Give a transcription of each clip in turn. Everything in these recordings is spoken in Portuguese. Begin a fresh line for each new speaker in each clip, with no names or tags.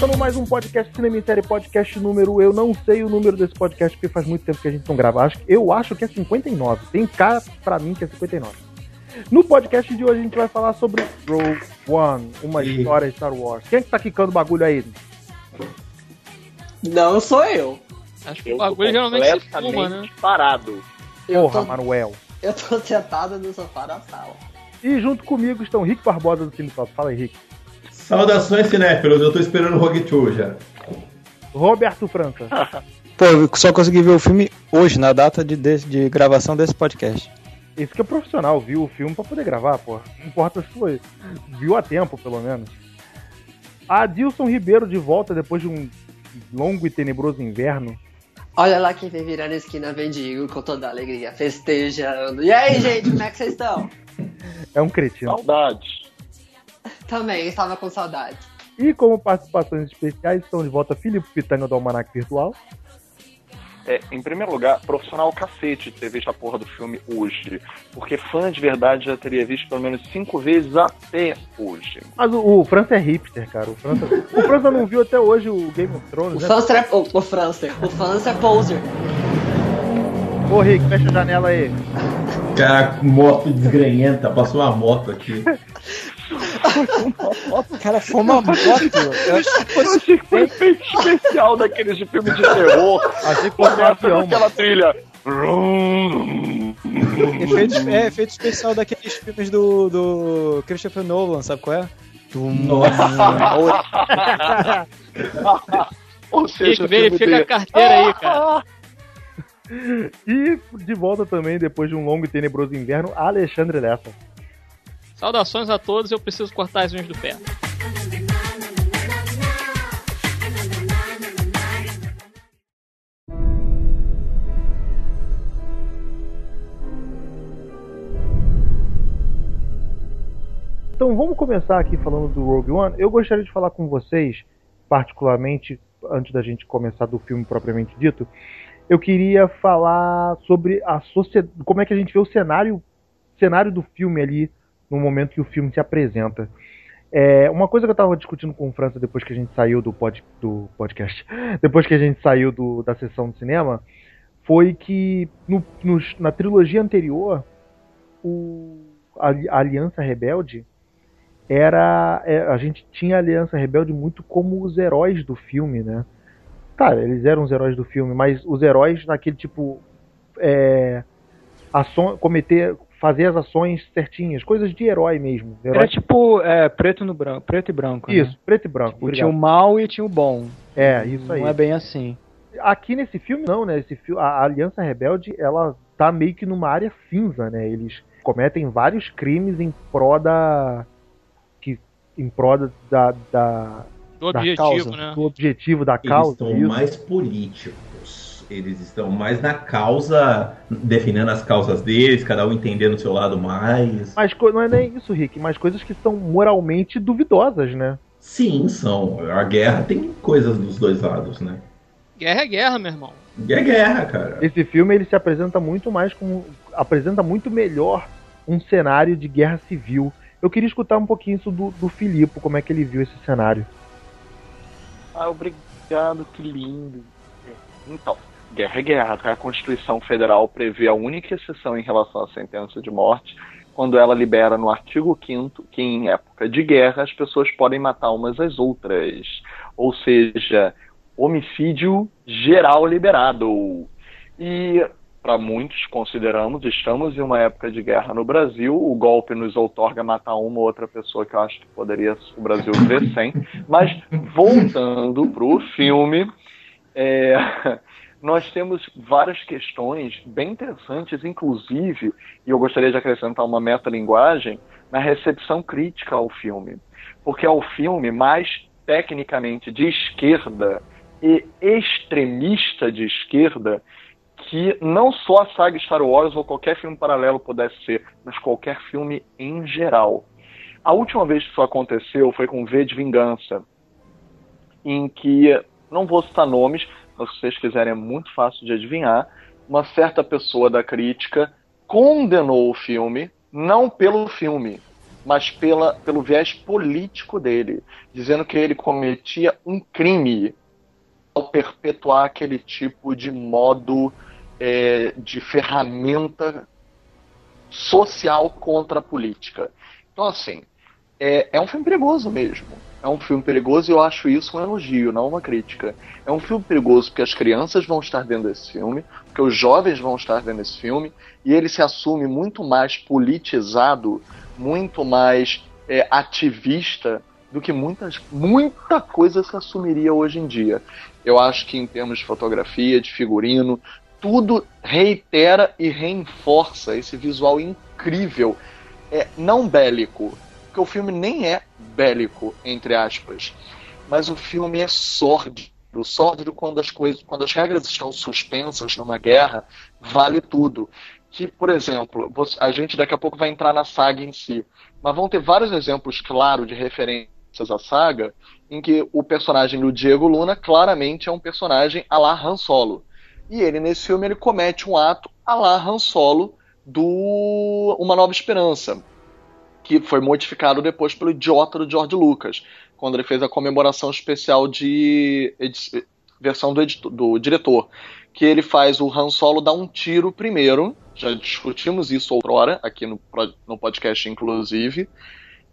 começando mais um podcast Cinema em Série, podcast número. Eu não sei o número desse podcast, porque faz muito tempo que a gente não grava. Acho, eu acho que é 59. Tem cara pra mim que é 59. No podcast de hoje a gente vai falar sobre Rogue One, uma história de Star Wars. Quem é que tá quicando bagulho aí?
Não sou eu.
Acho que
Eu
o bagulho geralmente se
completamente
fuma, né?
parado.
Eu
Porra,
tô,
Manuel.
eu tô sentado no sofá da sala.
E junto comigo estão Rick Barbosa do Cine Top. Fala aí, Rick.
Saudações, cinéfilos. Eu tô esperando o Rogue Tour já.
Roberto França.
Pô, eu só consegui ver o filme hoje, na data de, de, de gravação desse podcast.
Esse que é profissional, viu o filme pra poder gravar, porra. Não importa se foi. Viu a tempo, pelo menos. Adilson Ribeiro de volta depois de um longo e tenebroso inverno.
Olha lá quem vem virando a esquina vendigo com toda a alegria, festejando. E aí, gente, como é que vocês estão?
É um cretino.
Saudades.
Também, estava com saudade.
E como participações especiais estão de volta Filipe Pitanga do Almanac Virtual.
É, em primeiro lugar, profissional cacete ter visto a porra do filme hoje. Porque fã de verdade já teria visto pelo menos cinco vezes até hoje.
Mas o, o França é hipster, cara. O França, o França não viu até hoje o Game of
O
Thrones, né?
Fancer é. O, o Francer. O Fancer é poser.
Ô Rick, fecha a janela aí.
Cara, moto desgrenhenta. Passou uma moto aqui.
Cara, foi uma moto. Eu
achei que foi efeito especial daqueles de filme de terror.
Achei que fosse um avião, mano.
aquela trilha.
efeito, é, efeito especial daqueles filmes do, do Christopher Nolan, sabe qual é?
Nossa.
Ou seja,
verifica a carteira aí, cara.
E de volta também, depois de um longo e tenebroso inverno, Alexandre Lessa.
Saudações a todos, eu preciso cortar as unhas do pé.
Então vamos começar aqui falando do Rogue One. Eu gostaria de falar com vocês, particularmente, antes da gente começar do filme propriamente dito, eu queria falar sobre a sociedade, como é que a gente vê o cenário, cenário do filme ali no momento que o filme se apresenta. É, uma coisa que eu estava discutindo com o França depois que a gente saiu do, pod, do podcast, depois que a gente saiu do- da sessão de cinema, foi que no- nos- na trilogia anterior, o, a, a Aliança Rebelde era. é, a gente tinha a Aliança Rebelde muito como os heróis do filme, né? Cara, eles eram os heróis do filme, mas os heróis naquele tipo. É, cometer. Fazer as ações certinhas, coisas de herói mesmo.
Era
Herói,
tipo é, preto, no branco, preto e branco.
isso,
Né?
preto e branco.
Tipo, tinha o mal e tinha o bom.
É, isso aí.
Não é bem assim.
Aqui nesse filme não, né? Esse filme, a Aliança Rebelde, ela tá meio que numa área cinza, né? Eles cometem vários crimes em pró da que em pró da, da,
Do
Da
objetivo,
causa.
né?
do objetivo da
Eles
causa.
estão
isso.
mais políticos. Eles estão mais na causa, defendendo as causas deles, cada um entendendo o seu lado mais.
Mas não é nem isso, Rick, mas coisas que são moralmente duvidosas, né?
Sim, são. A guerra tem coisas dos dois lados, né?
Guerra é guerra, meu irmão.
E é guerra, cara.
Esse filme ele se apresenta muito mais como apresenta muito melhor um cenário de guerra civil. Eu queria escutar um pouquinho isso do, do Filipe, como é que ele viu esse cenário.
Ah, obrigado, que lindo. Então, guerra é guerra. A Constituição Federal prevê a única exceção em relação à sentença de morte quando ela libera no artigo 5 que em época de guerra as pessoas podem matar umas às outras. Ou seja, homicídio geral liberado. E para muitos consideramos, estamos em uma época de guerra no Brasil, o golpe nos outorga matar uma ou outra pessoa que eu acho que poderia o Brasil ver sem. Mas voltando pro filme, é, nós temos várias questões bem interessantes, inclusive, e eu gostaria de acrescentar uma metalinguagem, na recepção crítica ao filme. Porque é o filme mais tecnicamente de esquerda e extremista de esquerda que não só a saga Star Wars ou qualquer filme paralelo pudesse ser, mas qualquer filme em geral. A última vez que isso aconteceu foi com V de Vingança, em que, não vou citar nomes, mas se vocês quiserem é muito fácil de adivinhar, uma certa pessoa da crítica condenou o filme, não pelo filme, mas pela, pelo viés político dele, dizendo que ele cometia um crime ao perpetuar aquele tipo de modo é, de ferramenta social contra a política. Então, assim, é, é um filme perigoso mesmo. É um filme perigoso e eu acho isso um elogio, não uma crítica. É um filme perigoso porque as crianças vão estar vendo esse filme, porque os jovens vão estar vendo esse filme, e ele se assume muito mais politizado, muito mais é, ativista do que muitas, muita coisa se assumiria hoje em dia. Eu acho que em termos de fotografia, de figurino, tudo reitera e reforça esse visual incrível, é não bélico, porque o filme nem é bélico entre aspas, mas o filme é sórdido. Sórdido quando as coisas, quando as regras estão suspensas numa guerra, vale tudo. Que, por exemplo, a gente daqui a pouco vai entrar na saga em si, mas vão ter vários exemplos claros de referências à saga em que o personagem do Diego Luna claramente é um personagem a la Han Solo. E ele, nesse filme, ele comete um ato a la Han Solo do Uma Nova Esperança, que foi modificado depois pelo idiota do George Lucas, quando ele fez a comemoração especial de versão do, editor, do diretor, que ele faz o Han Solo dar um tiro primeiro, já discutimos isso outrora, aqui no, no podcast inclusive,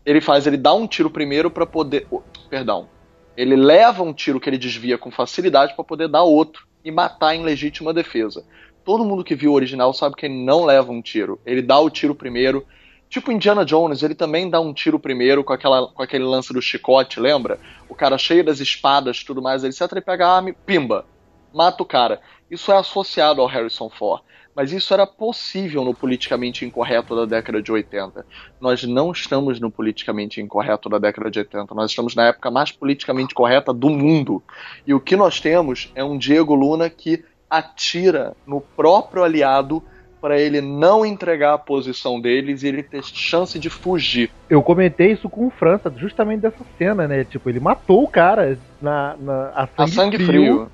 ele faz ele dar um tiro primeiro para poder, oh, perdão, ele leva um tiro que ele desvia com facilidade para poder dar outro e matar em legítima defesa. Todo mundo que viu o original sabe que ele não leva um tiro. Ele dá o tiro primeiro. Tipo Indiana Jones, ele também dá um tiro primeiro com, aquela, com aquele lance do chicote, lembra? O cara cheio das espadas tudo mais, ele e pega a arma e pimba, mata o cara. Isso é associado ao Harrison Ford. Mas isso era possível no politicamente incorreto da década de 80. Nós não estamos no politicamente incorreto da década de 80. Nós estamos na época mais politicamente correta do mundo. E o que nós temos é um Diego Luna que atira no próprio aliado para ele não entregar a posição deles e ele ter chance de fugir.
Eu comentei isso com o França, justamente dessa cena, né? Tipo, ele matou o cara na, na a sangue, a sangue frio. frio.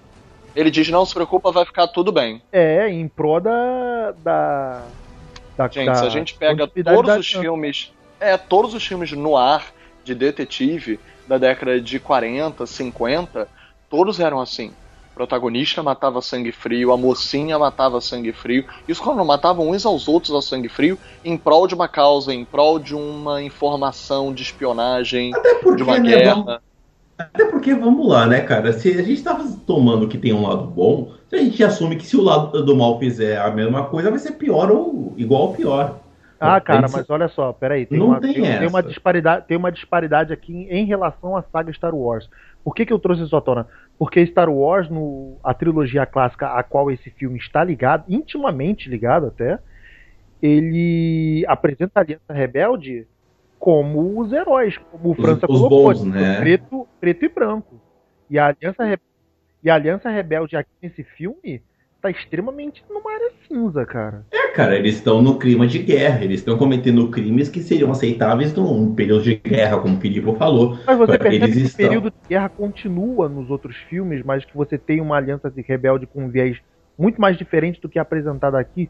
Ele diz: não se preocupa, vai ficar tudo bem.
É, em prol da. da,
da gente, da, se a gente pega todos os filmes. É, todos os filmes no ar de detetive da década de 40, 50, todos eram assim. O protagonista matava sangue frio, a mocinha matava sangue frio. Isso quando matavam uns aos outros a sangue frio, em prol de uma causa, em prol de uma informação de espionagem, de uma guerra.
Até porque, vamos lá, né, cara? Se a gente tá tomando que tem um lado bom, a gente assume que se o lado do mal fizer a mesma coisa, vai ser pior ou igual ou pior.
Ah, cara, mas olha só, peraí, tem, não uma, tem, tem, tem, uma disparidade, tem uma disparidade aqui em, em, relação à saga Star Wars. Por que, que eu trouxe isso à tona? Porque Star Wars, no, a trilogia clássica a qual esse filme está ligado, intimamente ligado até, ele apresenta a Aliança Rebelde como os heróis, como o França
os, colocou, bons, né?
preto, preto e branco. E a Aliança, Re... e a Aliança Rebelde aqui nesse filme tá extremamente numa área cinza, cara.
É, cara, eles estão no clima de guerra, eles estão cometendo crimes que seriam aceitáveis num período de guerra, como o Filipe falou.
Mas você percebe eles que estão... o período de guerra continua nos outros filmes, mas que você tem uma aliança de rebelde com um viés muito mais diferente do que é apresentado aqui?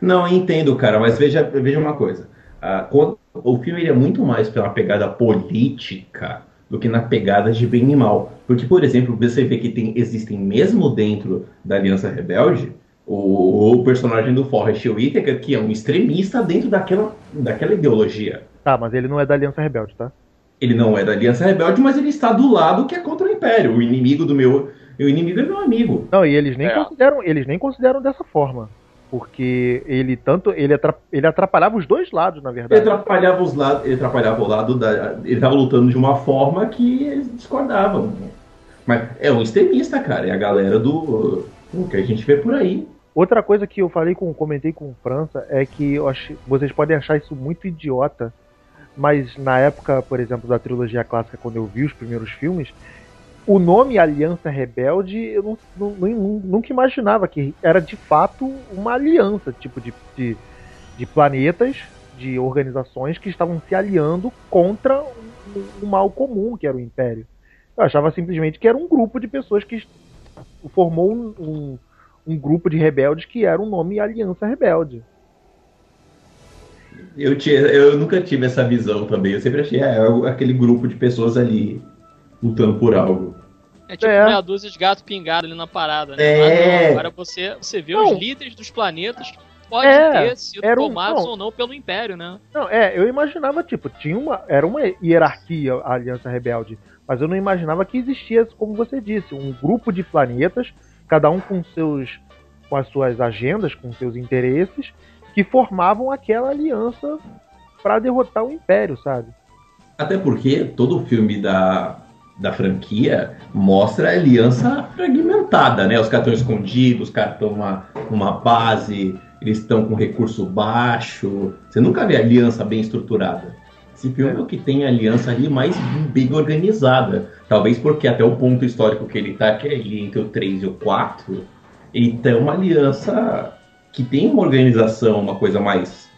Não, entendo, cara, mas veja, veja uma coisa. Uh, quando, o filme é muito mais pela pegada política do que na pegada de bem e mal. Porque, por exemplo, você vê que tem, existem mesmo dentro da Aliança Rebelde o, o personagem do Forrest Whitaker, que é um extremista dentro daquela, daquela ideologia.
Tá, mas ele não é da Aliança Rebelde, tá?
Ele não é da Aliança Rebelde, mas ele está do lado que é contra o Império. O inimigo do meu. O inimigo é meu amigo.
Não, e eles nem é. consideram, eles nem consideram dessa forma porque ele tanto ele, ele atrapalhava os dois lados, na verdade.
Ele atrapalhava os lados, ele atrapalhava o lado da, ele estava lutando de uma forma que eles discordavam. Mas é um extremista, cara, é a galera do o que a gente vê por aí.
Outra coisa que eu falei com comentei com o França é que eu acho, vocês podem achar isso muito idiota, mas na época, por exemplo, da trilogia clássica, quando eu vi os primeiros filmes, o nome Aliança Rebelde, eu não, não, nunca imaginava que era de fato uma aliança, tipo de, de, de planetas, de organizações que estavam se aliando contra o, o mal comum, que era o Império. Eu achava simplesmente que era um grupo de pessoas que formou um, um, um grupo de rebeldes que era o nome Aliança Rebelde.
Eu, tinha, eu nunca tive essa visão também. Eu sempre achei é, aquele grupo de pessoas ali lutando por algo.
É tipo
É.
meia dúzia de gato pingado ali na parada, né?
É.
Ah, agora você, você vê
Não.
os líderes dos planetas que podem
É,
ter sido
era um-
tomados
não.
ou não pelo Império, né?
Não, é, eu imaginava, tipo, tinha uma. Era uma hierarquia a Aliança Rebelde. Mas eu não imaginava que existia, como você disse, um grupo de planetas, cada um com seus. com as suas agendas, com seus interesses, que formavam aquela aliança pra derrotar o Império, sabe?
Até porque todo filme da, da franquia mostra a aliança fragmentada, né? Os caras estão escondidos, os caras estão numa, numa base, eles estão com recurso baixo. Você nunca vê aliança bem estruturada. Esse filme é o que tem a aliança ali mais bem organizada. Talvez porque até o ponto histórico que ele tá, que é ali entre o 3 e o 4, ele tem uma aliança que tem uma organização, uma coisa mais.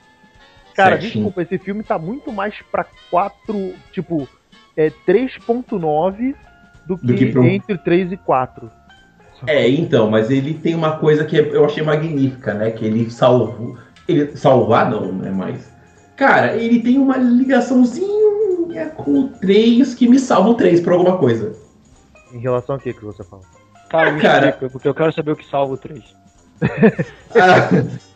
Cara,
certinho.
desculpa, esse filme tá muito mais pra 4. Tipo, é 3.9 do que,
Do que pro-
entre 3 e 4.
É, então, mas ele tem uma coisa que eu achei magnífica, né? Que ele salvou. Ele salvar não, né? Mas. Cara, ele tem uma ligaçãozinha com o 3 que me salva o 3 por alguma coisa.
Em relação a que que você fala?
Cara, me
Cara.
explica, porque eu quero saber o que salva o 3.
Ah,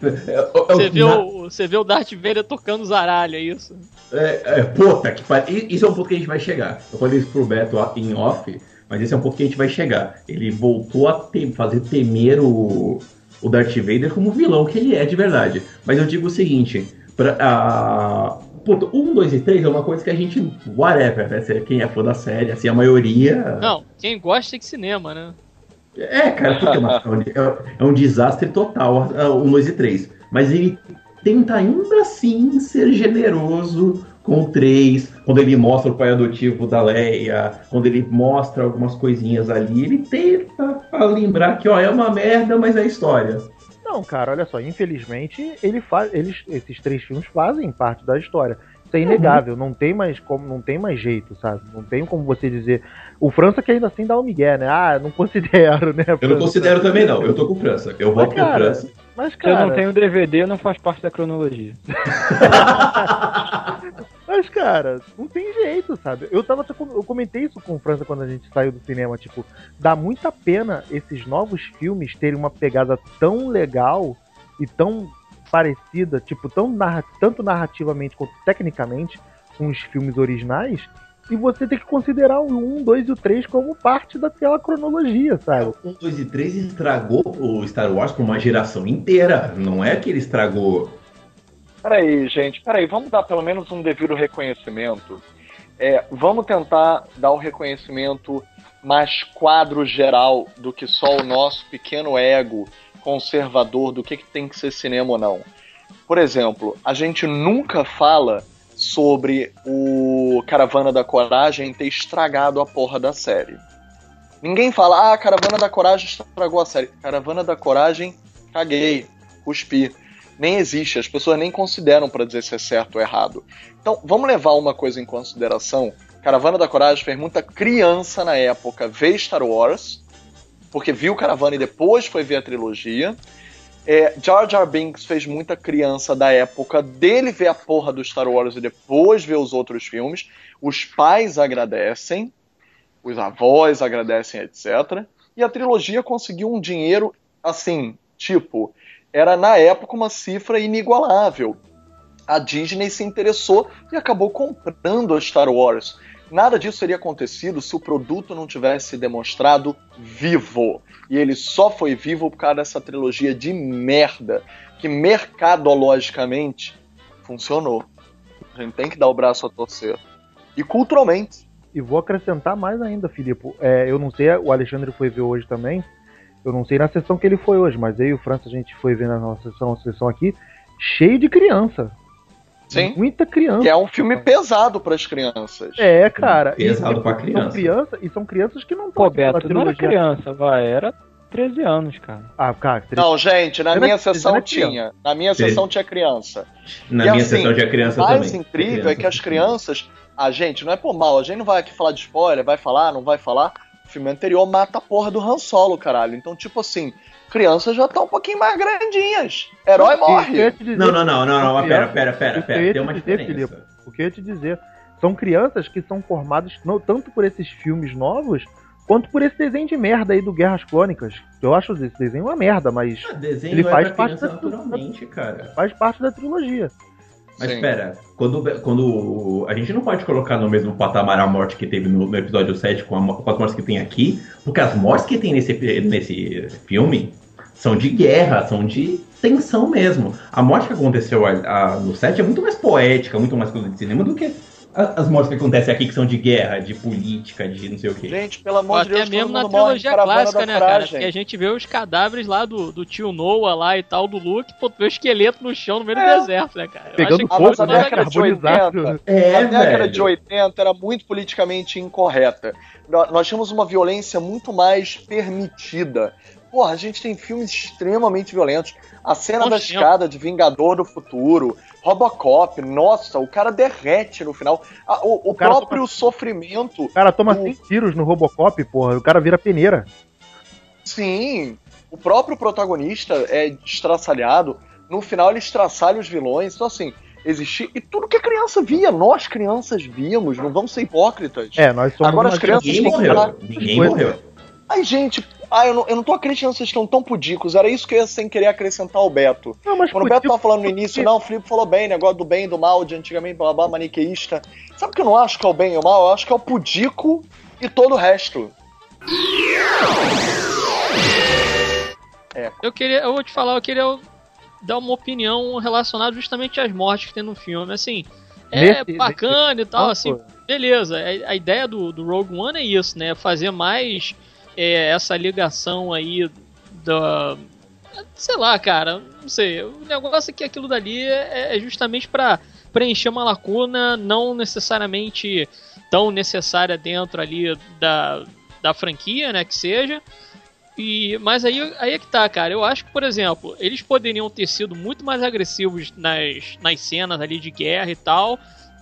é,
Você
é,
vê,
na-
o, você vê o Darth Vader tocando zaralho, é isso?
É, é, puta que pariu. Isso é um ponto que a gente vai chegar. Eu falei isso pro Beto em off, mas esse é um ponto que a gente vai chegar. Ele voltou a te- fazer temer o, o Darth Vader como vilão que ele é de verdade. Mas eu digo o seguinte: pra, a, puta, 1, 2 e 3 é uma coisa que a gente. Whatever, né? Se- Quem é fã da série, assim, a maioria.
Não, quem gosta é que cinema, né?
É, cara, porque é, é- é um desastre total a- o 2 e 3. Mas ele tenta ainda assim ser generoso com o 3, quando ele mostra o pai adotivo da Leia, quando ele mostra algumas coisinhas ali, ele tenta a lembrar que ó, é uma merda, mas é história.
Não, cara, olha só, infelizmente ele faz, eles, esses três filmes fazem parte da história. Isso é inegável, não tem mais como, não tem mais jeito, sabe? Não tem como você dizer. O França que ainda assim dá o migué, né? Ah, não considero, né?
Eu não considero também não, eu tô com França. Eu voto com
cara,
França.
Mas
Se eu
cara,
não tenho DVD, não faz parte da cronologia.
mas cara, não tem jeito, sabe? Eu tava eu comentei isso com o França quando a gente saiu do cinema, tipo, dá muita pena esses novos filmes terem uma pegada tão legal e tão parecida, tipo, tão narra tanto narrativamente quanto tecnicamente com os filmes originais, e você tem que considerar o 1, 2 e o 3 como parte daquela cronologia, sabe?
O 1, 2 e 3 estragou o Star Wars por uma geração inteira. Não é que ele estragou.
Peraí, gente, peraí, vamos dar pelo menos um devido reconhecimento. É, vamos tentar dar o reconhecimento mais quadro geral do que só o nosso pequeno ego conservador do que, que tem que ser cinema ou não. Por exemplo, a gente nunca fala sobre o Caravana da Coragem ter estragado a porra da série. Ninguém fala, ah, Caravana da Coragem estragou a série. Caravana da Coragem, caguei, cuspi nem existe, as pessoas nem consideram para dizer se é certo ou errado. Então, vamos levar uma coisa em consideração. Caravana da Coragem fez muita criança na época ver Star Wars, porque viu Caravana e depois foi ver a trilogia. É, Jar Jar Binks fez muita criança da época dele ver a porra do Star Wars e depois ver os outros filmes. Os pais agradecem, os avós agradecem, etc. E a trilogia conseguiu um dinheiro assim, tipo, era na época uma cifra inigualável. A Disney se interessou e acabou comprando a Star Wars. Nada disso teria acontecido se o produto não tivesse demonstrado vivo. E ele só foi vivo por causa dessa trilogia de merda que mercadologicamente funcionou. A gente tem que dar o braço a torcer. E culturalmente.
E vou acrescentar mais ainda, Filipe. É, eu não sei, o Alexandre foi ver hoje também. Eu não sei na sessão que ele foi hoje, mas e o França a gente foi ver na nossa sessão, sessão aqui, cheio de criança.
Sim.
Muita criança.
Que é um filme pesado para as crianças.
É, cara.
Pesado pra
São
criança.
criança, e são crianças que não estão
Pô, Beto, não era criança, vai, era 13 anos, cara.
Ah, cara,
Não, gente, na
Era-
minha sessão tinha. Na minha sessão tinha criança.
Na
E
minha
assim,
sessão de criança
O mais
também.
incrível é
Criança.
que as crianças. A gente, não é por mal, a gente não vai aqui falar de spoiler, vai falar, não vai falar. O filme anterior mata a porra do Han Solo, caralho. Então, tipo assim, crianças já estão um pouquinho mais grandinhas. Herói morre.
dizer-
Não, não, não, não, não, mas pera, pera, pera, pera. Tem
te
uma
dizer,
diferença.
Filipe, O que eu ia te dizer? São crianças que são formadas não tanto por esses filmes novos, quanto por esse desenho de merda aí do Guerras Clônicas. Eu acho esse desenho uma merda, mas
Ah, desenho
Ele
é
faz parte da-
naturalmente, cara.
faz parte da trilogia.
Mas
Sim.
pera, quando, quando. A gente não pode colocar no mesmo patamar a morte que teve no, no episódio 7 com, a com as mortes que tem aqui, porque as mortes que tem nesse, nesse filme são de guerra, são de tensão mesmo. A morte que aconteceu a- a- no 7 é muito mais poética, muito mais coisa de cinema do que as mortes que acontecem aqui, que são de guerra, de política, de não sei o quê.
Gente, pelo amor de
até
Deus,
mesmo
todo
na trilogia clássica, né, cara? Porque a gente vê os cadáveres lá do, do tio Noah lá e tal, do Luke, pô, tu vê o esqueleto no chão no meio
É.
do deserto, né, cara? Eu
Pegando
acho que
fogo, né?
década de
Carbonizado.
80,
É,
a década
velho.
de 80 era muito politicamente incorreta. Nós tínhamos uma violência muito mais permitida. Porra, a gente tem filmes extremamente violentos. A cena da escada de Vingador do Futuro, Robocop, nossa, o cara derrete no final. O, o
cara
próprio sofrimento,
O cara toma
O-
100 tiros no Robocop, porra, o cara vira peneira.
sim, o próprio protagonista é estraçalhado. No final ele estraçalha os vilões. Então, assim, existia. E tudo que a criança via, nós crianças víamos, não vamos ser hipócritas.
É, nós somos
Agora as crianças
Ninguém morreu. Ninguém morreu.
Ai, gente, ai, eu, não, eu não tô acreditando que vocês estão tão pudicos. Era isso que eu ia sem querer acrescentar ao Beto.
Não, mas
Quando o Beto tava falando no início, não, o Felipe falou bem, negócio do bem e do mal, de antigamente, blá blá, maniqueísta. Sabe o que eu não acho que é o bem e o mal? Eu acho que é o pudico e todo o resto.
Eu queria, eu vou te falar, eu queria dar uma opinião relacionada justamente às mortes que tem no filme. Assim, é
Nesse-
bacana e tal,
Ah,
assim,
pô.
beleza. A, a ideia do, do Rogue One é isso, né? Fazer mais é, essa ligação aí da. Sei lá, cara, não sei. O negócio é que aquilo dali é, é justamente pra preencher uma lacuna não necessariamente tão necessária dentro ali da, da franquia, né? Que seja. E, mas aí, aí é que tá, cara. Eu acho que, por exemplo, eles poderiam ter sido muito mais agressivos nas, nas cenas ali de guerra e tal.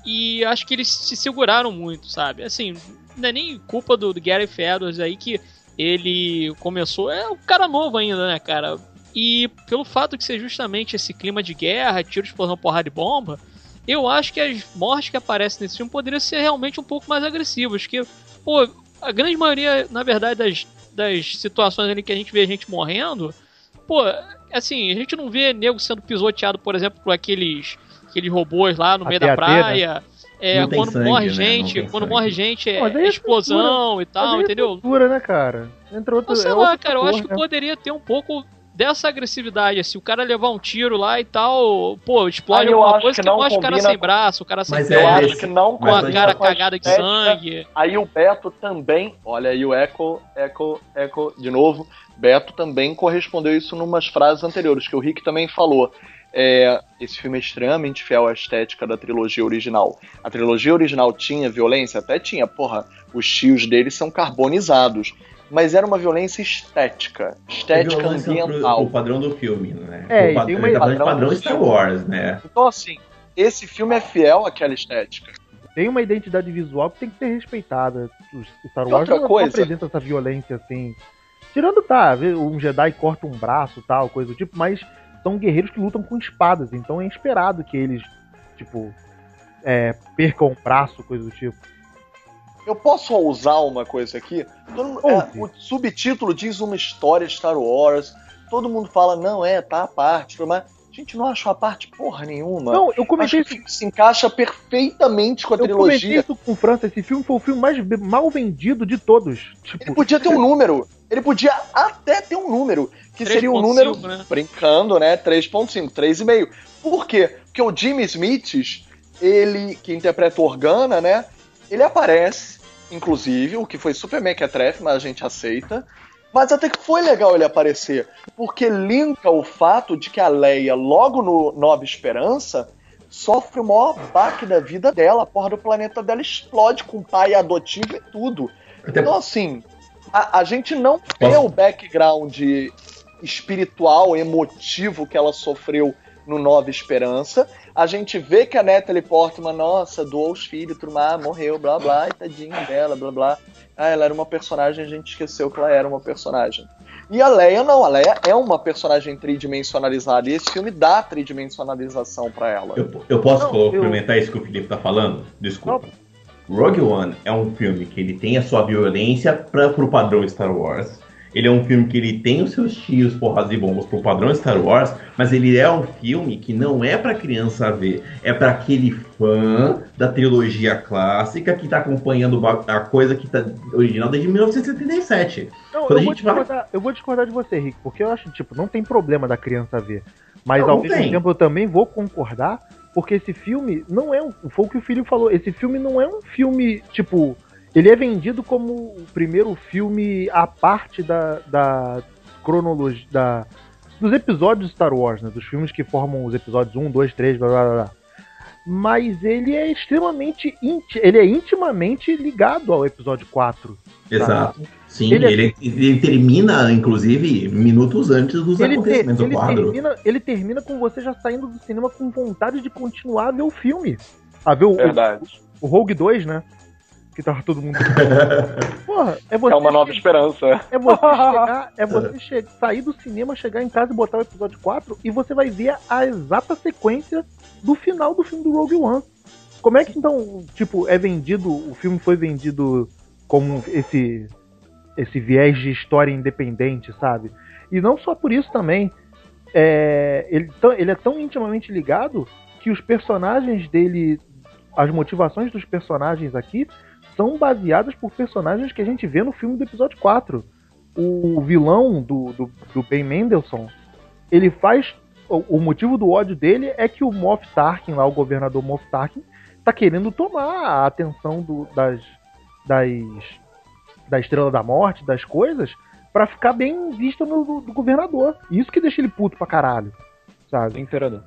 E acho que eles se seguraram muito, sabe? Assim, não é nem culpa do, do Gary Edwards aí que ele começou. É um cara novo ainda, né, cara? E pelo fato de ser justamente esse clima de guerra, tiro, explosão, porrada e bomba, eu acho que as mortes que aparecem nesse filme poderiam ser realmente um pouco mais agressivas. Que, pô, a grande maioria, na verdade, das, das situações ali que a gente vê a gente morrendo, pô, assim, a gente não vê nego sendo pisoteado, por exemplo, por aqueles, aqueles robôs lá no meio da
AT-AT, né?
É, quando
sangue,
morre
né?
Gente, quando
sangue.
morre gente é,
Mas
é
é
explosão e tal,
Mas aí é
entendeu?
cultura, né, cara? Entra outro.
Não sei
é
lá,
outro
cara, eu acho que
né?
poderia ter um pouco dessa agressividade, assim, o cara levar um tiro lá e tal, pô, explode
eu
alguma coisa
que
que
não
mostra o cara sem braço, o cara sem
Mas
Eu
é,
acho que não
com a
mas
cara cagada de sangue.
Aí o Beto também, olha aí o eco, eco, eco, de novo. Beto também correspondeu isso numas frases anteriores, que o Rick também falou. É, esse filme é extremamente fiel à estética da trilogia original. A trilogia original tinha violência? Até tinha, porra. Os tios deles são carbonizados. Mas era uma violência estética. Estética
violência pro-
ambiental.
O padrão do filme, né?
É,
o
e
pad-
uma-
tá de
padrão
padrão Star. Wars, né?
Então, assim, esse filme é fiel àquela estética.
Tem uma identidade visual que tem que ser respeitada. O Star Wars não
coisa-
apresenta essa violência assim. Tirando, tá, um Jedi corta um braço tal, coisa do tipo, mas são guerreiros que lutam com espadas, então é esperado que eles, tipo, é, percam um braço, coisa do tipo.
Eu posso ousar uma coisa aqui? Todo é, o subtítulo diz uma história de Star Wars. Todo mundo fala, não, é, tá a parte, mais. A gente não achou a parte porra nenhuma.
Não, eu comentei
que
isso,
se encaixa perfeitamente com a
eu comentei
trilogia.
isso com o França, esse filme foi o filme mais mal vendido de todos.
Ele
Tipo,
podia ter um número. Ele podia até ter um número. Que seria um
3.5,
número,
né?
brincando, né? 3.5, 3,5. Por quê? Porque o Jimmy Smith, ele, que interpreta o Organa, né? Ele aparece, inclusive, o que foi super mequetrefe, mas a gente aceita. Mas até que foi legal ele aparecer, porque linka o fato de que a Leia, logo no Nova Esperança, sofre o maior baque da vida dela. A porra do planeta dela explode com pai adotivo e tudo. Então, assim, a, a gente não
Posso-
o background espiritual, emotivo que ela sofreu no Nova Esperança. A gente vê que a Natalie Portman, nossa, doou os filhos, tudo mais, morreu, blá blá, e tadinha dela, blá blá. Ah, ela era uma personagem, a gente esqueceu que ela era uma personagem. E a Leia não, a Leia é uma personagem tridimensionalizada e esse filme dá tridimensionalização pra ela.
Eu, eu posso
Não, eu-
complementar isso que o Felipe tá falando? Desculpa. Rogue One é um filme que ele tem a sua violência para pro padrão Star Wars. Ele é um filme que ele tem os seus tiros, porras e bombas pro padrão Star Wars, mas ele é um filme que não é pra criança ver, é pra aquele fã da trilogia clássica que tá acompanhando a coisa que tá original desde 1977.
Não,
Quando
eu vou, discordar, eu vou discordar de você, Rick, porque eu acho, tipo, não tem problema da criança ver. Mas
Não,
ao
não
mesmo
tem.
tempo eu também vou concordar, porque esse filme não é um. Foi o que o filho falou, esse filme não é um filme, tipo. Ele é vendido como o primeiro filme à parte da, da cronologia. Da, dos episódios de Star Wars, né? Dos filmes que formam os episódios 1, 2, 3, blá blá blá. blá. Mas ele é extremamente. Inti ele é intimamente ligado ao episódio 4.
Exato. Sim,
Ele é-
ele, ele termina, inclusive, minutos antes dos
ele, ter-
acontecimentos do
ele
quadro.
termina, ele termina com você já saindo do cinema com vontade de continuar a ver o filme. A ver o,
Verdade.
o, o Rogue 2, né? Que tava todo mundo. Porra, é você.
É uma nova esperança.
É você chegar, é você che- sair do cinema, chegar em casa e botar o episódio 4 e você vai ver a exata sequência do final do filme do Rogue One. Como é que então, tipo, é vendido, o filme foi vendido como esse esse viés de história independente, sabe? E não só por isso também, é, ele, ele é tão intimamente ligado que os personagens dele, as motivações dos personagens aqui são baseadas por personagens que a gente vê no filme do episódio 4. O vilão do, do, do Ben Mendelssohn, ele faz. O, o motivo do ódio dele é que o Moff Tarkin, lá, o governador Moff Tarkin, tá querendo tomar a atenção do- das, das. da Estrela da Morte, das coisas, pra ficar bem vista no do, do governador. Isso que deixa ele puto pra caralho. Sabe?
Imperador.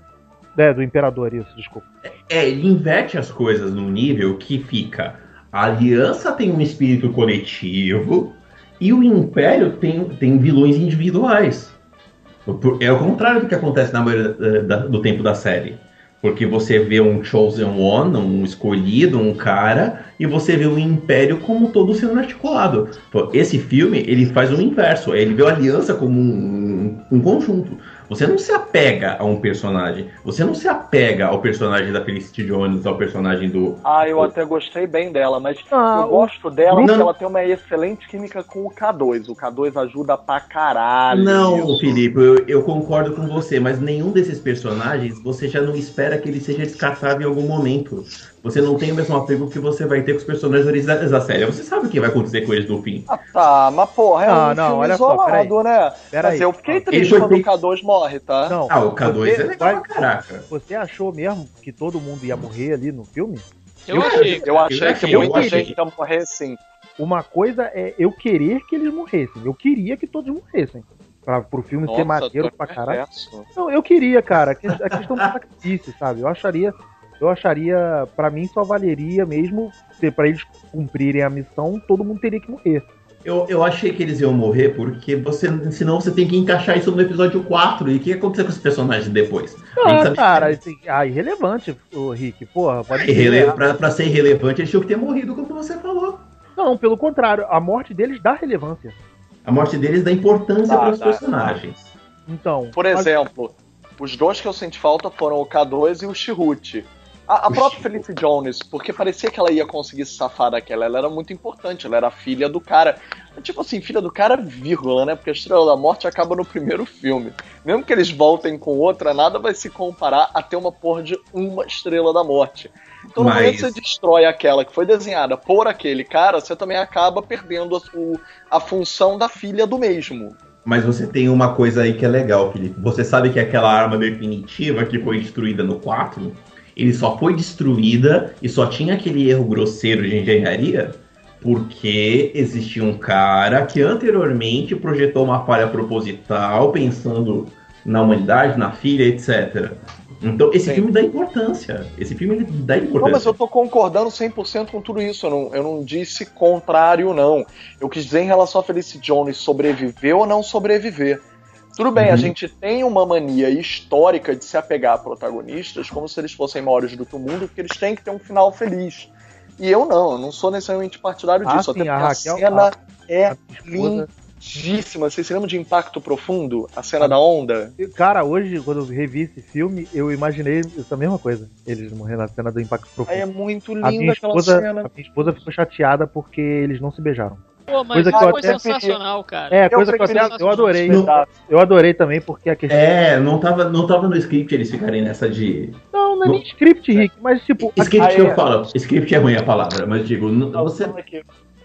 É, do imperador, isso, desculpa.
É, ele inverte as coisas num nível que fica. A aliança tem um espírito coletivo e o império tem, tem vilões individuais. É o contrário do que acontece na maioria da- do tempo da série. Porque você vê um Chosen One, um escolhido, um cara, e você vê o Império como todo sendo articulado. Esse filme, ele faz o inverso. Ele vê a aliança como um, um conjunto. Você não se apega a um personagem. Você não se apega ao personagem da Felicity Jones, ao personagem do.
Ah, eu até gostei bem dela, mas
Ah,
eu gosto dela
Não.
porque ela tem uma excelente química com o K2. O K2 ajuda pra caralho.
Não,
nisso.
Felipe, eu, eu concordo com você, mas nenhum desses personagens você já não espera que ele seja descartável em algum momento. Você não tem o mesmo apego que você vai ter com os personagens originais da série. Você sabe o que vai acontecer com eles no fim.
Ah, tá, mas porra, é
Não,
um
não,
filme
olha só,
isolado, né?
Pera
Mas eu fiquei
Ele
triste quando
feito-
o K2 morre, tá?
Não,
Ah, o K2
você
é legal
vai-
caraca.
Você achou mesmo que todo mundo ia morrer ali no filme?
Eu,
Eu-
achei.
Eu achei
Eu
que
achei,
muita
eu achei.
gente ia morrer sim.
Uma coisa é eu querer que eles morressem. Eu queria que todos morressem. Pra, pro filme ser maneiro pra caralho. Não, eu queria, cara. que- A questão do sacrifício, sabe? Eu acharia. Eu acharia. Pra mim só valeria mesmo. se- Pra eles cumprirem a missão, todo mundo teria que morrer.
Eu, eu achei que eles iam morrer porque você, senão você tem que encaixar isso no episódio 4. E o que ia acontecer com os personagens depois?
Ah,
sabe
cara,
que-
assim, ah, irrelevante, o Rick. Porra, pode
Irrele-
ser.
pra, pra ser irrelevante, eles tinham que ter morrido, como você falou.
Não, pelo contrário, a morte deles dá relevância.
A morte deles dá importância para os personagens.
Então.
Por
mas-
exemplo, os dois que eu senti falta foram o K2 e o Chirrute. A, a própria. Felicity Jones, porque parecia que ela ia conseguir se safar daquela. Ela era muito importante, ela era filha do cara. Tipo assim, filha do cara, vírgula, né? Porque a Estrela da Morte acaba no primeiro filme. Mesmo que eles voltem com outra, nada vai se comparar a ter uma porra de uma Estrela da Morte. Então, no
Mas-
você destrói aquela que foi desenhada por aquele cara, você também acaba perdendo a, o- a função da filha do mesmo.
Mas você tem uma coisa aí que é legal, Felipe. Você sabe que aquela arma definitiva que foi destruída no 4, ele só foi destruída e só tinha aquele erro grosseiro de engenharia porque existia um cara que anteriormente projetou uma falha proposital pensando na humanidade, na filha, etc. Então, esse
Sim.
filme dá importância. Esse filme dá
Não, mas
importância.
eu tô concordando 100% com tudo isso. Eu não, eu não disse contrário, não. Eu quis dizer em relação a Felicity Jones sobreviver ou não sobreviver. Tudo bem,
Uhum.
a gente tem uma mania histórica de se apegar a protagonistas como se eles fossem maiores do que o mundo, porque eles têm que ter um final feliz. E eu não, eu não sou necessariamente partidário
Ah,
disso. até
a
porque a,
Raquel-
cena é
a minha esposa,
pesadíssima. Vocês se lembram de Impacto Profundo? A cena da onda?
Cara, hoje, quando eu revi esse filme, eu imaginei essa mesma coisa. Eles morrendo na cena do Impacto Profundo.
Aí é muito
a,
linda
minha
aquela
esposa,
cena.
a minha esposa ficou chateada porque eles não se beijaram.
Pô, mas
Coisa que
foi
eu até
sensacional, cara.
É,
Eu
coisa que eu, até, eu adorei.
Não-
Eu adorei também porque a questão.
É, não tava, não tava no script eles ficarem nessa de.
Não, não é nem script, Rick, mas tipo. a
Script
Aí
que eu
é.
falo. Script é ruim a palavra, mas digo, não- você.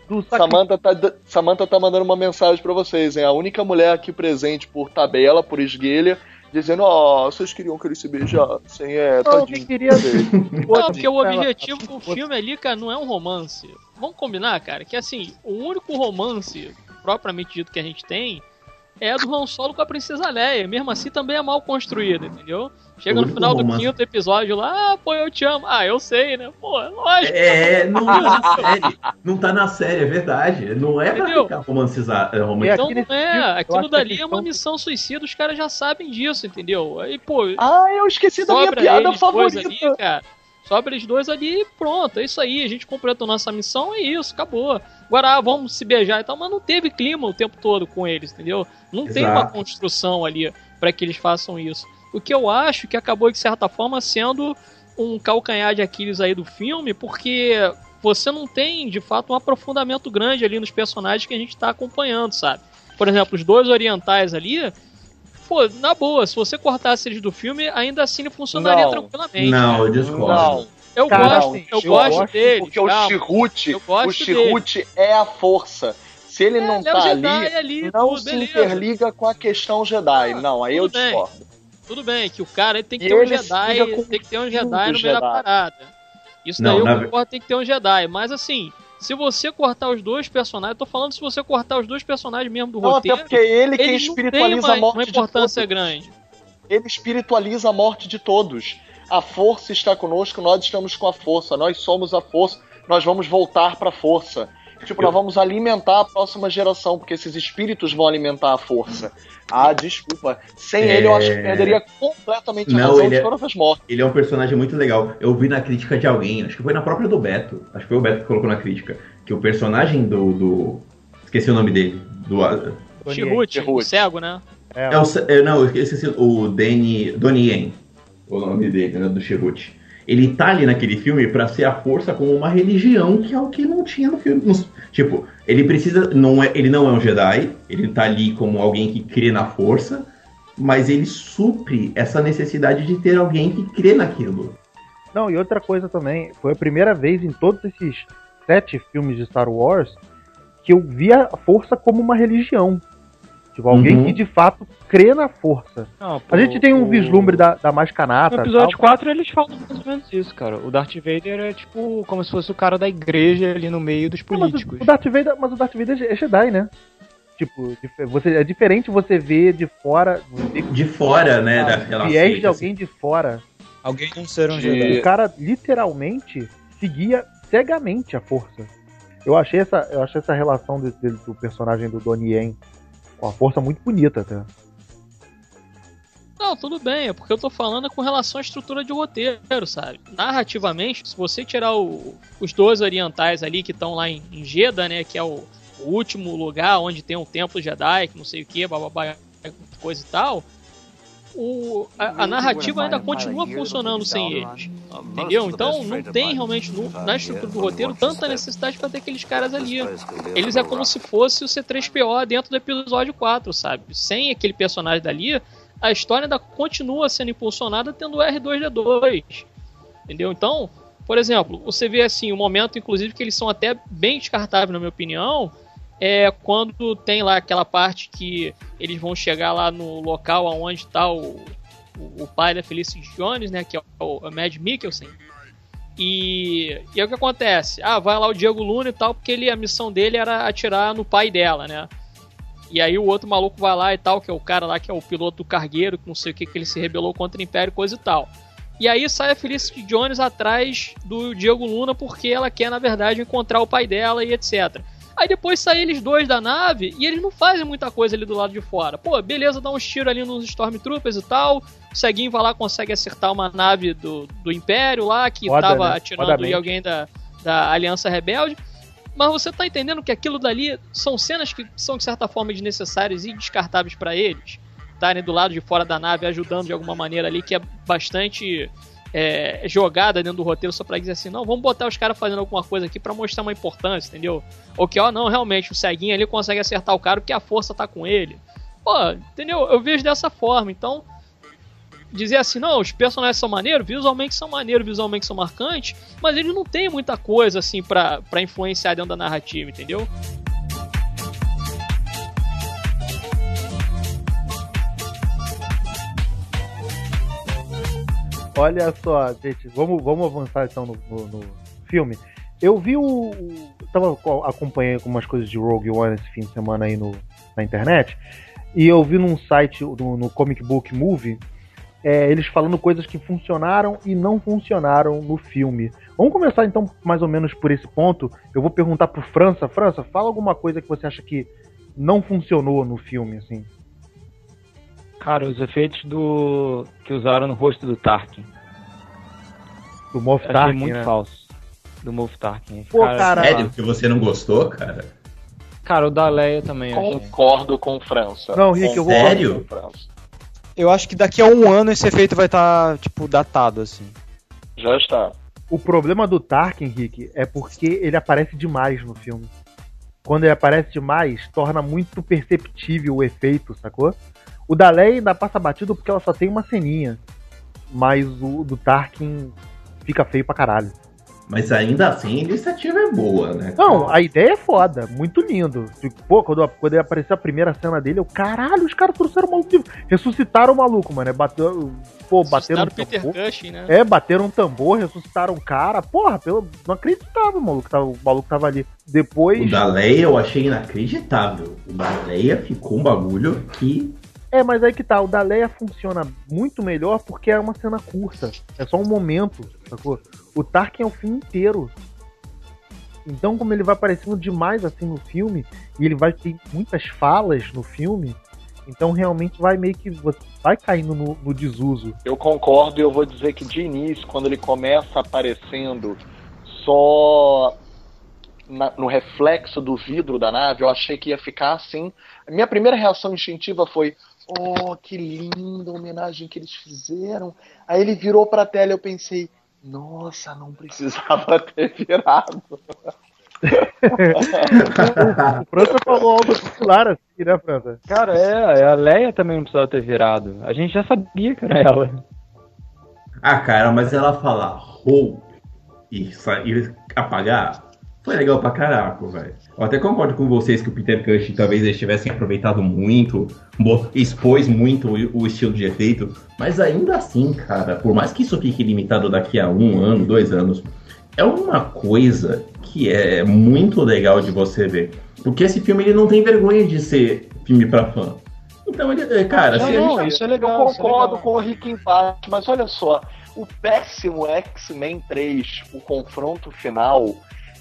do sacri-
Samantha tá, Samantha tá mandando uma mensagem pra vocês, hein? A única mulher aqui presente por tabela, por esguelha, dizendo, ó, vocês queriam que eles se beijassem, é,
Não,
tadinho.
quem queria.
Não, porque o objetivo do filme ali, cara, não é um romance. Vamos combinar, cara, que assim, o único romance propriamente dito que a gente tem é do Han Solo com a Princesa Leia. Mesmo assim, também é mal construído, entendeu? Chega no final do
romance.
quinto episódio lá, ah, pô, eu te amo. Ah, eu sei, né? Pô, é lógico.
É, não tá na série. Não tá na série, é verdade. Não é pra
Entendeu?
ficar romancizado. É,
É,
romantizado.
Então não é, aquilo dali é uma missão suicida, os caras já sabem disso, entendeu? Aí, pô,
Ah, eu esqueci da minha piada favorita.
ali, cara. Sobra eles dois ali e pronto, é isso aí. A gente completou nossa missão, é isso, acabou. Agora ah, vamos se beijar e tal, mas não teve clima o tempo todo com eles, entendeu? Não tem uma
Exato.
construção ali pra que eles façam isso. O que eu acho que acabou de certa forma sendo um calcanhar de Aquiles aí do filme, porque você não tem de fato um aprofundamento grande ali nos personagens que a gente tá acompanhando, sabe? Por exemplo, os dois orientais ali, pô, na boa, se você cortasse eles do filme, ainda assim ele funcionaria
Não.
tranquilamente.
Não, eu discordo.
Não,
Eu
Cara,
gosto, eu
eu
gosto
gosto
dele.
porque o
calma.
Chirrute,
Eu gosto
o Chirrute é a força. Se ele não
ele é
tá
o
ali,
Jedi ali,
não
tudo,
se
beleza.
interliga com a questão Jedi.
Ah,
não, aí eu
bem.
discordo.
Tudo bem, que o cara ele tem que
E
ter um Jedi, tem que ter um Jedi no meio da
Jedi.
parada. Isso
Não,
daí eu concordo, tem que ter um Jedi. Mas assim, se você cortar os dois personagens, tô falando se você cortar os dois personagens mesmo do
Não, até
roteiro,
porque é ele
têm
espiritualiza
uma,
a morte
uma
de
importância
todos.
grande.
Ele espiritualiza a morte de todos. A força está conosco, nós estamos com a força, nós somos a força, nós vamos voltar para a força. Tipo, nós vamos alimentar a próxima geração, porque esses espíritos vão alimentar a força. Ah, desculpa. Sem
É.
ele, eu acho que perderia completamente a
Não,
razão
ele
de
é-
todas as mortes.
Ele é um personagem muito legal. Eu vi na crítica de alguém, acho que foi na própria do Beto. Acho que foi o Beto que colocou na crítica. Que o personagem do. do- esqueci o nome dele. Do,
Chirrute, o cego, né?
É,
é o, é, não, eu esqueci o Danny. Donnie Yen. O nome dele, né, do Chirrute. Ele tá ali naquele filme pra ser a força como uma religião, que é o que não tinha no filme. Nos- tipo, ele precisa. Não é, ele não é um Jedi, ele tá ali como alguém que crê na força, mas ele supre essa necessidade de ter alguém que crê naquilo.
Não, e outra coisa também, foi a primeira vez em todos esses sete filmes de Star Wars que eu vi a força como uma religião. Tipo, alguém
Uhum.
que de fato crê na força.
Não,
A gente tem um
o-
vislumbre da, da mascanata.
No episódio
tal.
4 eles falam mais ou menos isso, cara. O Darth Vader é tipo como se fosse o cara da igreja ali no meio dos
Não, mas
políticos.
o Darth Vader, mas o Darth Vader é Jedi, né? Tipo, você, é diferente você ver de fora,
De fora, né,
Ah,
daquela
viés
seita,
de alguém de fora.
Alguém não ser um
De-
Jedi.
O cara literalmente seguia cegamente a força. Eu achei essa, eu achei essa relação dele- do personagem do Donnie Yen com a força muito bonita até.
Não, tudo bem, é porque eu tô falando com relação à estrutura de roteiro, sabe? Narrativamente, se você tirar o- os dois orientais ali que estão lá em, em Jeddah, né, que é o, o último lugar onde tem um templo Jedi, que não sei o que, bababá, coisa e tal, o, a, a narrativa ainda continua funcionando sem eles. Entendeu? Então não tem realmente no- na estrutura do roteiro tanta necessidade pra ter aqueles caras ali. Eles é como se fosse o C3PO dentro do episódio 4, sabe? Sem aquele personagem dali, a história ainda continua sendo impulsionada tendo o R2D2. Entendeu? Então, por exemplo, você vê assim, o momento, inclusive, que eles são até bem descartáveis, na minha opinião, é quando tem lá aquela parte que eles vão chegar lá no local onde está o, o, o pai da Felicity Jones, né? Que é o, o Mad Mikkelsen. E, e aí o que acontece? Ah, vai lá o Diego Luna e tal, porque ele, a missão dele era atirar no pai dela, né? E aí o outro maluco vai lá e tal, que é o cara lá que é o piloto do cargueiro, que não sei o que, que ele se rebelou contra o Império, coisa e tal. E aí sai a Felicity Jones atrás do Diego Luna porque ela quer, na verdade, encontrar o pai dela e etc. Aí depois saem eles dois da nave e eles não fazem muita coisa ali do lado de fora. Pô, beleza, dá uns tiros ali nos Stormtroopers e tal. O Ceguinho vai lá consegue acertar uma nave do, do Império lá que
Foda,
tava
né?
atirando em alguém da, da Aliança Rebelde. Mas você tá entendendo que aquilo dali são cenas que são, de certa forma, desnecessárias e descartáveis para eles. Estarem do lado de fora da nave ajudando de alguma maneira ali, que é bastante é, jogada dentro do roteiro só pra dizer assim, não, vamos botar os caras fazendo alguma coisa aqui para mostrar uma importância, entendeu? Ou que, ó, não, realmente, o ceguinho ali consegue acertar o cara porque a força tá com ele. Pô, entendeu? Eu vejo dessa forma, então dizer assim, não, os personagens são maneiros, visualmente são maneiros, visualmente são marcantes, mas eles não têm muita coisa assim pra influenciar dentro da narrativa, entendeu?
Olha só, gente, vamos, vamos avançar então no, no, no filme. Eu vi o. Tava acompanhando algumas coisas de Rogue One esse fim de semana aí no, na internet. E eu vi num site, no, no Comic Book Movie, é, eles falando coisas que funcionaram e não funcionaram no filme. Vamos começar então mais ou menos por esse ponto. Eu vou perguntar pro França. França, fala alguma coisa que você acha que não funcionou no filme, assim.
Cara, os efeitos do que usaram no rosto do Tarkin.
Do Moff
Achei
Tarkin,
muito
né?
falso. Do Moff Tarkin.
Pô, cara,
Sério que você não gostou, cara?
Cara, o da Leia também. eu achei.
Concordo com França.
Não, Rick, eu vou-
Sério?
com França.
Eu acho que daqui a um ano esse efeito vai estar, tipo, datado, assim.
Já está.
O problema do Tarkin, Rick, é porque ele aparece demais no filme. Quando ele aparece demais, torna muito perceptível o efeito, sacou? O da Leia ainda passa batido porque ela só tem uma ceninha. Mas o do Tarkin fica feio pra caralho.
Mas ainda assim, a iniciativa é boa, né?
Não, a ideia é foda, muito lindo. Tipo, Pô, quando, quando ele apareceu a primeira cena dele, eu, caralho, os caras trouxeram o maluco. de- Ressuscitaram o maluco, mano. É, bateu, pô, bateram um
o Peter
tambor.
Cushing, né?
É, bateram um tambor, ressuscitaram um cara. Porra, pelo, não acreditava, maluco. Tava, o maluco tava ali. Depois.
O da Leia eu achei inacreditável. O da Leia ficou um bagulho que.
É, mas aí que tá, o da Leia funciona muito melhor porque é uma cena curta. É só um momento, sacou? O Tarkin é o filme inteiro. Então, como ele vai aparecendo demais assim no filme, e ele vai ter muitas falas no filme, então realmente vai meio que. vai caindo no, no desuso.
Eu concordo e eu vou dizer que de início, quando ele começa aparecendo só na- no reflexo do vidro da nave, eu achei que ia ficar assim. Minha primeira reação instintiva foi: Oh, que linda homenagem que eles fizeram. Aí ele virou pra tela e eu pensei: Nossa, não precisava ter virado.
O França falou algo similar assim, né, França?
Cara, é, a Leia também não precisava ter virado. A gente já sabia que era ela.
Ah, cara, mas ela falar Hope e, e apagar foi legal pra caraca, velho. Eu até concordo com vocês que o Peter Cushing talvez eles tivessem aproveitado muito, expôs muito o, estilo de efeito, mas ainda assim, cara, por mais que isso fique limitado daqui a um ano, dois anos, é uma coisa que é muito legal de você ver. Porque esse filme ele não tem vergonha de ser filme pra fã. Então ele, é, cara,
Não,
se a
não,
gente-
isso é legal.
eu
é
concordo
legal.
com o Rick em parte, mas olha só, o péssimo X-Men 3, o confronto final,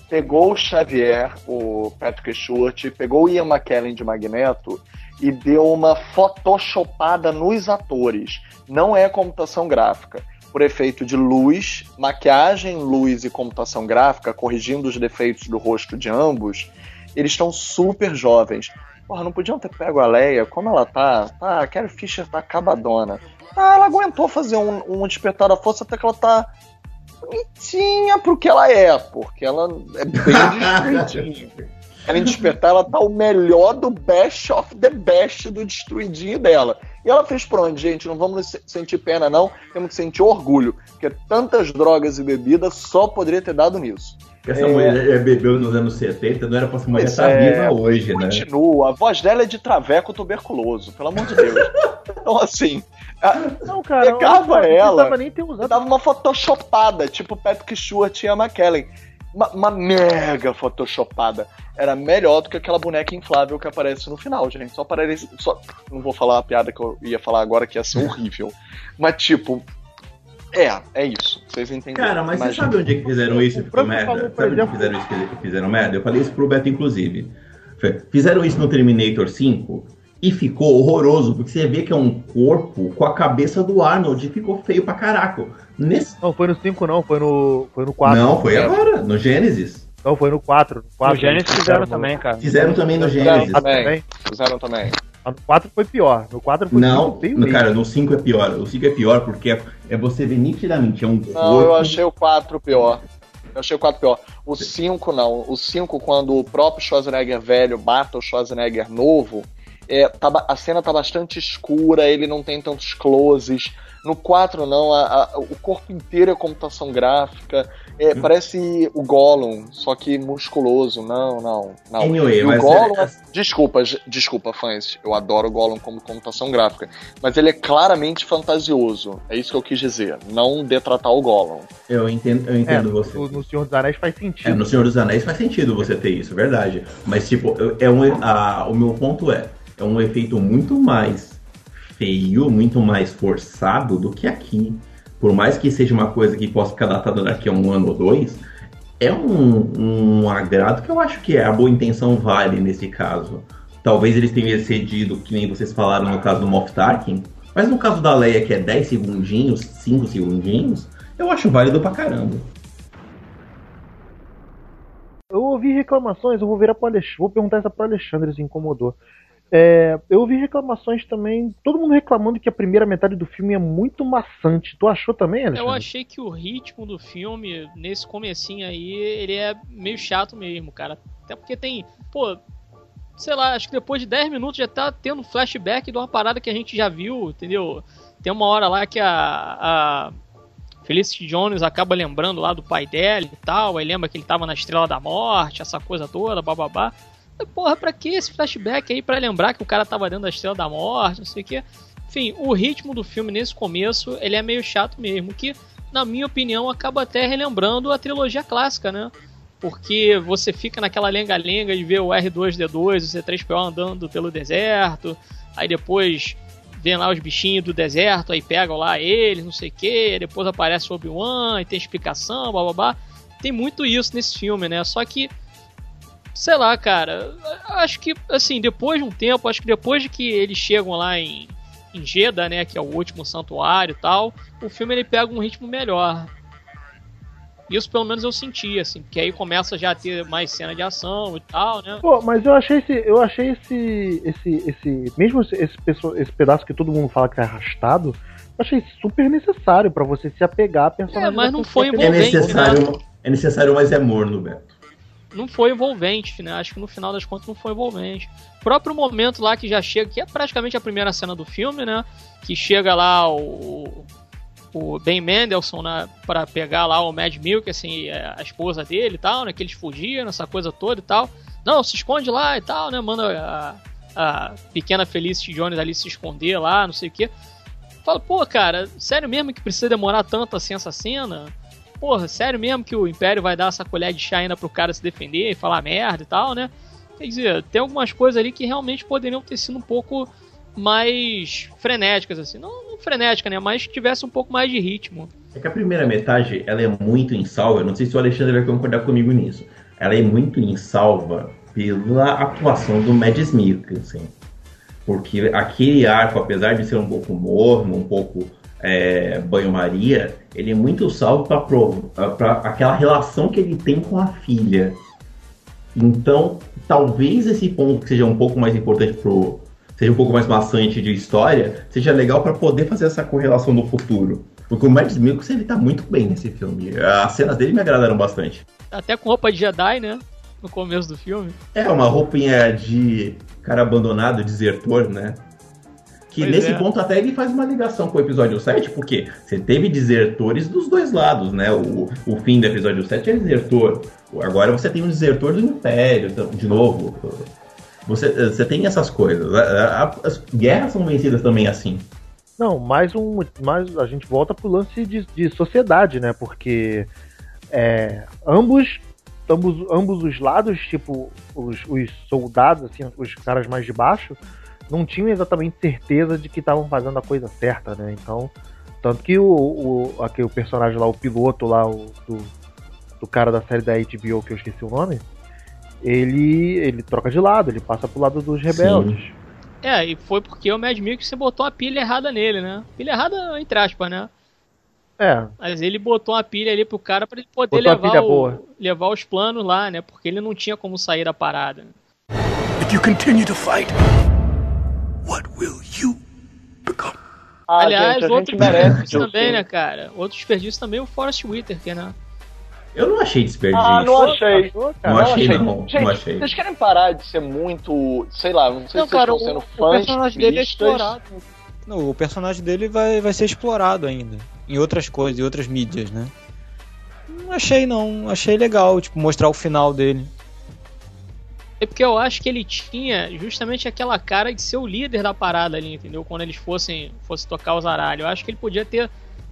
pegou o Xavier, o Patrick Stewart, pegou o Ian McKellen de Magneto e deu uma photoshopada nos atores. Não é computação gráfica. Por efeito de luz, maquiagem, luz e computação gráfica, corrigindo os defeitos do rosto de ambos, eles estão super jovens. Porra, não podiam ter pego a Leia, como ela tá? Tá, a Carrie Fisher tá acabadona. Ah, ela aguentou fazer um, um despertar da força até que ela tá bonitinha pro que ela é, porque ela é bem destruidinha. Ela em despertar, ela tá o melhor do best of the best do destruidinho dela. E ela fez por onde, gente? Não vamos se- sentir pena, não. Temos que sentir orgulho. Porque tantas drogas e bebidas só poderia ter dado nisso.
essa
É.
mulher bebeu nos anos 70, não era pra essa mulher estar
é.
viva hoje, né?
Continua. A voz dela é de traveco tuberculoso, pelo amor de Deus. Então, assim,
Não, cara,
Pegava ela.
Não nem ter usado.
dava uma photoshopada, tipo Patrick Stewart e a McKellen. Uma, uma mega photoshopada. Era melhor do que aquela boneca inflável que aparece no final, gente. Só aparece. Só, não vou falar a piada que eu ia falar agora, que ia ser horrível. Mas, tipo. É, é isso. Vocês entenderam.
Cara, mas você sabe onde é que fizeram isso e ficou merda?
falou,
sabe onde fizeram isso que fizeram merda? Eu falei isso pro Beto, inclusive. Fizeram isso no Terminator 5 e ficou horroroso, porque você vê que é um corpo com a cabeça do Arnold e ficou feio pra caraca. Nesse...
Não, foi no 5 não, foi no, foi no 4.
Não, foi agora, no Gênesis.
Não, foi no 4. No 4
No Genesis fizeram também, cara.
Fizeram também no
Fizeram
Gênesis.
também.
também.
Fizeram também.
Ah, No 4 foi pior. No 4 foi
Não,
feio
no, cara, no 5 é pior. O 5 é pior porque é, é você ver nitidamente, é um corpo.
Não, eu achei o 4 pior. Eu achei o 4 pior. O 5 não. O 5, quando o próprio Schwarzenegger velho mata o Schwarzenegger novo, é, tá a cena tá bastante escura, ele não tem tantos closes. No 4 não, a- a- o corpo inteiro é computação gráfica. É, Parece o Gollum, só que musculoso. Não, não, não.
Anyway,
E o
mas
Gollum,
é-
desculpa, desculpa, fãs. Eu adoro o Gollum como computação gráfica. Mas ele é claramente fantasioso. É isso que eu quis dizer. Não detratar o Gollum.
Eu entendo, eu
É,
entendo
no,
você.
no Senhor dos Anéis faz sentido.
É, no Senhor dos Anéis faz sentido você ter isso, verdade. Mas, tipo, é um, a- o meu ponto é, é um efeito muito mais feio, muito mais forçado do que aqui. Por mais que seja uma coisa que possa ficar datada daqui a um ano ou dois, é um, um agrado que eu acho que é, a boa intenção vale nesse caso. Talvez eles tenham excedido, que nem vocês falaram no caso do Moff Tarkin, mas no caso da Leia, que é 10 segundinhos, 5 segundinhos, eu acho válido pra caramba.
Eu ouvi reclamações, eu vou virar pro Alexandre, vou perguntar essa pro Alexandre se incomodou. É, eu ouvi reclamações também, todo mundo reclamando que a primeira metade do filme é muito maçante. Tu achou também, Alexandre?
Eu achei que o ritmo do filme, nesse comecinho aí, ele é meio chato mesmo, cara. Até porque tem, pô, sei lá, acho que depois de 10 minutos já tá tendo flashback de uma parada que a gente já viu, entendeu? Tem uma hora lá que a, a Felicity Jones acaba lembrando lá do pai dela e tal, aí lembra que ele tava na Estrela da Morte, essa coisa toda, bababá. Mas, Porra, pra que esse flashback aí pra lembrar que o cara tava dentro da Estrela da Morte, não sei o que. Enfim, o ritmo do filme nesse começo, ele é meio chato mesmo, que na minha opinião acaba até relembrando a trilogia clássica, né? Porque você fica naquela lenga-lenga de ver o R2D2, o C3PO andando pelo deserto, aí depois vem lá os bichinhos do deserto, aí pegam lá eles, não sei o que, depois aparece o Obi-Wan e tem explicação, blá. Tem muito isso nesse filme, né? Só que sei lá, cara, acho que, assim, depois de um tempo, acho que depois de que eles chegam lá em, em Jeddah, né, que é o último santuário e tal, o filme ele pega um ritmo melhor. Isso pelo menos eu senti, assim, porque aí começa já a ter mais cena de ação e tal, né?
Pô, mas eu achei esse. Eu achei esse. esse, esse mesmo esse, esse, esse pedaço que todo mundo fala que é arrastado, eu achei super necessário pra você se apegar a personagem.
É, mas não foi
É
envolvente,
necessário, é necessário, mas é morno, Beto.
Não foi envolvente, né? Acho que no final das contas não foi envolvente. O próprio momento lá que já chega, que é praticamente a primeira cena do filme, né? Que chega lá o, o Ben Mendelssohn né, para pegar lá o Mad Milk, assim, a esposa dele e tal, né? Que eles fugiram, essa coisa toda e tal. Não, se esconde lá e tal, né? Manda a, a pequena Felicity Jones ali se esconder lá, não sei o quê. Fala, pô, cara, sério mesmo que precisa demorar tanto assim essa cena? Porra, sério mesmo que o Império vai dar essa colher de chá ainda pro cara se defender e falar merda e tal, né? Quer dizer, tem algumas coisas ali que realmente poderiam ter sido um pouco mais frenéticas, assim. Não, não frenética, né? Mas que tivesse um pouco mais de ritmo.
É que a primeira metade, ela é muito insalva, eu não sei se o Alexandre vai concordar comigo nisso. Ela é muito insalva pela atuação do Mads Mikkelsen. Porque aquele arco, apesar de ser um pouco morno, um pouco é, banho-maria, ele é muito salvo para aquela relação que ele tem com a filha. Então, talvez esse ponto que seja um pouco mais importante pro. seja um pouco mais maçante de história, seja legal para poder fazer essa correlação no futuro. Porque o Mads Mikkelsen ele tá muito bem nesse filme. As cenas dele me agradaram bastante.
Até com roupa de Jedi, né? No começo do filme.
É uma roupinha de cara abandonado, desertor, né? Que
Pois
nesse
é.
ponto até ele faz uma ligação com o episódio 7, porque você teve desertores dos dois lados, né? O, o fim do episódio 7 é desertor. Agora você tem um desertor do Império, então, de novo. Você, você tem essas coisas. As guerras são vencidas também assim.
Não, mais um. Mais, a gente volta pro lance de, de sociedade, né? Porque é, ambos, ambos, ambos os lados, tipo, os, os soldados, assim, os caras mais de baixo, não tinham exatamente certeza de que estavam fazendo a coisa certa, né? Então. Tanto que o, o, aquele personagem lá, o piloto lá, o, do, do cara da série da HBO, que eu esqueci o nome, ele, ele troca de lado, ele passa pro lado dos rebeldes.
É, e foi porque o Mad Milk você botou a pilha errada nele, né? Pilha errada, entre aspas, né?
É,
Mas ele botou uma pilha ali pro cara pra ele poder
Botou uma
levar, o- levar os planos lá, né? Porque ele não tinha como sair da parada.
If you continue to fight, what will you become?
Ah,
Aliás,
gente,
outro desperdício
o
também, né, cara? Outro desperdício também é o Forrest Whitaker, né?
Eu não achei desperdício.
Ah, não achei.
Não
cara?
achei, não.
Gente,
Não achei.
vocês querem parar de ser muito, sei lá, não sei
Não,
se vocês
cara,
estão
o,
sendo
o
fãs
personagem dele é explorado. Não, o personagem dele vai, vai ser explorado ainda. Em outras coisas, em outras mídias, né? Não achei não, achei legal, tipo, mostrar o final dele.
É porque eu acho que ele tinha justamente aquela cara de ser o líder da parada ali, entendeu? Quando eles fossem, fossem tocar os aralhos. Eu acho que ele podia ter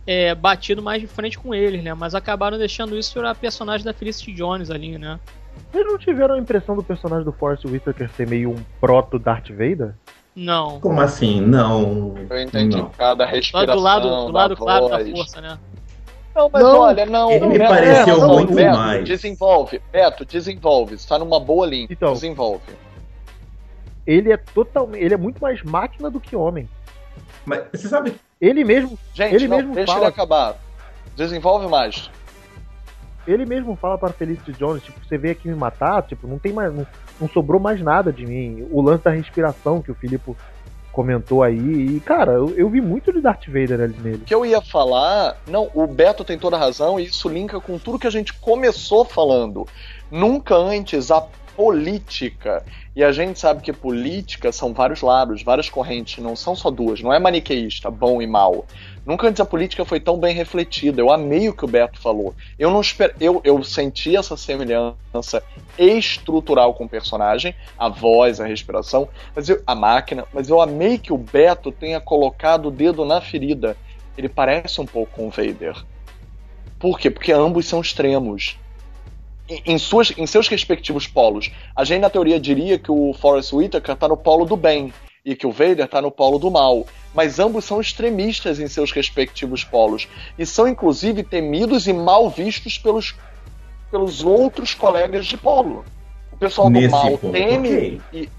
é, batido mais de frente com eles, né? Mas acabaram deixando isso para personagem da Felicity Jones ali, né?
Vocês não tiveram a impressão do personagem do Forrest Whitaker ser meio um proto Darth Vader?
Não.
Como assim? Não.
Eu entendi
Não.
por causa da
Lá
respiração,
do lado, do lado
da
claro da força, né?
Não, mas
Não,
olha, não.
ele me
Beto,
pareceu
não,
muito
Beto,
mais.
Desenvolve, Beto, desenvolve. Está numa boa linha.
Então.
Desenvolve.
Ele é totalmente. Ele é muito mais máquina do que homem.
Mas você sabe
Ele mesmo,
Gente,
Ele
não,
mesmo
deixa
fala.
ele acabar. Desenvolve mais.
ele mesmo fala para Felicity Jones, tipo, você veio aqui me matar, tipo, não tem mais. Não, não sobrou mais nada de mim. O lance da respiração que o Filipe comentou aí. E, cara, eu, eu vi muito de Darth Vader ali nele.
O que eu ia falar, não, o Beto tem toda a razão e isso linka com tudo que a gente começou falando. Nunca antes a política, e a gente sabe que política são vários lados, várias correntes, não são só duas, não é maniqueísta, bom e mal. Nunca antes a política foi tão bem refletida. Eu amei o que o Beto falou. Eu não esper... eu, eu senti essa semelhança estrutural com o personagem, a voz, a respiração, mas eu, a máquina, mas eu amei que o Beto tenha colocado o dedo na ferida. Ele parece um pouco com o Vader. Por quê? Porque ambos são extremos. Em, suas, em seus respectivos polos. A gente, na teoria, diria que o Forrest Whitaker está no polo do bem e que o Vader está no polo do mal. Mas ambos são extremistas em seus respectivos polos. E são, inclusive, temidos e mal vistos pelos, pelos outros colegas de polo. O pessoal do
nesse
mal
ponto,
teme
ok.
e.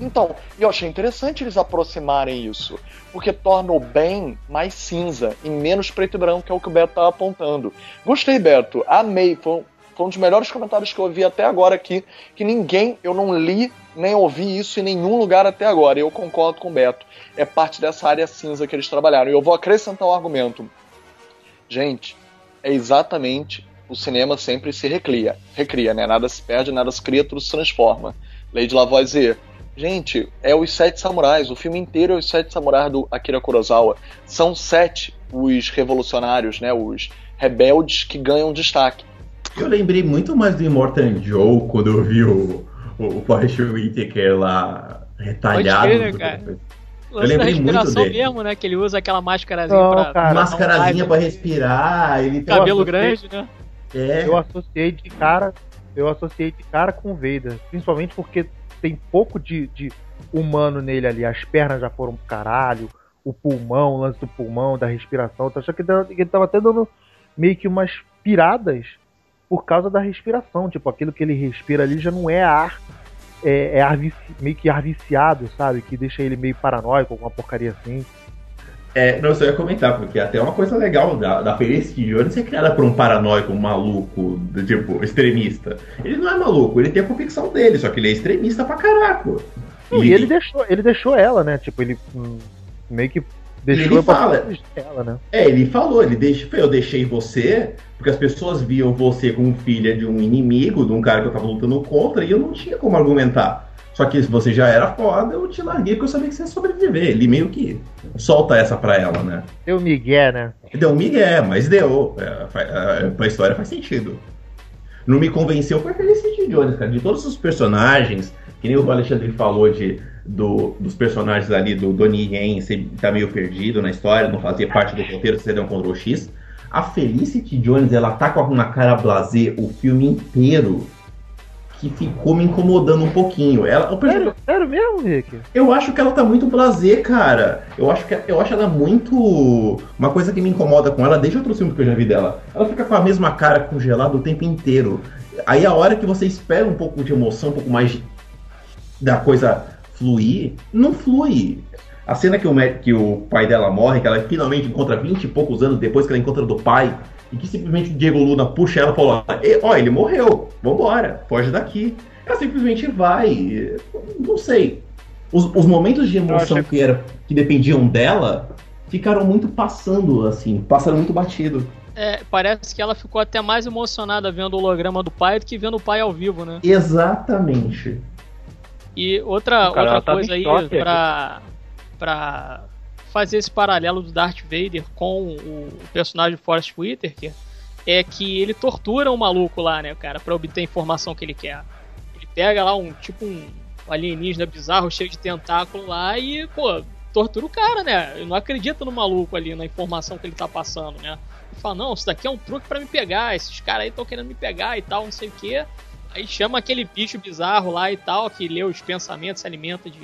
Então, eu achei interessante eles aproximarem isso, porque torna o bem mais cinza e menos preto e branco, que é o que o Beto tá apontando. Gostei, Beto, amei, foi foi um dos melhores comentários que eu ouvi até agora aqui, que ninguém, eu não li nem ouvi isso em nenhum lugar até agora, eu concordo com o Beto. É parte dessa área cinza que eles trabalharam. E eu vou acrescentar um argumento. Gente, é exatamente o cinema sempre se recria, recria, né? Nada se perde, nada se cria, tudo se transforma. Lady Lavoisier. Gente, é os Sete Samurais. O filme inteiro é os Sete Samurais do Akira Kurosawa. São sete os revolucionários, né? Os rebeldes que ganham destaque.
Eu lembrei muito mais do Immortal Joe quando eu vi o, o, o Forrest Whitaker lá retalhado.
Pode crer, cara? O lance da
lembrei muito
respiração
dele.
mesmo, né? Que ele usa aquela máscarazinha
Não,
pra.
cara.
Mascarazinha
um
pra respirar, ele tem
Cabelo
uma-
grande, né?
É,
Eu associei de cara. Eu associei de cara com o Vader. Principalmente porque tem pouco de, de humano nele ali. As pernas já foram pro caralho. O pulmão, o lance do pulmão, da respiração. Eu achei ele tava- que ele tava até dando meio que umas piradas por causa da respiração. Tipo, aquilo que ele respira ali já não é ar. É, é ar meio que ar viciado, sabe? Que deixa ele meio paranoico, alguma porcaria assim.
É, não, eu só ia comentar, porque até uma coisa legal da, da Felicity Jones é criada por um paranoico, um maluco, tipo, extremista. Ele não é maluco, ele tem a convicção dele, só que ele é extremista pra caraco.
Não, E ele deixou, ele deixou ela, né? Tipo, ele hum, meio que deixou
ele fala.
né?
É, ele falou, ele deixa, eu deixei você, porque as pessoas viam você como filha de um inimigo, de um cara que eu tava lutando contra, e eu não tinha como argumentar. Só que se você já era foda, eu te larguei porque eu sabia que você ia sobreviver. Ele meio que solta essa pra ela, né?
Deu Miguel, né?
Deu migué, mas deu. É, é, pra história faz sentido. Não me convenceu foi Felicity Jones, cara. De todos os personagens, que nem o Alexandre falou de, do- dos personagens ali do Donnie Yen, tá meio perdido na história, não fazia parte do roteiro, você deu um Ctrl X. A Felicity Jones, ela tá com uma cara blasé o filme inteiro, que ficou me incomodando um pouquinho. Ela,
Sério, sério mesmo, Rick?
eu acho que ela tá muito blasé, cara. Eu acho que eu acho ela muito. Uma coisa que me incomoda com ela, desde outros filmes que eu já vi dela. Ela fica com a mesma cara congelada o tempo inteiro. Aí a hora que você espera um pouco de emoção, um pouco mais de- da coisa fluir, não flui. A cena que o, que o pai dela morre, que ela finalmente encontra 20 e poucos anos depois que ela encontra do pai, e que simplesmente o Diego Luna puxa ela e fala: "E- Ó, ele morreu, vambora, foge daqui. Ela simplesmente vai. Não sei. Os, os momentos de emoção que, era, que dependiam dela ficaram muito passando, assim, passaram muito batido.
É, parece que ela ficou até mais emocionada vendo o holograma do pai do que vendo o pai ao vivo, né?
Exatamente.
E outra, outra coisa aí
choque,
pra, pra fazer esse paralelo do Darth Vader com o personagem Forrest Whitaker é que ele tortura o maluco lá, né, cara, pra obter a informação que ele quer. Ele pega lá um tipo um alienígena bizarro cheio de tentáculo lá e, pô, tortura o cara, né? Ele não acredita no maluco ali, na informação que ele tá passando, né? Ele fala, não, isso daqui é um truque pra me pegar, esses caras aí estão querendo me pegar e tal, não sei o quê. Aí chama aquele bicho bizarro lá e tal, que lê os pensamentos, se alimenta de,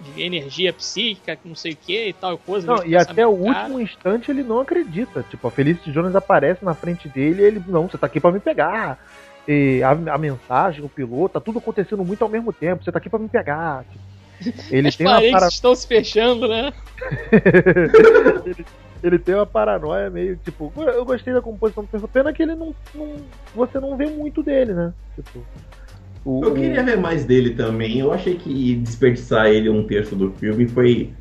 de energia psíquica, não sei o que e tal, coisa.
Não, e até o último instante ele não acredita. Tipo, a Felicity Jones aparece na frente dele e ele, não, você tá aqui pra me pegar. E a, a mensagem, o piloto, tá tudo acontecendo muito ao mesmo tempo. Você tá aqui pra me pegar. Tipo, ele
As
tem
paredes
para...
estão se fechando, né?
ele, tem uma paranoia meio, tipo, eu gostei da composição do personagem. Pena que ele não, não- Você não vê muito dele, né? Tipo. O,
Eu queria ver mais dele também. Eu achei que desperdiçar ele um terço do filme foi.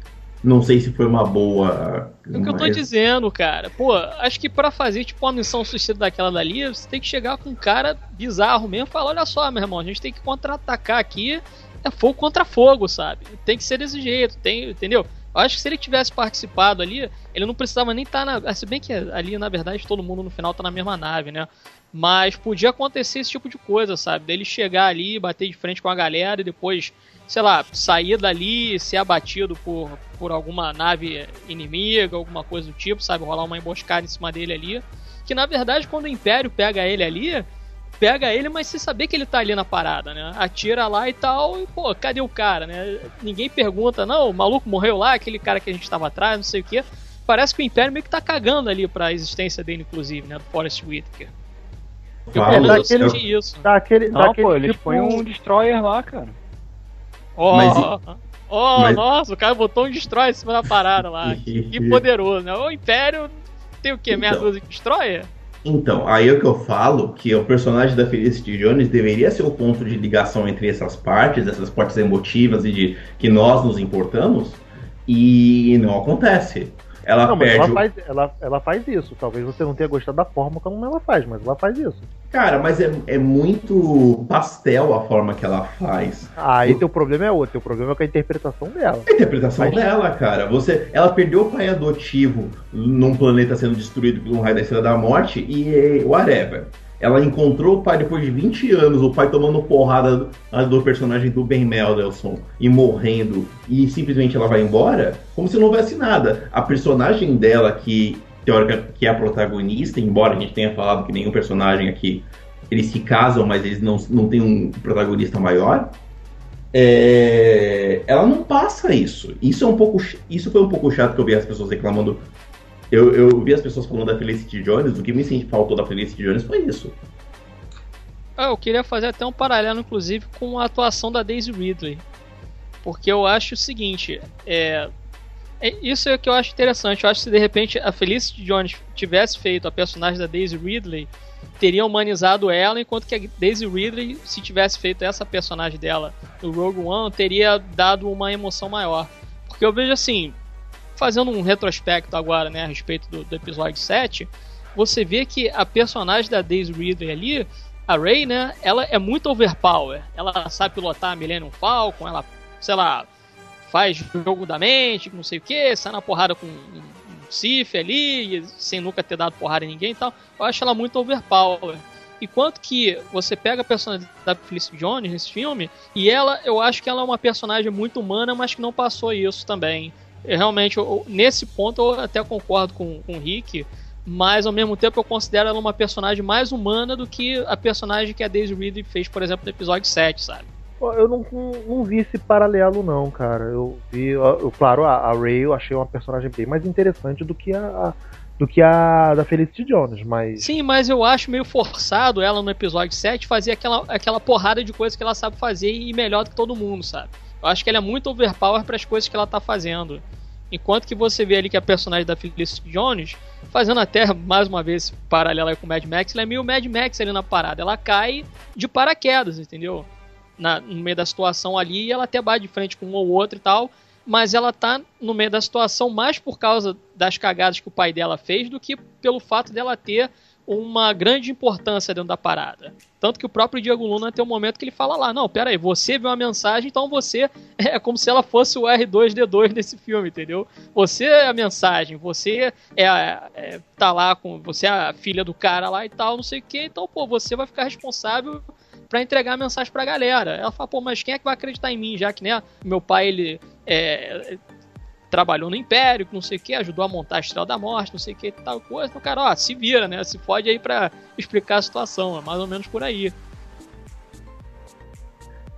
Não sei se foi uma boa.
É o que eu tô dizendo, cara. Pô, acho que pra fazer, tipo, uma missão suicida daquela dali, você tem que chegar com um cara bizarro mesmo e falar, olha só, meu irmão, a gente tem que contra-atacar aqui, é fogo contra fogo, sabe? Tem que ser desse jeito, tem, entendeu? Eu acho que se ele tivesse participado ali, ele não precisava nem estar na. Se bem que ali, na verdade, todo mundo no final tá na mesma nave, né? Mas podia acontecer esse tipo de coisa, sabe? Dele chegar ali, bater de frente com a galera e depois, sei lá, sair dali ser abatido por, por alguma nave inimiga, alguma coisa do tipo, sabe? Rolar uma emboscada em cima dele ali. Que na verdade, quando o Império pega ele ali, pega ele, mas sem saber que ele tá ali na parada, né? Atira lá e tal, e pô, cadê o cara, né? Ninguém pergunta, não, o maluco morreu lá, aquele cara que a gente tava atrás, não sei o quê. Parece que o Império meio que tá cagando ali pra existência dele, inclusive, né? Do Forrest Whitaker. Eu,
Fala,
pelo menos,
daquele-
eu isso.
Tá aquele,
Não,
daquele
pô, eles
tipo-
põem um destroyer lá, cara.
Ó,
Mas
ó,
mas-
nossa, o cara botou um destroyer em cima da parada lá. que poderoso, né? O Império tem o quê? Meia
Então.
dúzia de destroyer?
Então, aí é o que eu falo, que o personagem da Felicity Jones deveria ser o ponto de ligação entre essas partes, essas partes emotivas e de que nós nos importamos, e não acontece. Ela
Não,
perde.
ela faz, ela, ela faz isso. Talvez você não tenha gostado da forma como ela faz, mas ela faz isso.
Cara, mas é, é muito pastel a forma que ela faz.
Aí
O-
teu problema é outro, teu problema é com a interpretação dela.
A interpretação
Mas-
dela, cara. Você, ela perdeu o pai adotivo num planeta sendo destruído por um raio da Estrela da Morte e whatever. Ela encontrou o pai depois de 20 anos, o pai tomando porrada do, personagem do Ben Mendelsohn e morrendo, e simplesmente ela vai embora, como se não houvesse nada. A personagem dela, que teórica que é a protagonista, embora a gente tenha falado que nenhum personagem aqui eles se casam, mas eles não, não têm um protagonista maior. é, ela não passa isso. Isso é um pouco, isso foi um pouco chato que eu vi as pessoas reclamando. Eu, eu vi as pessoas falando da Felicity Jones. O que me senti faltou da Felicity Jones foi isso.
Ah, eu queria fazer até um paralelo, inclusive, com a atuação da Daisy Ridley. Porque eu acho o seguinte, é, é- isso é o que eu acho interessante. Eu acho que se de repente a Felicity Jones tivesse feito a personagem da Daisy Ridley, teria humanizado ela, enquanto que a Daisy Ridley, se tivesse feito essa personagem dela no Rogue One, teria dado uma emoção maior. Porque eu vejo assim, fazendo um retrospecto agora, né, a respeito do, do episódio 7, você vê que a personagem da Daisy Ridley ali, a Rey, né, ela é muito overpower. Ela sabe pilotar a Millennium Falcon, ela, sei lá, faz jogo da mente, não sei o que, sai na porrada com um, Sif ali, sem nunca ter dado porrada em ninguém e tal. Eu acho ela muito overpower. Enquanto que você pega a personagem da Felicity Jones nesse filme, e ela, eu acho que ela é uma personagem muito humana, mas que não passou isso também. Eu, realmente, eu- nesse ponto eu até concordo com, com o Rick, mas ao mesmo tempo eu considero ela uma personagem mais humana do que a personagem que a Daisy Ridley fez, por exemplo, no episódio 7, sabe?
Eu não, não, não vi esse paralelo, não, cara. Eu vi, eu, claro, a, a Ray eu achei uma personagem bem mais interessante do que a, a- do que a da Felicity Jones, mas.
Sim, mas eu acho meio forçado ela no episódio 7 fazer aquela, aquela porrada de coisas que ela sabe fazer e melhor do que todo mundo, sabe? Eu acho que ela é muito overpower para as coisas que ela tá fazendo. Enquanto que você vê ali que a personagem da Felicity Jones, fazendo até mais uma vez paralela com o Mad Max, ela é meio Mad Max ali na parada. Ela cai de paraquedas, entendeu? Na, no meio da situação ali e ela até bate de frente com um ou outro e tal. Mas ela tá no meio da situação mais por causa das cagadas que o pai dela fez do que pelo fato dela ter uma grande importância dentro da parada. Tanto que o próprio Diego Luna tem um momento que ele fala lá, não, pera aí, você viu uma mensagem, então você é como se ela fosse o R2D2 desse filme, entendeu? Você é a mensagem, você é, é tá lá com, você é a filha do cara lá e tal, não sei o que, então, pô, você vai ficar responsável para entregar a mensagem pra galera. Ela fala, pô, mas quem é que vai acreditar em mim, já que, né, meu pai, ele é, trabalhou no Império, não sei o que, ajudou a montar a Estrela da Morte, não sei o que, tal coisa. Então, cara, ó, se vira, né? Se fode aí pra explicar a situação, é mais ou menos por aí.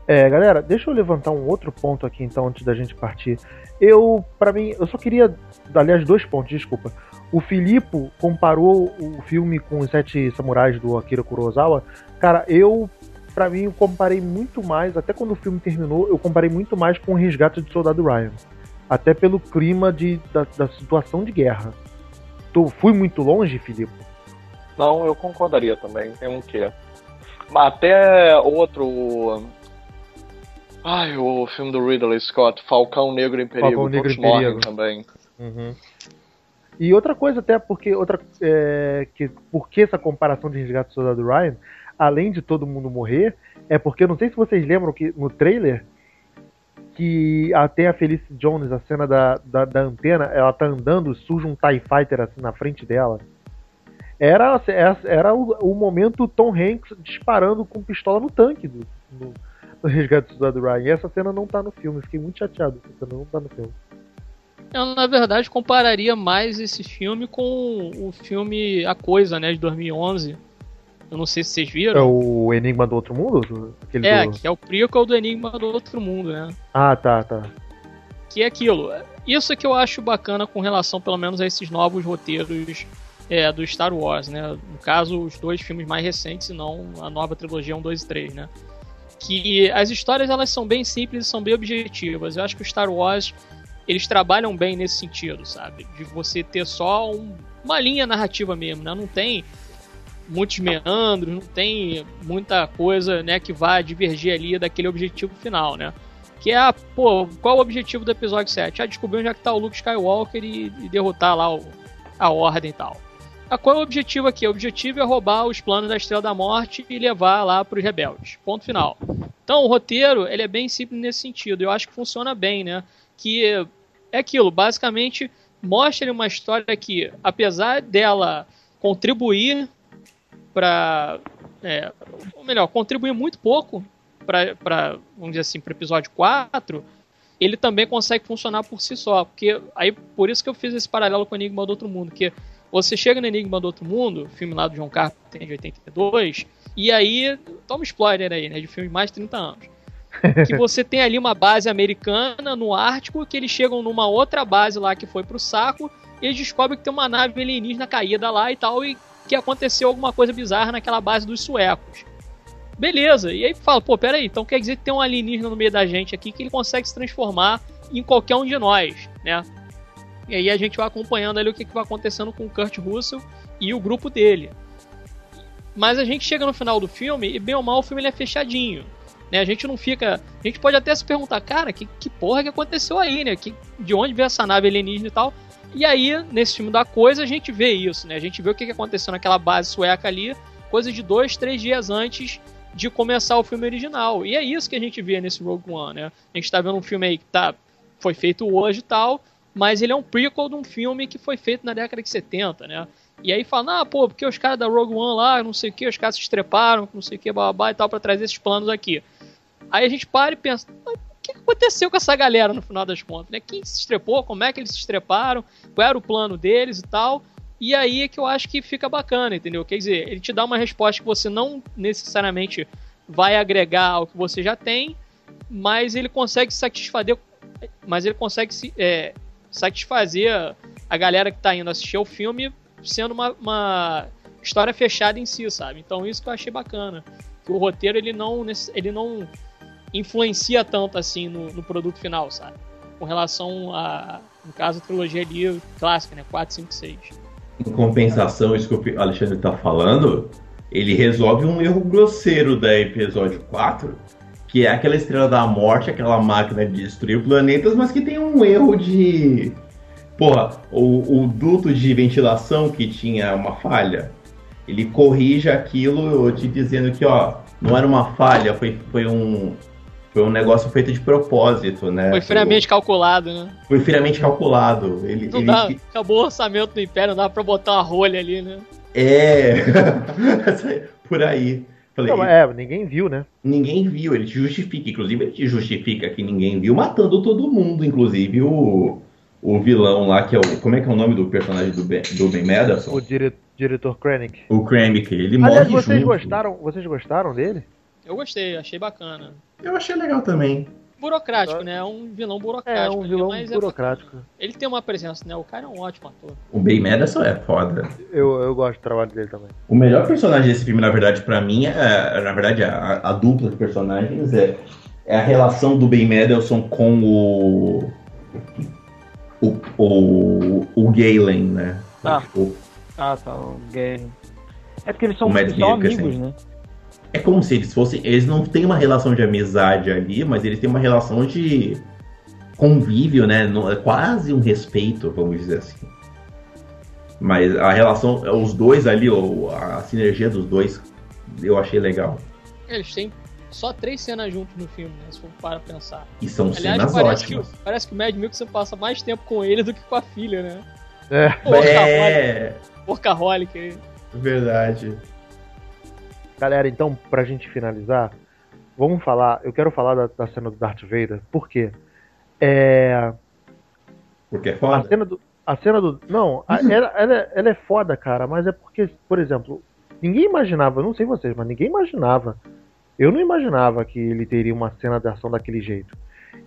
É, galera, deixa eu levantar um outro ponto aqui então antes da gente partir. Eu, para mim, eu só queria, aliás, dois pontos, desculpa. O Filipe comparou o filme com os Sete Samurais do Akira Kurosawa. Cara, eu, para mim, eu comparei muito mais, até quando o filme terminou, eu comparei muito mais com o Resgate do Soldado Ryan até pelo clima de, da, da situação de guerra. Tu fui muito longe, Filipe?
Não, eu concordaria também. Tem um quê? Até outro. Ai, o filme do Ridley Scott, Falcão Negro em Perigo.
Falcão Negro em Perigo também. Uhum. E outra coisa até porque outra é, que por que essa comparação de Resgate do Soldado Ryan, além de todo mundo morrer, é porque não sei se vocês lembram que no trailer que até a Felicity Jones, a cena da, da, da, antena, ela tá andando, surge um TIE Fighter assim na frente dela. Era, era o, o momento Tom Hanks disparando com pistola no tanque do, no, no Resgate do Soldado Ryan. E essa cena não tá no filme, fiquei muito chateado. Essa cena não tá no filme.
Eu, na verdade, compararia mais esse filme com o filme A Coisa, né, de 2011 eu não sei se vocês viram.
É o Enigma do Outro Mundo?
Aquele é, do... que é o prequel do Enigma do Outro Mundo, né?
Ah, tá, tá.
Que é aquilo. Isso é que eu acho bacana com relação, pelo menos, a esses novos roteiros é, do Star Wars, né? No caso, os dois filmes mais recentes, e não a nova trilogia 1, 2 e 3, né? Que as histórias, elas são bem simples e são bem objetivas. Eu acho que o Star Wars, eles trabalham bem nesse sentido, sabe? De você ter só um, uma linha narrativa mesmo, né? Não tem muitos meandros, não tem muita coisa, né, que vá divergir ali daquele objetivo final, né? Que é, a, pô, qual o objetivo do episódio 7? Ah, descobrir onde é que tá o Luke Skywalker e, e derrotar lá o, a Ordem e tal. Ah, qual é o objetivo aqui? O objetivo é roubar os planos da Estrela da Morte e levar lá para os rebeldes. Ponto final. Então, o roteiro, ele é bem simples nesse sentido. Eu acho que funciona bem, né? Que é aquilo, basicamente mostra uma história que, apesar dela contribuir para. É, ou melhor, contribuir muito pouco para, vamos dizer assim, para o episódio 4, ele também consegue funcionar por si só. Porque aí por isso que eu fiz esse paralelo com o Enigma do Outro Mundo. Que você chega no Enigma do Outro Mundo, filme lá do John Carpenter de 82, e aí. Toma spoiler aí, né? De filme de mais de 30 anos. que você tem ali uma base americana no Ártico, que eles chegam numa outra base lá que foi pro saco, e eles descobrem que tem uma nave alienígena caída lá e tal, e que aconteceu alguma coisa bizarra naquela base dos suecos. Beleza, e aí fala, pô, peraí, então quer dizer que tem um alienígena no meio da gente aqui que ele consegue se transformar em qualquer um de nós, né? E aí a gente vai acompanhando ali o que, que vai acontecendo com o Kurt Russell e o grupo dele. Mas a gente chega no final do filme e, bem ou mal, o filme é fechadinho. Né? A gente não fica. A gente pode até se perguntar, cara, que, que porra que aconteceu aí, né? Que, de onde veio essa nave alienígena e tal. E aí, nesse filme da coisa, a gente vê isso, né? A gente vê o que aconteceu naquela base sueca ali, coisa de dois, três dias antes de começar o filme original. E é isso que a gente vê nesse Rogue One, né? A gente tá vendo um filme aí que tá, foi feito hoje e tal, mas ele é um prequel de um filme que foi feito na década de 70, né? E aí fala, ah, pô, porque os caras da Rogue One lá, não sei o que, os caras se estreparam, não sei o que, babá e tal, para trazer esses planos aqui. Aí a gente para e pensa, que aconteceu com essa galera no final das contas, né? Quem se estrepou, como é que eles se estreparam, qual era o plano deles e tal. E aí é que eu acho que fica bacana, entendeu? Quer dizer, ele te dá uma resposta que você não necessariamente vai agregar ao que você já tem, mas ele consegue satisfazer, mas ele consegue é, satisfazer a galera que está indo assistir o filme sendo uma, uma, história fechada em si, sabe? Então isso que eu achei bacana. Que o roteiro ele não, ele não influencia tanto assim no, no produto final, sabe? com relação a, no caso, a trilogia ali clássica, né? 4, 5, 6.
Em compensação, isso que o Alexandre tá falando, ele resolve um erro grosseiro da episódio 4, que é aquela estrela da morte, aquela máquina de destruir planetas, mas que tem um erro de. Porra, o, o duto de ventilação que tinha uma falha, ele corrige aquilo te dizendo que, ó, não era uma falha, foi, foi um. Foi um negócio feito de propósito, né?
Foi friamente calculado, né?
Foi friamente calculado. Ele,
Não
ele-
dá, acabou o orçamento do Império, não dá pra botar uma rolha ali, né?
É. Por aí. Falei,
Não, é, ninguém viu, né?
Ninguém viu, ele te justifica. Inclusive, ele te justifica que ninguém viu, matando todo mundo, inclusive o, o vilão lá, que é o. Como é que é o nome do personagem do Ben, do ben Mendelsohn?
O dire- diretor Krennic.
O Krennic, ele
Aliás,
morre
vocês
junto.
gostaram, vocês gostaram dele?
Eu gostei, achei bacana.
Eu achei legal também.
Burocrático, né? É um vilão
É,
burocrático.
um
ali,
vilão
mas é
burocrático.
bacana. ele tem uma presença, né? O cara é um ótimo ator.
O Ben Mendelsohn é foda.
Eu, eu gosto do trabalho dele também.
O melhor personagem desse filme, na verdade, pra mim, é, na verdade, a, a dupla de personagens é, é a relação do Ben Mendelsohn com o. O, o, o Galen, né?
Ah.
O-
Ah, tá. O gay. É porque eles são
O Matt
só
Mikkelsen.
amigos, né?
É como se eles fossem. Eles não têm uma relação de amizade ali, mas eles têm uma relação de convívio, né? Não- É quase um respeito, vamos dizer assim. Mas a relação, os dois ali, a sinergia dos dois, eu achei legal.
Eles têm só três cenas juntos no filme, né? Se for para pensar.
E são
Aliás,
cenas
parece que,
ótimas.
o- parece que o Mad Mikkelsen passa mais tempo com ele do que com a filha, né?
É.
É,
Workaholic. ele-
verdade.
Galera, então, pra gente finalizar, vamos falar. Eu quero falar da, da cena do Darth Vader, por quê? É.
Porque é
A
foda.
cena do. A cena do. Não, a- ela, ela, é- ela é foda, cara, mas é porque, por exemplo, ninguém imaginava, não sei vocês, mas ninguém imaginava. Eu não imaginava que ele teria uma cena de ação daquele jeito.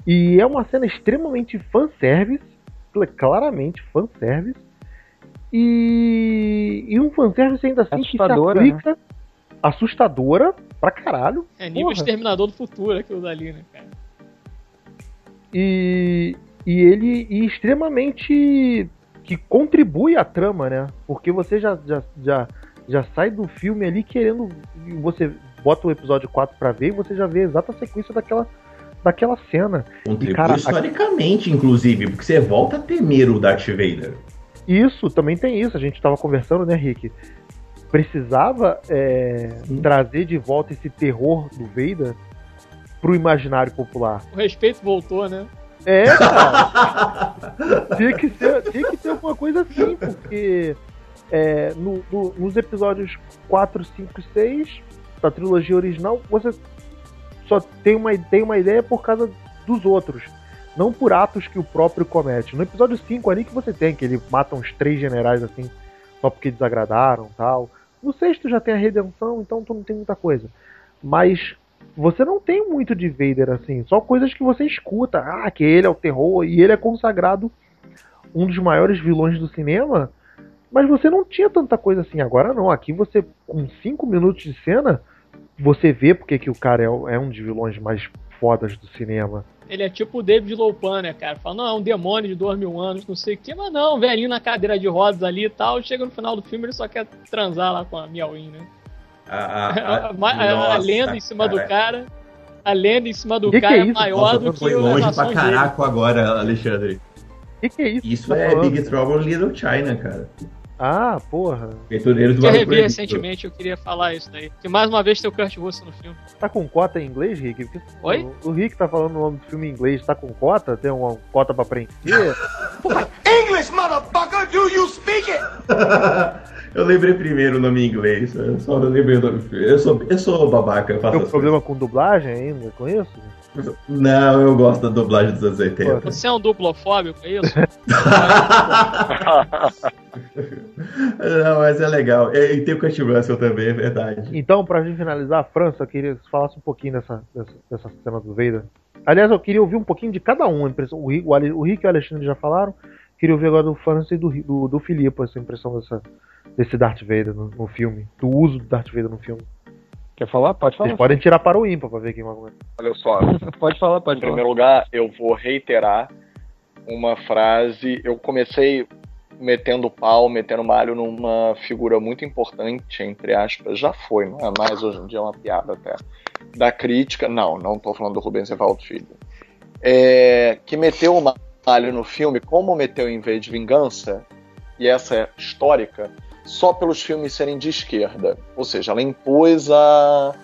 E é uma cena extremamente fanservice, cl- claramente fanservice. E, e um fanservice ainda assim que se aplica. Assustadora pra caralho.
É nível
Porra.
Exterminador do Futuro aquilo dali, né, cara?
e, e ele e extremamente que contribui à trama, né? Porque você já, já, já, já sai do filme ali querendo. Você bota o episódio 4 pra ver e você já vê a exata sequência daquela, daquela cena.
Contribui
cara, a-
historicamente, inclusive, porque você volta a temer o Darth Vader.
Isso, também tem isso. A gente tava conversando, né, Rick? Precisava é, trazer de volta esse terror do Vader pro imaginário popular.
O respeito voltou, né?
É, cara. tinha, que ser, tinha que ter alguma coisa assim, porque é, no- no- nos episódios 4, 5 e 6 da trilogia original, você só tem uma, tem uma ideia por causa dos outros. Não por atos que o próprio comete. No episódio 5 ali que você tem, que ele mata uns três generais assim, só porque desagradaram tal. No sexto já tem a redenção, então tu não tem muita coisa. Mas você não tem muito de Vader assim, só coisas que você escuta. Ah, que ele é o terror e ele é consagrado um dos maiores vilões do cinema. Mas você não tinha tanta coisa assim. Agora não. Aqui você, com 5 minutos de cena, você vê porque que o cara é, é um dos vilões mais fodas do cinema.
Ele é tipo o David Lopan, né, cara? Fala, não, é um demônio de dois mil anos, não sei o quê, mas não, velhinho na cadeira de rodas ali e tal. Chega no final do filme, ele só quer transar lá com a Miauin, né?
A, a-
A,
a-
ma- a-
nossa,
lenda em cima do
cara.
cara. A lenda em cima do
Que que
cara
é
é,
isso?
maior
Nossa,
do que
foi
as
longe pra
ações dele.
caraco agora, Alexandre.
O que, que é isso?
Isso
que tá
é
falando?
Big Trouble in Little China, cara.
Ah, porra.
Aventureiros do
eu revi
Proibido.
recentemente, eu queria falar isso daí. Que mais uma vez tem o Kurt Russell no filme.
Tá com cota em inglês, Rick? Porque
Oi?
O, Rick tá falando o nome do filme em inglês. Tá com cota? Tem uma cota pra preencher?
English, motherfucker! Do you speak it?
eu lembrei primeiro o nome em inglês. Eu só lembrei o nome. Eu sou, eu sou babaca, eu faço
Tem um problema com dublagem ainda com isso?
Não, eu gosto da dublagem dos anos 80.
Você é um duplofóbico, é isso?
Não, mas é legal. E, e tem o Kurt Russell também, é verdade.
Então, pra gente finalizar, a França, eu queria que você falasse um pouquinho dessa, dessa, dessa cena do Vader. Aliás, eu queria ouvir um pouquinho de cada um. a impressão- O Rick, o Rick e o Alexandre já falaram. Queria ouvir agora do França e do, do, do Filipe essa impressão dessa, desse Darth Vader no, no filme. Do uso do Darth Vader no filme.
Quer falar? Pode falar.
Vocês podem tirar para o ímpar pra ver quem vai
Olha só,
Pode falar, pode
Em
falar.
primeiro lugar, eu vou reiterar uma frase. Eu comecei metendo pau, metendo malho numa figura muito importante, entre aspas, já foi, não é mais hoje em dia é uma piada até, da crítica, não, não tô falando do Rubens Evaldo Filho, é, que meteu o malho no filme, como meteu em vez de vingança, e essa é histórica, só pelos filmes serem de esquerda, ou seja, ela impôs a,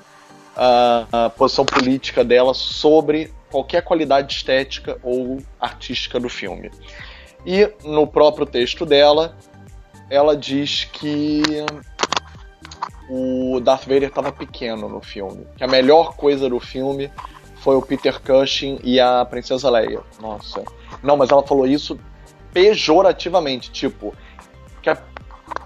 a, a posição política dela sobre qualquer qualidade estética ou artística do filme. E no próprio texto dela, ela diz que o Darth Vader estava pequeno no filme. Que a melhor coisa do filme foi o Peter Cushing e a Princesa Leia. Nossa. Não, mas ela falou isso pejorativamente, tipo, que a,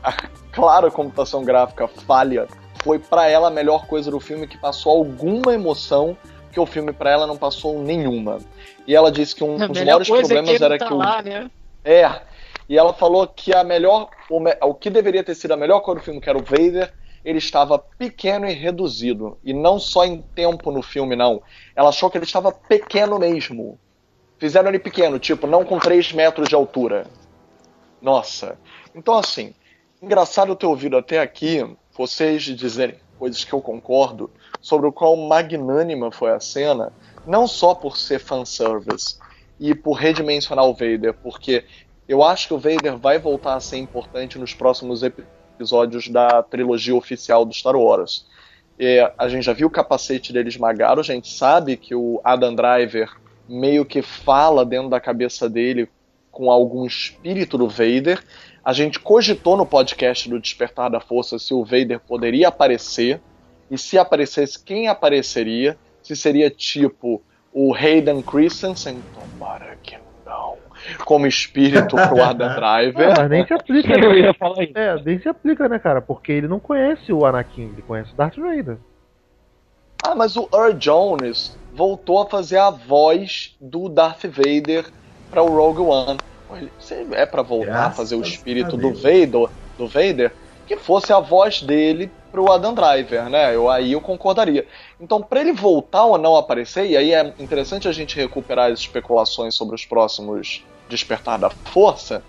a clara computação gráfica falha foi para ela a melhor coisa do filme que passou alguma emoção que o filme para ela não passou nenhuma. E ela disse que um dos maiores
é
problemas
que ele
era
tá
que o
lá, né?
é. E ela falou que a melhor. O, o que deveria ter sido a melhor coisa do filme, que era o Vader, ele estava pequeno e reduzido. E não só em tempo no filme, não. Ela achou que ele estava pequeno mesmo. Fizeram ele pequeno, tipo, não com 3 metros de altura. Nossa. Então, assim, engraçado ter ouvido até aqui vocês dizerem coisas que eu concordo sobre o qual magnânima foi a cena, não só por ser fanservice e por redimensionar o Vader, porque eu acho que o Vader vai voltar a ser importante nos próximos episódios da trilogia oficial do Star Wars. É, a gente já viu o capacete dele esmagado, a gente sabe que o Adam Driver meio que fala dentro da cabeça dele com algum espírito do Vader. A gente cogitou no podcast do Despertar da Força se o Vader poderia aparecer, e se aparecesse, quem apareceria? Se seria tipo o Hayden Christensen, tomara que não, como espírito pro Adam Driver.
mas nem se aplica,
Eu
né?
ia falar isso.
É, nem se aplica, né, cara? Porque ele não conhece o Anakin, ele conhece o Darth Vader.
Ah, mas o Earl Jones voltou a fazer a voz do Darth Vader para o Rogue One. Se é para voltar a
Graças
fazer o
a
espírito do. Vader, do Vader, que fosse a voz dele pro Adam Driver, né? Eu aí eu concordaria. Então, para ele voltar ou não aparecer, e aí é interessante a gente recuperar as especulações sobre os próximos Despertar da Força,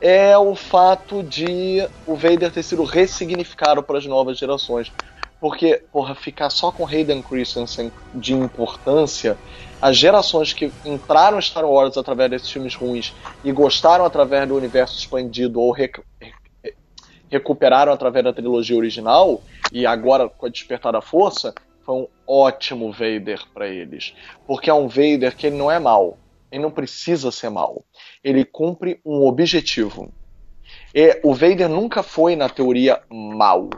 é o fato de o Vader ter sido ressignificado para as novas gerações. Porque, porra, ficar só com Hayden Christensen de importância, as gerações que entraram em Star Wars através desses filmes ruins e gostaram através do universo expandido ou rec- re- recuperaram através da trilogia original, e agora com a Despertar da Força, foi um ótimo Vader para eles. Porque é um Vader que ele não é mal. Ele não precisa ser mal. Ele cumpre um objetivo. E o Vader nunca foi, na teoria, mal.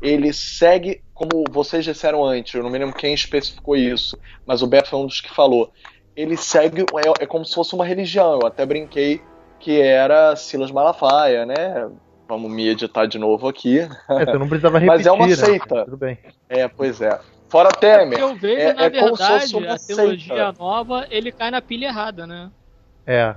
Ele segue, como vocês disseram antes, eu não me lembro quem especificou isso, mas o Beto foi um dos que falou. Ele segue, é, é como se fosse uma religião. Eu até brinquei que era Silas Malafaia, né? Vamos me editar de novo aqui.
É, você não precisava repetir,
Mas é uma
né?
seita.
Tudo bem.
É, pois é. Fora Temer.
Porque o Vader,
é-
na
é como se fosse
verdade,
uma
a trilogia
seita.
nova, ele cai na pilha errada, né?
É.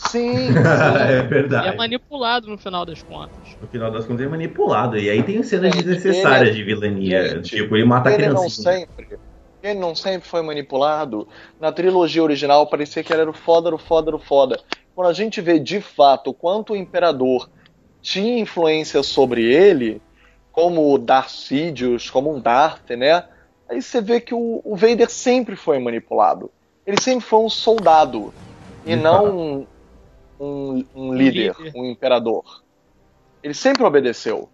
Sim,
é
E é
verdade.
manipulado no final das contas.
No final das contas, ele é manipulado. E aí tem cenas
Gente,
desnecessárias
ele-
de vilania.
Gente,
tipo, ele mata a
ele não sempre. Ele não sempre foi manipulado. Na trilogia original parecia que ele era o foda, o foda, o foda. Quando a gente vê de fato o quanto o imperador tinha influência sobre ele, como o Darth Sidious, como um Darth, né? Aí você vê que o, o Vader sempre foi manipulado. Ele sempre foi um soldado e não. Um, um, líder,
líder.
um imperador. Ele sempre obedeceu.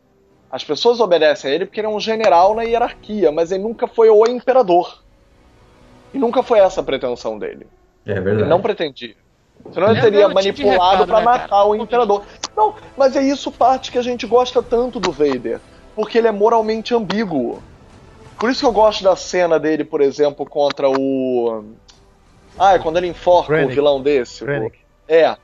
As pessoas obedecem a ele porque ele é um general na hierarquia, mas ele nunca foi o imperador. E nunca foi essa a pretensão dele.
É
Ele
verdade.
não pretendia. Senão ele
É
teria
de
manipulado pra
né,
matar o imperador. Não, mas é isso parte que a gente gosta tanto do Vader. Porque ele é moralmente ambíguo. Por isso que eu gosto da cena dele, por exemplo, contra o. Ah, é quando ele enforca o vilão desse.
Krennic.
é.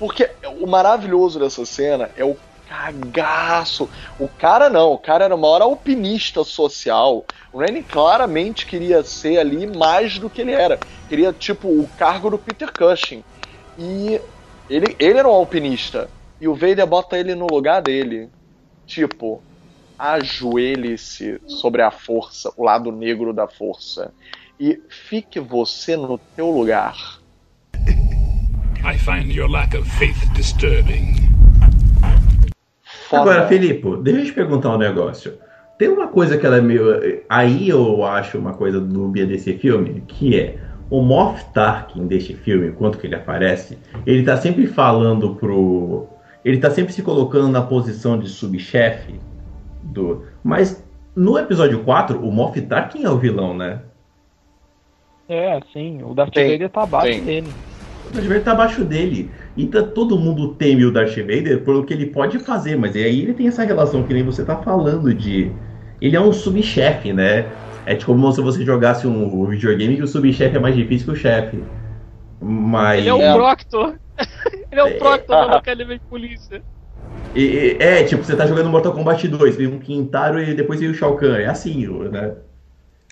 Porque o maravilhoso dessa cena é o cagaço. O cara não, o cara era o maior alpinista social. O Rennie claramente queria ser ali mais do que ele era. Queria, tipo, o cargo do Peter Cushing. E ele, ele era um alpinista. E o Vader bota ele no lugar dele. Tipo, ajoelhe-se sobre a força, o lado negro da força. E fique você no teu lugar.
I find your lack of faith disturbing.
Foda.
Agora, Filipe, deixa eu te perguntar um negócio. Tem uma coisa que ela é meio. Aí eu acho uma coisa dúbia desse filme, que é o Moff Tarkin deste filme, quanto que ele aparece, ele tá sempre falando pro. Ele tá sempre se colocando na posição de subchefe do. Mas no episódio 4, o Moff Tarkin é o vilão, né?
É, sim. O Darth Vader tá abaixo dele.
O Darth Vader tá abaixo dele. E tá, todo mundo teme o Darth Vader pelo que ele pode fazer, mas aí ele tem essa relação que nem você tá falando de. Ele é um subchefe, né? É tipo como se você jogasse um videogame que o subchefe é mais difícil que o chefe. Mas.
Ele é o
É.
Proctor. ele é o
É.
Proctor da Academia de Polícia.
E- e- é, tipo, você tá jogando Mortal Kombat 2, vem um Quintaro e depois vem o Shao Kahn. É assim, né?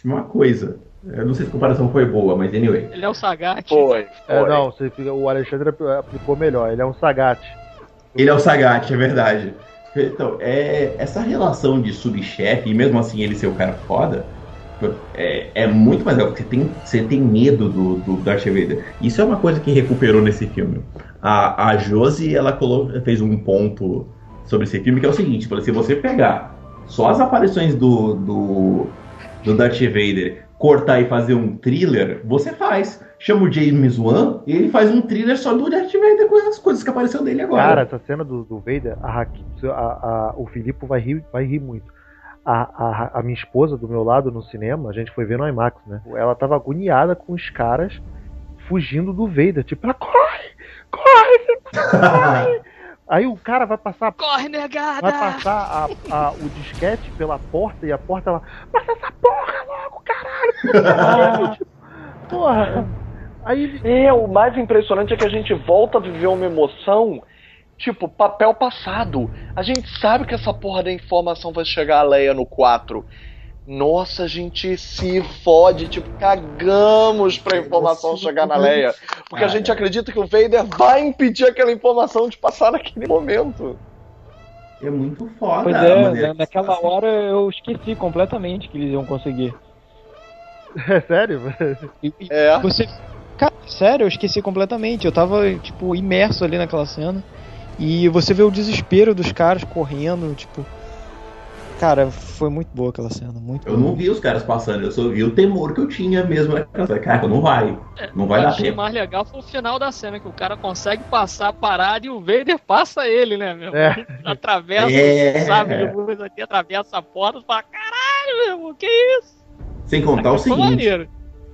Uma coisa. Eu não sei se a comparação foi boa, mas anyway.
Ele é o Sagat.
Foi,
É, não, você fica- o Alexandre aplicou melhor. Ele é um Sagat.
Ele é o Sagat, é verdade. Então, é, essa relação de subchefe, e mesmo assim ele ser o cara foda, é, é muito mais legal, porque você tem, você tem medo do, do Darth Vader. Isso é uma coisa que recuperou nesse filme. A, a Josie, ela colo- fez um ponto sobre esse filme, que é o seguinte, se você pegar só as aparições do, do, do Darth Vader, cortar e fazer um thriller, você faz. Chama o James Wan e ele faz um thriller só do Darth Vader com as coisas que apareceu dele agora.
Cara, essa cena do, do Vader, a, a- a- o Filipe vai rir, vai rir muito. A, a, a minha esposa do meu lado no cinema, a gente foi ver no IMAX, né? Ela tava agoniada com os caras fugindo do Vader. Tipo, ela corre! Corre! Filipe, corre! Aí o cara vai passar
Corre, negada!
vai passar a- a- o disquete pela porta e a porta ela. Passa essa porra logo, caralho! Tipo, porra! Aí.
É, o mais impressionante é que a gente volta a viver uma emoção, tipo, papel passado. A gente sabe que essa porra da informação vai chegar a Leia no 4. Nossa, a gente se fode, tipo, cagamos pra informação chegar na Leia. Porque a
Cara.
gente acredita que o Vader vai impedir aquela informação de passar naquele momento.
É muito foda.
Pois
a
é,
que
naquela
passa.
hora eu esqueci completamente que eles iam conseguir.
É sério?
E
É.
Você. Cara, sério, eu esqueci completamente. Eu tava, tipo, imerso ali naquela cena. E você vê o desespero dos caras correndo, tipo. Cara, foi muito boa aquela cena, muito
Eu
boa.
não vi os caras passando, eu só vi o temor que eu tinha mesmo naquela cena. Cara, não vai. Não vai
o que
dar
eu achei
tempo.
mais legal foi o final da cena, que o cara consegue passar a parada e o Vader passa ele, né, meu?
É.
Atravessa,
É.
sabe, de luz aqui, atravessa a porta e fala, caralho, meu irmão, que isso?
Sem contar o seguinte.
maneiro.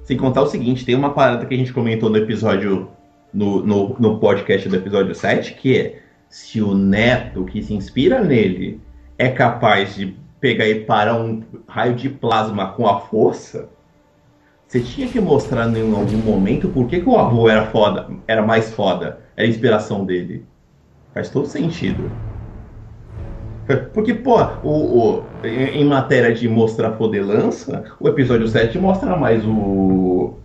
Sem contar o seguinte, tem uma parada que a gente comentou no episódio. No, no, no podcast do episódio 7, que é se o neto que se inspira nele é capaz de pegar e parar um raio de plasma com a força, você tinha que mostrar em algum momento por que, que o avô era foda, era mais foda, era a inspiração dele. Faz todo sentido. Porque, pô, o, o- em, matéria de mostrar fodelança, o episódio 7 mostra mais o,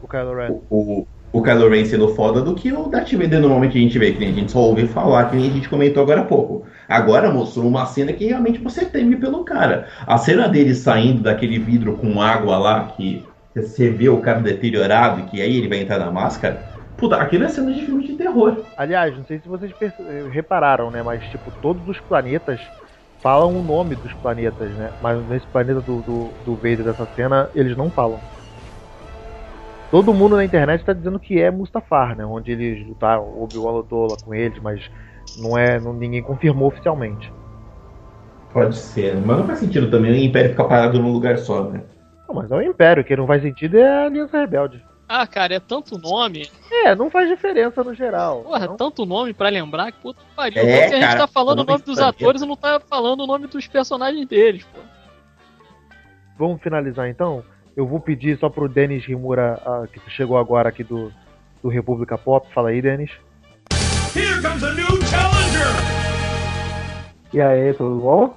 O Kylo Ren.
o, o, o Kylo Ren sendo foda do que o Darth Vader normalmente a gente vê, que nem a gente só ouve falar, que nem a gente comentou agora há pouco. Agora mostrou uma cena que realmente você teme pelo cara. A cena dele saindo daquele vidro com água lá, que você vê o cara deteriorado e que aí ele vai entrar na máscara. Puta, aquilo é cena de filme de terror.
Aliás, não sei se vocês repararam, né? Mas, tipo, todos os planetas falam o nome dos planetas, né? Mas nesse planeta do, do, do Vader dessa cena, eles não falam. Todo mundo na internet tá dizendo que é Mustafar, né? Onde eles lutaram, o Obi-Wan lutou lá com eles, mas não é. Não, ninguém confirmou oficialmente.
Pode ser, mas não faz sentido também o Império ficar parado num lugar só, né?
Não, mas é o Império, que não faz sentido é a Aliança Rebelde.
Ah, cara, é tanto nome.
É, não faz diferença no geral.
Porra,
Não-
tanto nome pra lembrar que puta que pariu.
É,
a gente
cara,
tá falando o nome dos atores e não tá falando o nome dos personagens deles, pô.
Vamos finalizar então? Eu vou pedir só pro Denis Rimura, ah, que chegou agora aqui do, do República Pop. Fala aí, Denis.
Here comes a new challenger!
E aí, tudo bom?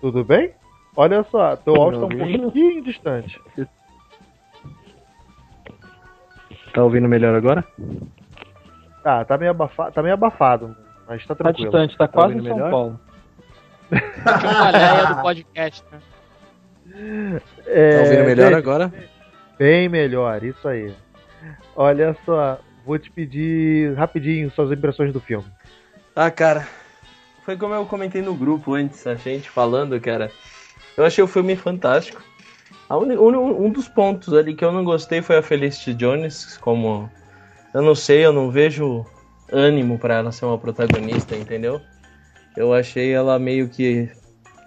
Tudo bem? Olha só, teu áudio tá um pouquinho distante.
Tá ouvindo melhor agora?
Tá, tá meio abafado, tá meio abafado, mas tá
Tá
tranquilo.
distante, tá quase em São
melhor?
Paulo.
Olha do podcast, né?
É,
Tá ouvindo melhor agora?
Bem melhor, isso aí. Olha só, vou te pedir rapidinho suas impressões do filme.
Ah, cara, foi como eu comentei no grupo antes, a gente falando, cara. Eu achei o filme fantástico. Um, um dos pontos ali que eu não gostei foi a Felicity Jones, como eu não sei, eu não vejo ânimo pra ela ser uma protagonista, entendeu? Eu achei ela meio que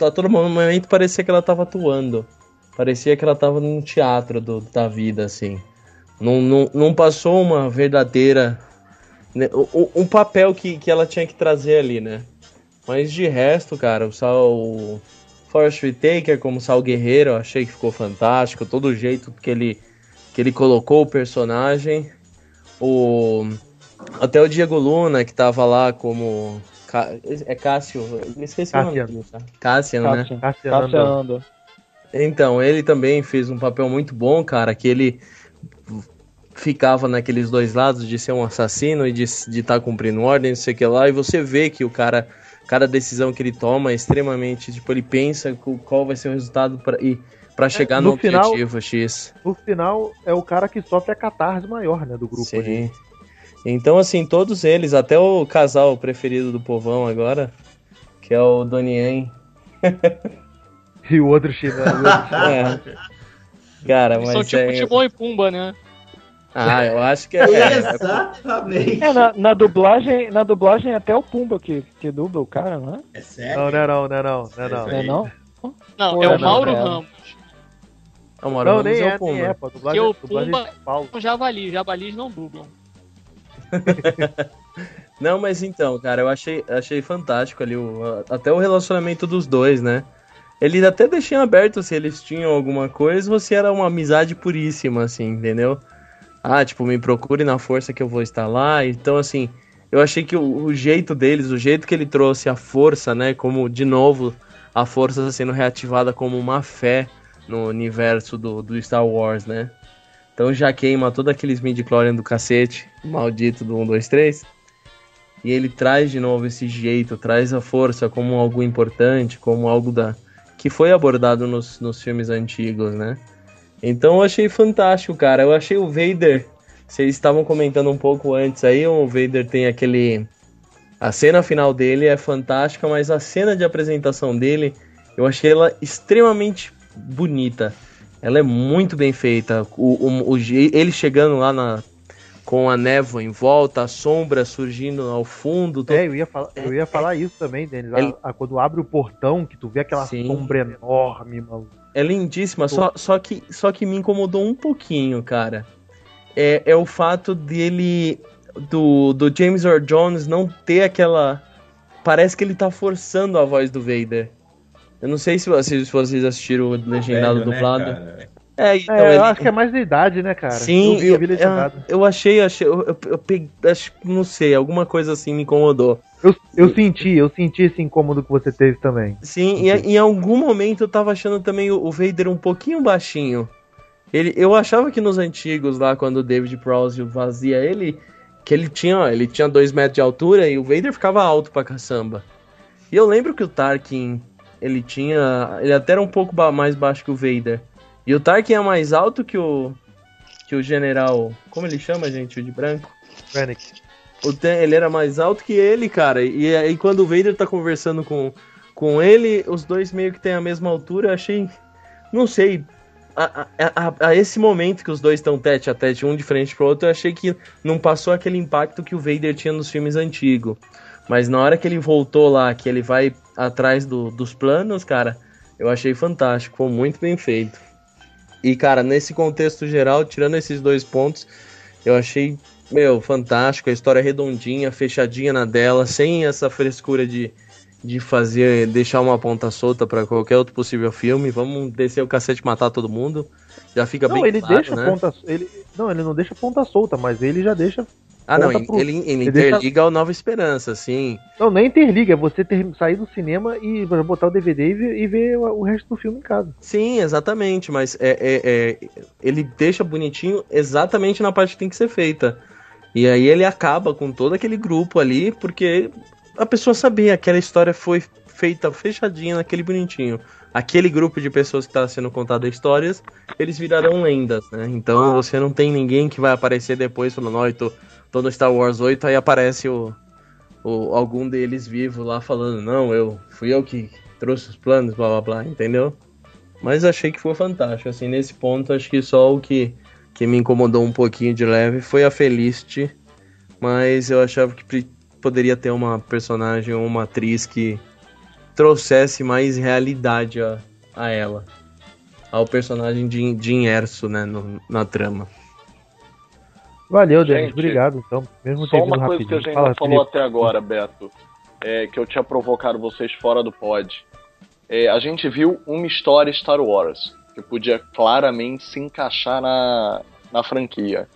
a todo momento parecia que ela tava atuando. Parecia que ela tava num teatro do- da vida, assim. Não, não, não passou uma verdadeira. né, o- o- um papel que, que ela tinha que trazer ali, né? Mas de resto, cara, o Sal. O Forrest como Sal Guerreiro, eu achei que ficou fantástico. Todo o jeito que ele, que ele colocou o personagem. O. Até o Diego Luna, que tava lá como. Ca- É Cássio, eu esqueci o nome
Cassiano.
dele, tá? Cassiano, né?
Cassiano.
Cassiano
Cassiano.
Então, ele também fez um papel muito bom, cara, que ele ficava naqueles dois lados de ser um assassino e de estar cumprindo ordem, não sei o que lá, e você vê que o cara, cada decisão que ele toma é extremamente, tipo, ele pensa qual vai ser o resultado pra, e para chegar no,
no final-
objetivo X.
No final, é o cara que sofre a catarse maior, né, do grupo. ali.
Então, assim, todos eles, até o casal preferido do povão agora, que é o Donnie
E o outro chinelo.
É. Cara,
Eles
mas
são tipo
é...
Timão e Pumba, né?
Ah, eu acho que é. é-
Exatamente.
É, na, na dublagem, na dublagem até o Pumba que, que dubla o cara, não é?
É sério?
Não, não é não, não é não, não é não.
Não é não?
Não,
Pô,
é
não,
o Mauro
cara.
Ramos.
É o Mauro
Não,
Ramos
nem
é o
é, nem
Pumba.
é, pô. Dublagem,
Porque o Pumba-
Paulo.
O Javali, Javalis não dublam.
Não, mas então, cara, eu achei, achei fantástico ali o, até o relacionamento dos dois, né? Ele até deixou aberto se eles tinham alguma coisa ou se era uma amizade puríssima, assim, entendeu? Ah, tipo, me procure na força que eu vou estar lá. Então, assim, eu achei que o, o jeito deles, o jeito que ele trouxe a força, né? Como, de novo, a força sendo reativada como uma fé no universo do, do Star Wars, né? Então já queima todos aqueles midi-chlorian do cacete, maldito do 1, 2, 3. E ele traz de novo esse jeito, traz a força como algo importante, como algo da que foi abordado nos, nos filmes antigos, né? Então eu achei fantástico, cara. Eu achei o Vader. Vocês estavam comentando um pouco antes aí, o Vader tem aquele. A cena final dele é fantástica, mas a cena de apresentação dele, eu achei ela extremamente bonita. Ela é muito bem feita. O, o, o ele chegando lá na, com a névoa em volta, a sombra surgindo ao fundo.
É, eu ia falar, eu ia falar isso também, Denis. A-
Ele-
a- quando abre o portão, que tu vê aquela
Sim.
sombra enorme, mano.
É lindíssima, só, só, que, só que me incomodou um pouquinho, cara. É, é o fato dele. Do, do James Earl Jones não ter aquela. Parece que ele tá forçando a voz do Vader. Eu não sei se vocês, se vocês assistiram o legendado
Velho, né,
dublado.
cara?
é, então
É, eu
ele-
acho que é mais da idade, né, cara?
Sim,
eu vi, eu vi
eu,
legendado.
eu achei, achei eu, eu, eu peguei, acho, não sei, alguma coisa assim me incomodou.
Eu, eu senti, eu senti esse incômodo que você teve também.
Sim, e em algum momento eu tava achando também o, o Vader um pouquinho baixinho. Ele, eu achava que nos antigos lá, quando o David Prowse fazia ele, que ele tinha, ó, ele tinha dois metros de altura e o Vader ficava alto pra caçamba. E eu lembro que o Tarkin, ele tinha, ele até era um pouco mais baixo que o Vader. E o Tarkin é mais alto que o que o general, como ele chama, gente, o de branco? Ten- ele era mais alto que ele, cara. E aí quando o Vader tá conversando com, com ele, os dois meio que têm a mesma altura, eu achei. Não sei. A, a- a- a esse momento que os dois estão tete a tete, um de frente pro outro, eu achei que não passou aquele impacto que o Vader tinha nos filmes antigos. Mas na hora que ele voltou lá, que ele vai atrás do- dos planos, cara, eu achei fantástico. Foi muito bem feito. E, cara, nesse contexto geral, tirando esses dois pontos, eu achei, meu, fantástico. A história redondinha, fechadinha na dela, sem essa frescura de, de fazer, deixar uma ponta solta pra qualquer outro possível filme. Vamos descer o cacete e matar todo mundo. Já fica
Não,
bem
ele
claro,
deixa
né?
ponta. Ele, não, ele não deixa ponta solta, mas ele já deixa.
Ah, não,
pro-
ele, ele
ele deixa-
interliga o Nova Esperança, sim.
Não, nem interliga, é você ter, sair do cinema e botar o DVD e ver, e ver o o resto do filme em casa.
Sim, exatamente, mas é, é- é- ele deixa bonitinho exatamente na parte que tem que ser feita. E aí ele acaba com todo aquele grupo ali, porque a pessoa sabia que aquela história foi feita fechadinha naquele bonitinho. Aquele grupo de pessoas que está sendo contada histórias, eles virarão lendas, né? Então você não tem ninguém que vai aparecer depois falando, ó, eu tô, no Star Wars 8, aí aparece o, o algum deles vivo lá falando, não, eu fui eu que trouxe os planos, blá blá blá, entendeu? Mas achei que foi fantástico, assim, nesse ponto acho que só o que, que me incomodou um pouquinho de leve foi a Felicity, mas eu achava que poderia ter uma personagem ou uma atriz que trouxesse mais realidade a, a ela, ao personagem de, de né, no- na trama.
Valeu, Denis. Obrigado, então. Mesmo
Só uma coisa que a
rapidinho.
gente
Fala,
não falou
Felipe.
até agora, Beto, é, que eu tinha provocado vocês fora do pod. É, a gente viu uma história Star Wars, que podia claramente se encaixar na, na franquia.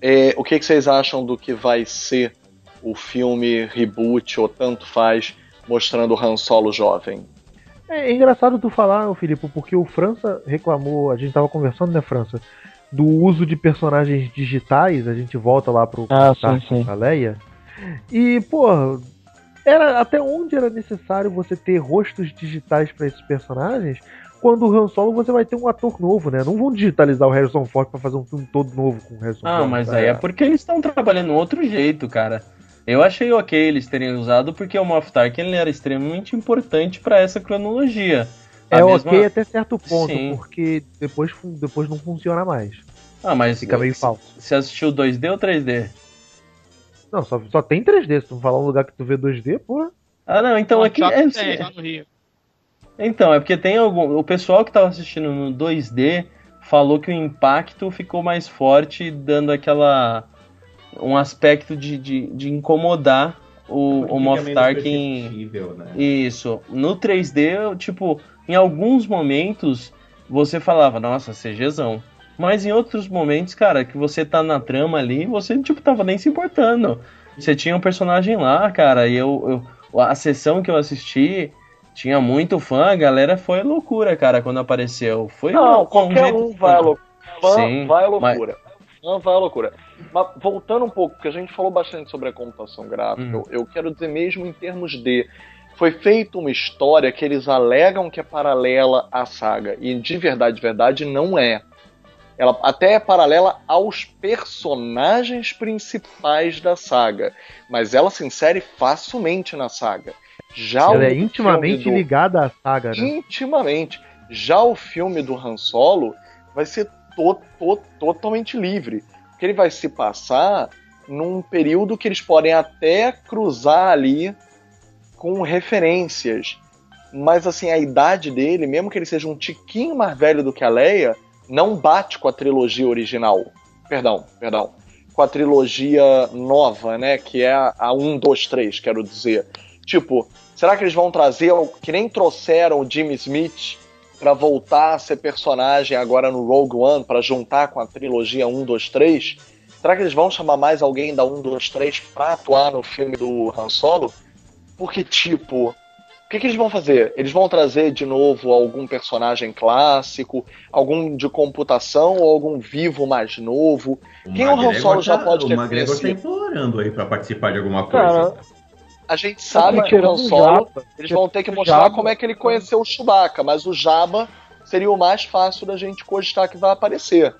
É, o que, que vocês acham do que vai ser o filme reboot ou tanto faz mostrando o Han Solo jovem?
É, é engraçado tu falar, Filipe, porque o França reclamou, a gente tava conversando, né, França, do uso de personagens digitais, a gente volta lá pro
Ah, sim,
Leia. E, pô, era até onde era necessário você ter rostos digitais pra esses personagens? Quando o Han Solo você vai ter um ator novo, né? Não vão digitalizar o Harrison Ford pra fazer um filme todo novo com o Harrison
Ah,
Ford.
mas aí é porque eles estão trabalhando outro jeito, cara. Eu achei ok eles terem usado porque o Moff Tarkin ele era extremamente importante pra essa cronologia.
É
mesma-
ok até certo ponto,
Sim.
porque depois, depois não funciona mais.
Ah, mas
Fica meio falso.
Você assistiu 2D ou 3D?
Não, só, só tem 3D. Se tu falar um lugar que tu vê 2D, porra.
Ah, não, então
Ah,
aqui é,
tem, lá no Rio.
Então, é porque tem algum. O pessoal que tava assistindo no 2D falou que o impacto ficou mais forte, dando aquela. um aspecto de, de, de incomodar o, o Moff Tarkin.
né?
Isso. No 3D, eu, tipo, em alguns momentos você falava, nossa, CGzão. Mas em outros momentos, cara, que você tá na trama ali, você, tipo, tava nem se importando. Você tinha um personagem lá, cara, e eu, eu a sessão que eu assisti tinha muito fã, a galera foi loucura, cara, quando apareceu. Foi
Não,
um
qualquer
jeito-
um vai à loucura. Fã
Sim,
vai à
mas-
loucura. Fã vai à loucura. Mas voltando um pouco, porque a gente falou bastante sobre a computação gráfica,
Hum.
eu, eu quero dizer mesmo em termos de. Foi feita uma história que eles alegam que é paralela à saga. E de verdade, de verdade, não é. Ela até é paralela aos personagens principais da saga. Mas ela se insere facilmente na saga. Já
Ela
o
é intimamente
do-
ligada à saga, né?
intimamente. Já o filme do Han Solo vai ser to to totalmente livre. Porque ele vai se passar num período que eles podem até cruzar ali com referências. Mas assim, a idade dele, mesmo que ele seja um tiquinho mais velho do que a Leia, não bate com a trilogia original. Perdão, perdão. Com a trilogia nova, né? Que é a, a 1, 2, 3, quero dizer. Tipo, será que eles vão trazer, que nem trouxeram o Jimmy Smith pra voltar a ser personagem agora no Rogue One, pra juntar com a trilogia 1, 2, 3? Será que eles vão chamar mais alguém da 1, 2, 3 pra atuar no filme do Han Solo? Porque, tipo, o que, que eles vão fazer? Eles vão trazer de novo algum personagem clássico, algum de computação ou algum vivo mais novo? Quem é o Han
McGregor
Solo já
tá-
pode
O
ter
McGregor tá
conhecido?
implorando aí pra participar de alguma coisa.
Cara, a gente sabe que o Han
o
Solo,
Jabba,
eles vão ter que
o
mostrar
Jabba-
como é que ele conheceu o Chewbacca, mas o Jabba seria o mais fácil da gente cogitar que vai aparecer.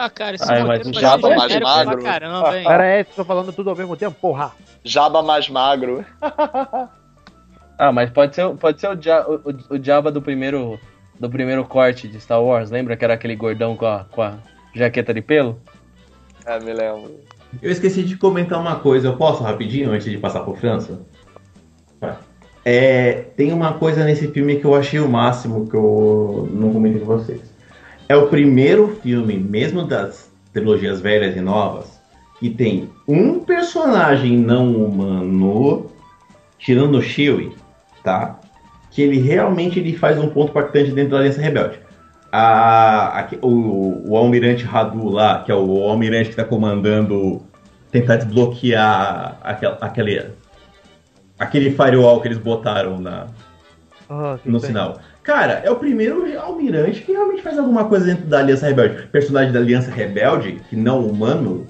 Ah, cara, esse
Ai,
roteiro
mas
vai
Jabba mais magro.
caramba, hein?
Era esse, tô falando tudo ao mesmo tempo, porra.
Jabba mais magro.
Ah, mas pode ser, pode ser o, Dia- o, o Jabba do primeiro, do primeiro corte de Star Wars, lembra que era aquele gordão com a, com a jaqueta de pelo?
É, me lembro.
Eu esqueci de comentar uma coisa, eu posso rapidinho antes de passar pro França? É, tem uma coisa nesse filme que eu achei o máximo que eu não comentei com vocês. É o primeiro filme, mesmo das trilogias velhas e novas, que tem um personagem não humano, tirando o Chewie, tá? Que ele realmente ele faz um ponto impactante dentro da Aliança Rebelde. A, a- o, o almirante Radu lá, que é o almirante que está comandando, tentar desbloquear aquele, aquele, aquele firewall que eles botaram na,
que
no
tem.
sinal. Cara, é o primeiro almirante que realmente faz alguma coisa dentro da Aliança Rebelde. Personagem da Aliança Rebelde, que não humano.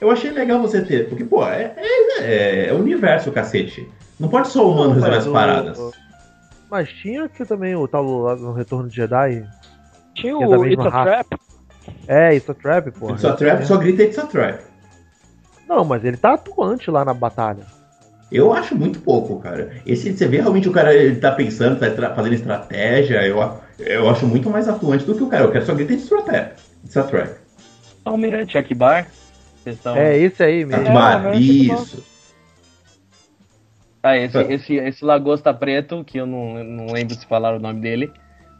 Eu achei legal você ter, porque, pô, é, é, é, é o universo, cacete. Não pode só o humano resolver as paradas.
Mas tinha que também o tal lá no Retorno de Jedi.
Tinha
é
o It's a. Trap.
É, isso é trap, pô.
It's a trap, só grita It's a trap.
Não, mas ele tá atuante lá na batalha.
Eu acho muito pouco, cara. Esse, você vê realmente o cara, ele tá pensando, tá fazendo estratégia, eu, eu acho muito mais atuante do que o cara. Eu quero só grita de estratégia. Trek.
Almirante Akbar?
É esse aí mesmo.
Akbar, isso.
Ah, esse, esse, esse Lagosta Preto, que eu não, não lembro se falaram o nome dele,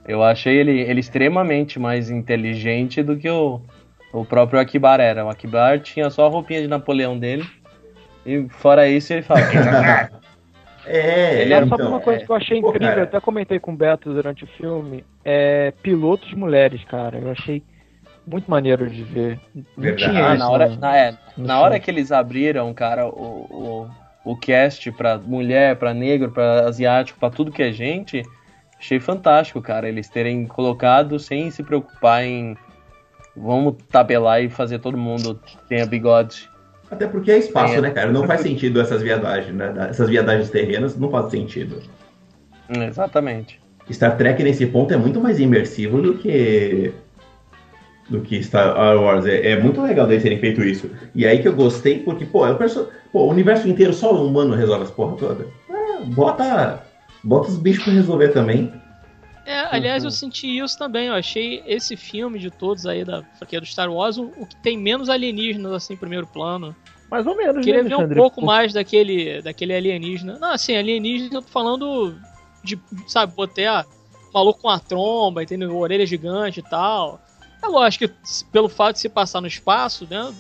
eu achei ele, ele extremamente mais inteligente do que o, o próprio Akibar era. O Akibar tinha só a roupinha de Napoleão dele, e fora isso ele fala.
É,
Ele era-
então,
uma coisa
é.
que eu achei
Pô,
incrível,
cara.
eu até comentei com o Beto durante o filme, é pilotos mulheres, cara. Eu achei muito maneiro de ver. Não tinha
Ah,
isso
na hora, na, é, na hora que eles abriram, cara, o, o, o cast pra mulher, pra negro, pra asiático, pra tudo que é gente, achei fantástico, cara. Eles terem colocado sem se preocupar em vamos tabelar e fazer todo mundo tenha bigode.
Até porque é espaço,
É.
né, cara? Não faz sentido essas viadagens, né? Essas viadagens terrenas não faz sentido.
Exatamente.
Star Trek nesse ponto é muito mais imersivo do que do que Star Wars. É, é muito legal deles terem feito isso. E aí que eu gostei, porque, pô, é o, perso... pô, o universo inteiro só o humano resolve as porra toda. Ah, bota, bota os bichos pra resolver também.
É, aliás, eu senti isso também. Eu achei esse filme de todos aí da franquia do Star Wars o, o que tem menos alienígenas assim em primeiro plano.
Mais ou menos,
Queria
né,
ver um pouco mais daquele, daquele alienígena. Não, assim, alienígena, eu tô falando de, sabe, botar maluco com a tromba, entendeu? Orelha gigante e tal. É lógico que pelo fato de se passar no espaço, né?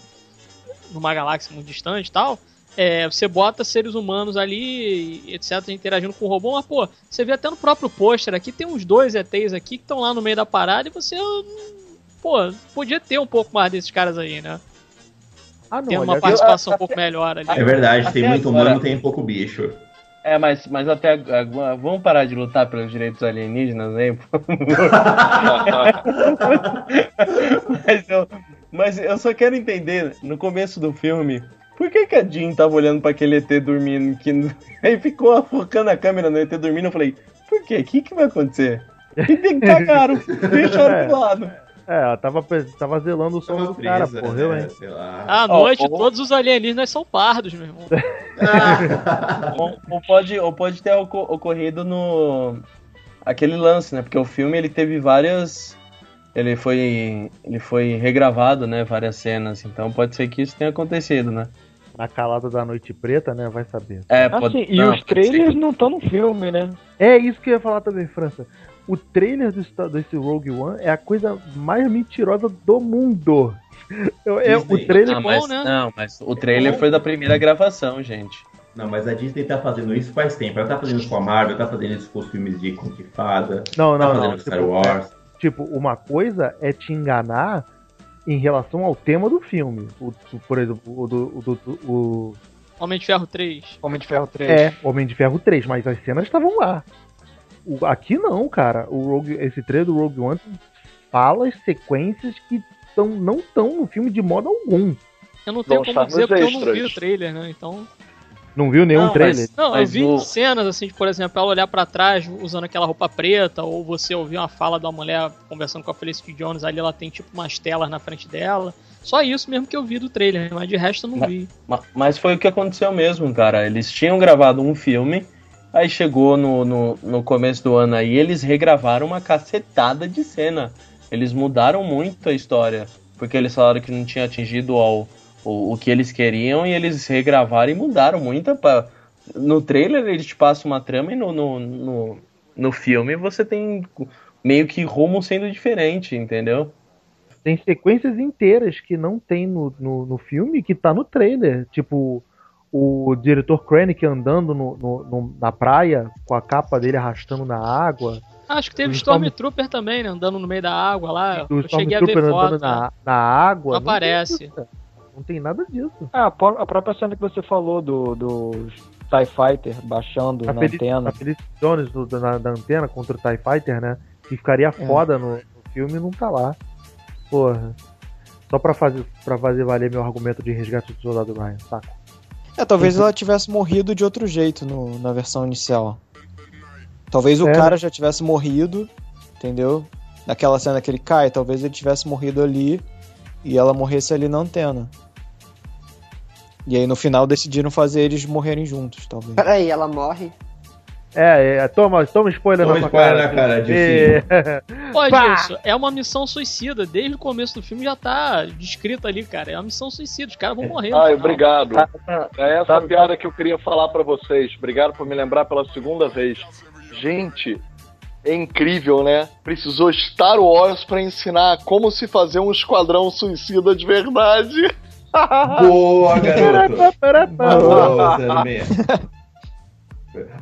Numa galáxia muito distante e tal, é, você bota seres humanos ali, etc, interagindo com o robô, mas, pô, você vê até no próprio pôster aqui, tem uns dois ETs aqui que estão lá no meio da parada e você, hum, pô, podia ter um pouco mais desses caras aí, né?
Ah, não,
Ter uma participação
eu-
um pouco melhor ali.
É verdade, tem
Até
muito
agora-
humano, tem pouco bicho.
É, mas, mas até agora, vamos parar de lutar pelos direitos alienígenas aí, por favor. mas, eu, mas eu só quero entender, no começo do filme, por que, que a Jean tava olhando pra aquele ET dormindo? Que... Aí ficou focando a câmera no ET dormindo, eu falei, por quê? O que, que vai acontecer? E tem- cagaram, deixaram de lado.
É, ela tava, tava zelando o som do cara, morreu,
né,
hein?
À noite,
ó.
todos os alienígenas são pardos, meu irmão.
ou, ou pode, ou pode ter oco- ocorrido no aquele lance, né? Porque o filme ele teve várias ele foi ele foi regravado, né, várias cenas, então pode ser que isso tenha acontecido, né?
Na calada da noite preta, né? Vai saber.
É, pode,
Assim, e
não,
os
pode ser
trailers não estão no filme, né?
É isso que eu ia falar também, França. O trailer desse Rogue One é a coisa mais mentirosa do mundo. É, o trailer
Ah,
bom,
mas,
né?
Não, mas o trailer foi da primeira gravação, gente.
Não, mas a Disney tá fazendo isso faz tempo. Ela tá fazendo isso com a Marvel, tá fazendo isso com os filmes de de Fada,
Não,
tá
não,
fazendo
não.
Star
Tipo,
Wars.
Tipo, uma coisa é te enganar em relação ao tema do filme. O, por exemplo, o do. O, do- o-
Homem de Ferro 3.
Homem de Ferro 3.
é, Homem de Ferro 3, mas as cenas estavam lá. O- aqui não, cara. O Rogue, esse trailer do Rogue One fala as sequências que tão, não estão no filme de modo algum.
Eu não tenho
Vão
como dizer porque eu não vi
extras.
o trailer, né? Então.
Não viu nenhum
Não,
trailer?
mas-
Não,
Mas
eu vi
o-
cenas assim, de, por exemplo, ela olhar pra trás usando aquela roupa preta, ou você ouvir uma fala da mulher conversando com a Felicity Jones, ali ela tem tipo umas telas na frente dela. Só isso mesmo que eu vi do trailer, mas de resto eu não
Mas-
vi.
Ma- Mas foi o que aconteceu mesmo, cara. Eles tinham gravado um filme, aí chegou no, no, no começo do ano aí, eles regravaram uma cacetada de cena. Eles mudaram muito a história, porque eles falaram que não tinha atingido ao, o, o que eles queriam e eles regravaram e mudaram muita. No trailer eles te passam uma trama e no, no, no, no filme você tem meio que rumo sendo diferente, entendeu?
Tem sequências inteiras que não tem no, no, no filme que tá no trailer. Tipo, o diretor Krennic andando no, no- no- na praia com a capa dele arrastando na água.
Acho que teve
O
Stormtrooper também, né? Andando no meio da água lá.
O
eu cheguei a ver foto.
andando
né?
na, na água.
Não aparece.
cara. Não tem nada disso.
Ah, a pró- a própria cena que você falou do, do TIE Fighter baixando
A,
na antena.
a Felicity Jones do- da, da antena contra o TIE Fighter, né? Que ficaria foda no, no filme não tá lá. Porra. Só pra fazer, pra fazer valer meu argumento de resgate do soldado Ryan, saco?
É, talvez ela tivesse morrido de outro jeito no- na versão inicial. Talvez o
É.
cara já tivesse morrido, entendeu? Naquela cena que ele cai, talvez ele tivesse morrido ali e ela morresse ali na antena. E aí no final decidiram fazer eles morrerem juntos, talvez.
Peraí, ela morre.
É, é, toma, toma spoiler
Toma
na sua
spoiler
cara.
na cara, de
É.
Pô,
Pá!
Edilson, é uma missão suicida. Desde o começo do filme já tá descrito ali, cara. É uma missão suicida. Os caras vão morrer. final.
obrigado.
Tá,
É essa a piada que eu queria falar pra vocês. Obrigado por me lembrar pela segunda vez. Gente, é incrível, né? Precisou Star Wars pra ensinar como se fazer um esquadrão suicida de verdade.
Boa, garoto! Boa, 06.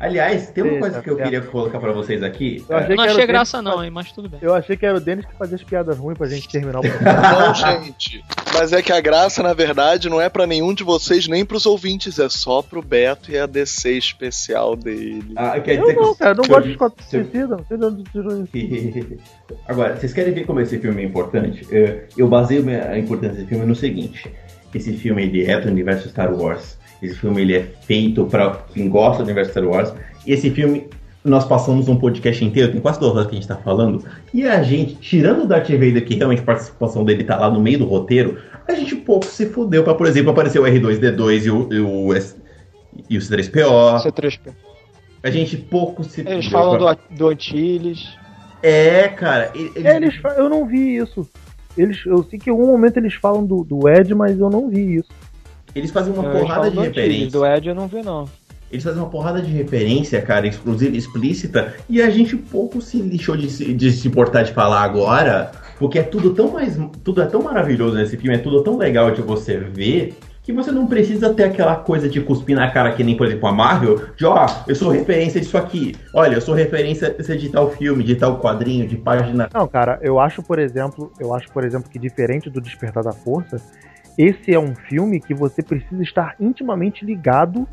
Aliás, tem uma
Eita,
coisa que eu
piada.
queria colocar pra vocês aqui.
Eu achei
Não achei graça, não, hein, mas tudo bem.
Eu achei que era o Denis que fazia as piadas ruins pra gente terminar o programa.
Não, gente. Mas é que a graça, na verdade, não é pra nenhum de vocês, nem pros ouvintes. É só pro Beto e a DC especial dele.
Ah, quer
Eu
dizer
não,
que...
cara, eu não
que
gosto
eu-
de esquadrão
se eu-
suicida, não sei de onde tirou isso.
Agora, vocês querem ver como esse filme é importante? Eu baseio a importância desse filme no seguinte: esse filme ele é do universo Star Wars. Esse filme ele é feito para quem gosta do universo Star Wars. E esse filme nós passamos um podcast inteiro, tem quase duas horas que a gente tá falando. E a gente, tirando o Darth Vader, que realmente a participação dele tá lá no meio do roteiro, a gente pouco se fudeu para, por exemplo, aparecer o R2D2 e o, e o, S- e o C3PO.
C3P.
A gente pouco se
Eles falam
pra-
do, do Antilles.
É, cara. e- eles-
Eles, fa- eu não vi isso. Eles, eu sei que em algum momento eles falam do, do Ed, mas eu não vi isso.
Eles fazem uma
Eles
porrada de referência.
Do Ed eu não vi, não.
Eles fazem uma porrada de referência, cara, exclusiva, explícita, e a gente pouco se lixou de se, de se importar de falar agora, porque é tudo tão mais. Tudo é tão maravilhoso nesse filme, é tudo tão legal de você ver. Que você não precisa ter aquela coisa de cuspir na cara que nem, por exemplo, a Marvel, de ó, eu sou referência disso aqui. Olha, eu sou referência de tal filme, de tal quadrinho, de página.
Não, cara, eu acho, por exemplo, eu acho, por exemplo, que diferente do Despertar da Força, esse é um filme que você precisa estar intimamente ligado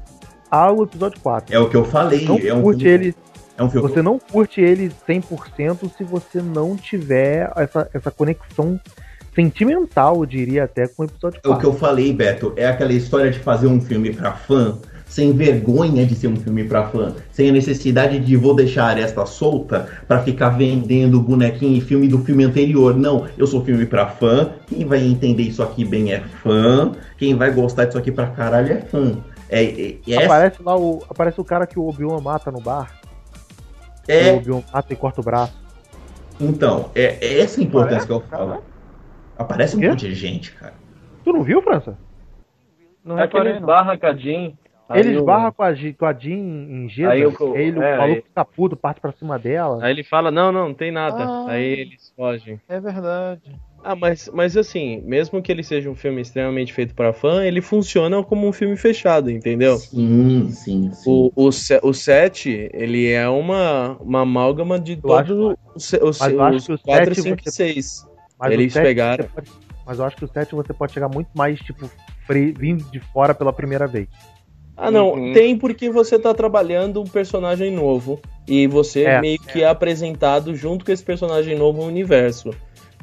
ao episódio 4.
É o que eu falei.
não
é um
curte
filme-
ele,
É um filme.
você não curte ele 100% se você não tiver essa, essa conexão sentimental, eu diria até, com o episódio
É o
4.
que eu falei, Beto, é aquela história de fazer um filme pra fã, sem vergonha de ser um filme pra fã, sem a necessidade de vou deixar a aresta solta pra ficar vendendo bonequinho e filme do filme anterior. Não, eu sou filme pra fã, quem vai entender isso aqui bem é fã, quem vai gostar disso aqui pra caralho é fã. É, é, é essa-
Aparece lá o, aparece o cara que o Obi-Wan mata no bar.
é-
O Obi-Wan mata e corta o braço.
então, é, é essa a importância que eu falo. Aparece um monte de gente, cara.
Tu não viu, França?
Não
É que
reparei,
ele
não.
esbarra com a Jean.
Ele esbarra com a, Gi- com a Jean em Jeddah,
Aí
aí,
eu-
ele,
é,
o maluco
aí-
fica puto, parte pra cima dela.
Aí ele fala, não, não, não tem nada.
Ah.
Aí eles fogem.
É verdade.
Ah, mas, mas assim, mesmo que ele seja um filme extremamente feito pra fã, ele funciona como um filme fechado, entendeu?
Sim, sim, sim.
O, o, o 7, ele é uma, uma amálgama de
Eu acho-
todos os, os,
mas eu acho
os
que o
4,
7
5 e
você-
6.
Mas
Eles
sete
pegaram.
pode- mas eu acho que o 7 você pode chegar muito mais, tipo, fre- vindo de fora pela primeira vez.
Ah, não,
Uhum.
tem porque você tá trabalhando um personagem novo e você
É,
meio que é apresentado junto com esse personagem novo no universo.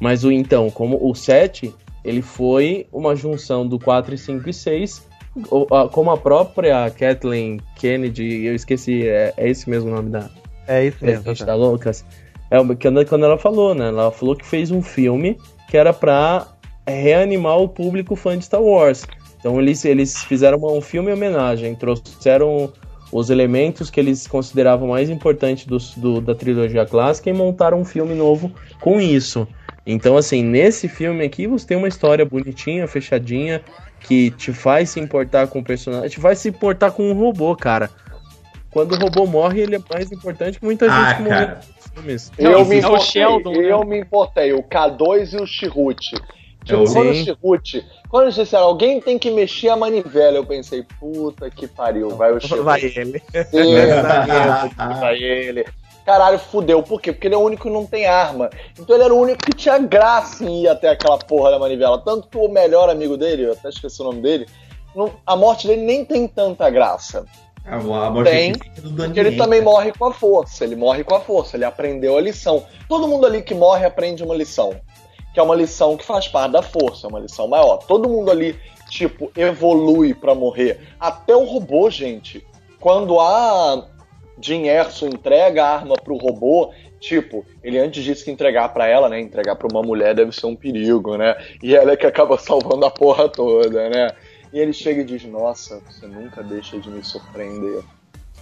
Mas o então, como o 7, ele foi uma junção do 4, 5 e 6, o- a- como a própria Kathleen Kennedy, eu esqueci, é, é esse mesmo o nome da,
É isso mesmo. Tá
da Lucas. É o que quando ela falou, né? Ela falou que fez um filme que era pra reanimar o público fã de Star Wars. Então eles, eles fizeram um filme em homenagem, trouxeram os elementos que eles consideravam mais importantes dos- do- da trilogia clássica e montaram um filme novo com isso. Então, assim, nesse filme aqui você tem uma história bonitinha, fechadinha, que te faz se importar com o personagem, te faz se importar com um robô, cara. Quando o robô morre, ele é mais importante que muita gente
Ah,
que morreu
cara.
nos filmes.
Eu
Não,
me
é o
importei,
Sheldon, né?
eu me importei, o K2 e o Chirrute. Tipo, quando o
Sim.
Chirrute, quando eles disseram, alguém tem que mexer a manivela, eu pensei, puta que pariu, vai o Chirrute.
Vai ele.
Sim, vai ele. Caralho, fudeu. Por quê? Porque ele é o único que não tem arma. Então ele era o único que tinha graça em ir até aquela porra da manivela. Tanto que o melhor amigo dele, eu até esqueci o nome dele, não- a morte dele nem tem tanta graça.
A, a
Tem,
do
ele também
cara.
morre com a força. Ele morre com a força. Ele aprendeu a lição. Todo mundo ali que morre aprende uma lição. Que é uma lição que faz parte da força, é uma lição maior. Todo mundo ali, tipo, evolui pra morrer. Até o robô, gente. Quando a Jin Erso entrega a arma pro robô, tipo, ele antes disse que entregar pra ela, né? Entregar pra uma mulher deve ser um perigo, né? E ela é que acaba salvando a porra toda, né? E ele chega e diz: Nossa, você nunca deixa de me surpreender.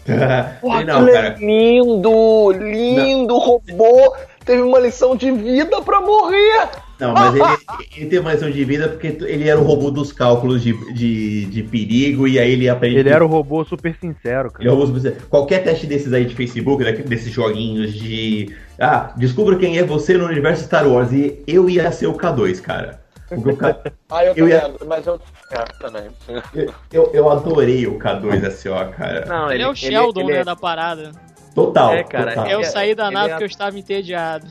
Porra,
não, cara. lindo, lindo robô. Teve uma lição de vida pra morrer.
Não, mas ele, ele teve uma lição de vida porque ele era o robô dos cálculos de, de, de perigo e aí ele aprende.
Ele era o robô super sincero, cara.
Ele é o robô super sincero. Qualquer teste desses aí de Facebook, né, desses joguinhos de. Ah, descubra quem é você no universo Star Wars. E eu ia ser o K2, cara. Porque o K...
Ah, eu,
Eu ia-
mas eu. É, também.
eu, eu, eu adorei o K2SO, cara.
Não,
Ele, é o Sheldon, né, da parada.
Total.
É, cara,
total.
Eu saí da
ele
nave
é-
porque eu estava entediado.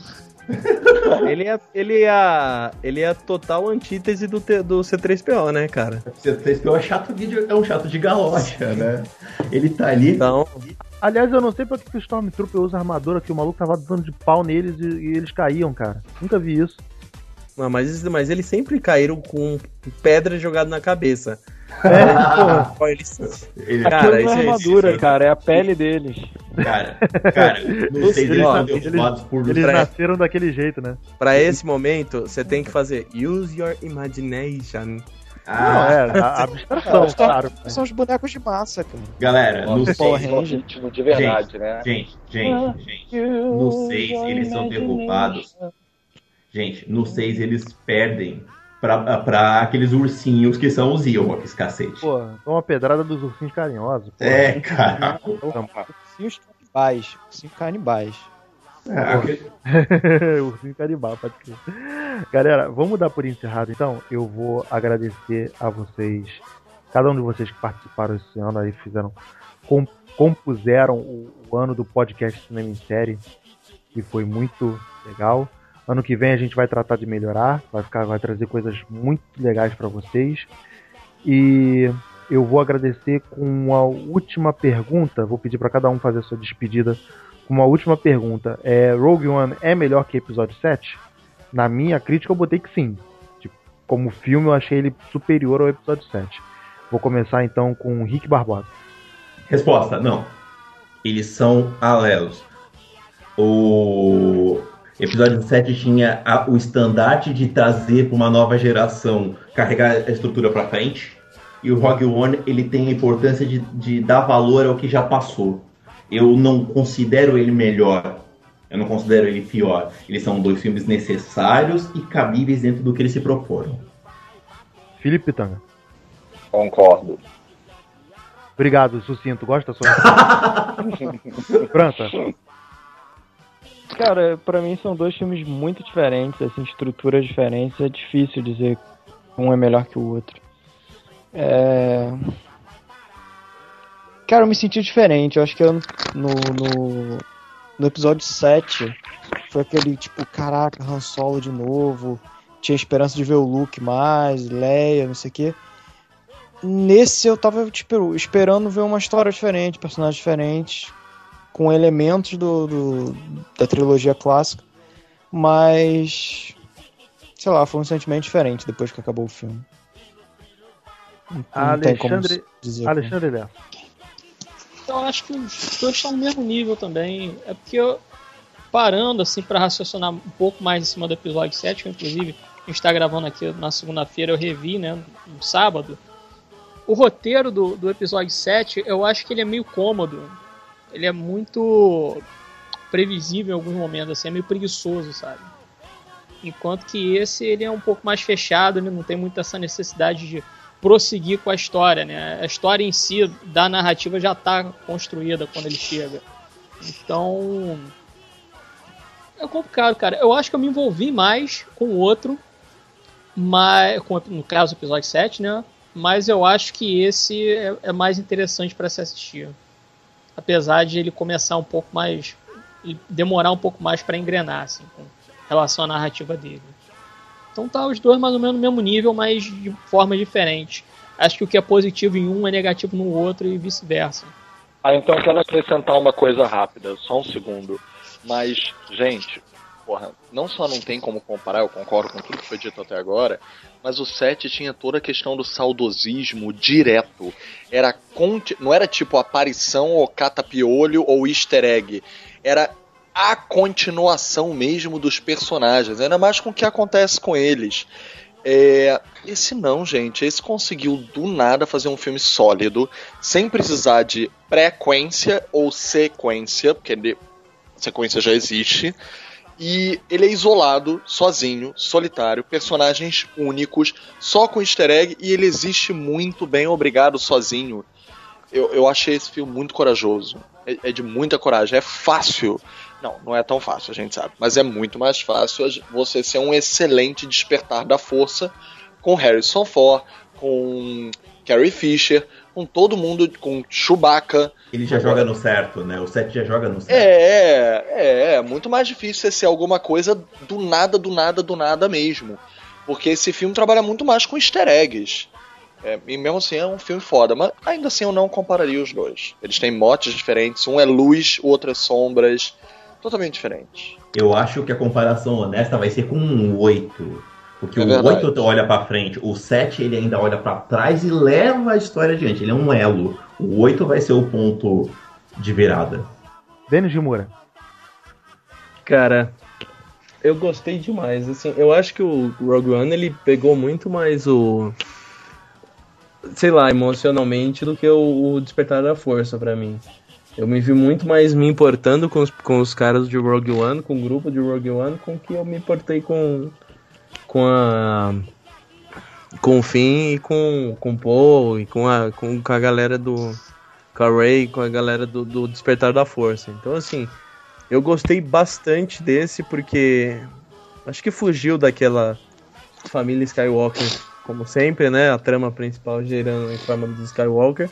Ele é, ele é, a, ele é a total antítese do, do C3PO, né, cara?
C3PO é chato de, é um chato de galocha, né? Ele tá ali.
Então,
Aliás, eu não sei pra que que o Stormtrooper usa armadura, que o maluco tava dando de pau neles e, e eles caíam, cara. Nunca vi isso.
Não, mas, mas eles sempre caíram com pedra jogada na cabeça.
É.
Ó, eles-
Ele,
Cara,
Aquilo não é
esse-
armadura,
esse-
cara, é a pele deles.
Cara, cara, não sei se eles
Ó,
derrubados por
Eles
Pra-
nasceram daquele jeito, né?
Pra esse momento, você tem que fazer use your imagination.
Não,
Ah,
é, a, a abstração, claro.
São os bonecos de massa, cara.
galera, no
Nossa,
6,
Power
ritmo
Ranger.
ritmo de verdade, né?
gente, gente, gente, no 6 eles são derrubados. Gente, no 6 eles perdem pra, pra aqueles ursinhos que são os Ewoks, cacete.
Pô, uma pedrada dos ursinhos carinhosos. pô.
É, cara.
Ursinhos canibais. Ursinhos canibais.
É, aquele-
Ursinho canibal, pode crer. Galera, vamos dar por encerrado então. Eu vou agradecer a vocês, cada um de vocês que participaram esse ano aí, fizeram, com- compuseram o, o ano do podcast Cinema em Série, que foi muito legal. Ano que vem a gente vai tratar de melhorar, vai, ficar, vai trazer coisas muito legais para vocês. E eu vou agradecer com uma última pergunta. Vou pedir para cada um fazer a sua despedida com uma última pergunta. É, Rogue One é melhor que episódio 7? Na minha crítica eu botei que sim. Tipo, como filme eu achei ele superior ao episódio 7. Vou começar então com o Rick Barbosa.
Resposta, não. Eles são alelos. O episódio 7 tinha a- o estandarte de trazer para uma nova geração, carregar a estrutura para frente. E o Rogue One ele tem a importância de, de dar valor ao que já passou. Eu não considero ele melhor. Eu não considero ele pior. Eles são dois filmes necessários e cabíveis dentro do que eles se proporam.
Felipe Pitanga.
Concordo.
Obrigado, sucinto. Gosta da sua Franta.
Cara, pra mim são dois filmes muito diferentes, assim, estruturas diferentes. É difícil dizer que um é melhor que o outro. É... Cara, eu me senti diferente. Eu acho que eu, no, no, no episódio 7 foi aquele tipo, caraca, Han Solo de novo. Tinha esperança de ver o Luke mais, Leia, não sei o quê. Nesse eu tava tipo, esperando ver uma história diferente, personagens diferentes, com elementos do, do- da trilogia clássica, mas sei lá, foi um sentimento diferente depois que acabou o filme. Não,
Alexandre,
dizer.
Alexandre.
Então, eu acho que os dois estão no mesmo nível também. É porque eu, parando assim para raciocinar um pouco mais em cima do episódio 7, que inclusive a gente tá gravando aqui na segunda-feira, eu revi, né, no sábado. O roteiro do, do episódio 7, eu acho que ele é meio cômodo. Ele é muito previsível em alguns momentos, assim, é meio preguiçoso, sabe? Enquanto que esse, ele é um pouco mais fechado, ele não tem muito essa necessidade de prosseguir com a história, né? A história em si da narrativa já está construída quando ele chega. Então é complicado, cara. Eu acho que eu me envolvi mais com o outro, mas com, no caso o episódio 7, né? Mas eu acho que esse é, é mais interessante para se assistir. Apesar de ele começar um pouco mais demorar um pouco mais para engrenar assim, com relação à narrativa dele. Então tá os dois mais ou menos no mesmo nível, mas de formas diferentes. Acho que o que é positivo em um é negativo no outro e vice-versa.
Ah, então eu quero acrescentar uma coisa rápida, só um segundo. Mas, gente, porra, não só não tem como comparar, eu concordo com tudo que foi dito até agora, mas o 7 tinha toda a questão do saudosismo direto. Era não era tipo aparição ou catapiolho ou easter egg. Era a continuação mesmo dos personagens, ainda mais com o que acontece com eles. É, esse não, gente. Esse conseguiu do nada fazer um filme sólido, sem precisar de frequência ou sequência, porque sequência já existe. E ele é isolado, sozinho, solitário, personagens únicos, só com easter egg, e ele existe muito bem, obrigado, sozinho. Eu, eu achei esse filme muito corajoso. É, é de muita coragem. É fácil. Não, não é tão fácil, a gente sabe. Mas é muito mais fácil você ser um excelente despertar da força com Harrison Ford, com Carrie Fisher, com todo mundo, com Chewbacca.
Ele já joga no certo, né? O 7 já joga no certo.
É, é, é muito mais difícil ser alguma coisa do nada, do nada, do nada mesmo. Porque esse filme trabalha muito mais com easter eggs. É, e mesmo assim é um filme foda, mas ainda assim eu não compararia os dois. Eles têm motes diferentes, um é luz, o outro é sombras, totalmente diferentes.
Eu acho que a comparação honesta vai ser com um 8. Porque
É
o
verdade.
8 olha pra frente, o 7 ele ainda olha pra trás e leva a história adiante. Ele é um elo. O 8 vai ser o ponto de virada.
Denis de Moura.
Cara, eu gostei demais. Assim, eu acho que o Rogue One ele pegou muito mais o. Sei lá, emocionalmente do que o, o Despertar da Força pra mim. Eu me vi muito mais me importando com os, com os caras de Rogue One, com o grupo de Rogue One, com que eu me importei com. Com a. com o Finn e com, com o Poe e com a, com, a galera do. com a Rey, com a galera do, do Despertar da Força. Então, assim. Eu gostei bastante desse porque acho que fugiu daquela família Skywalker, como sempre, né? A trama principal girando em forma do Skywalker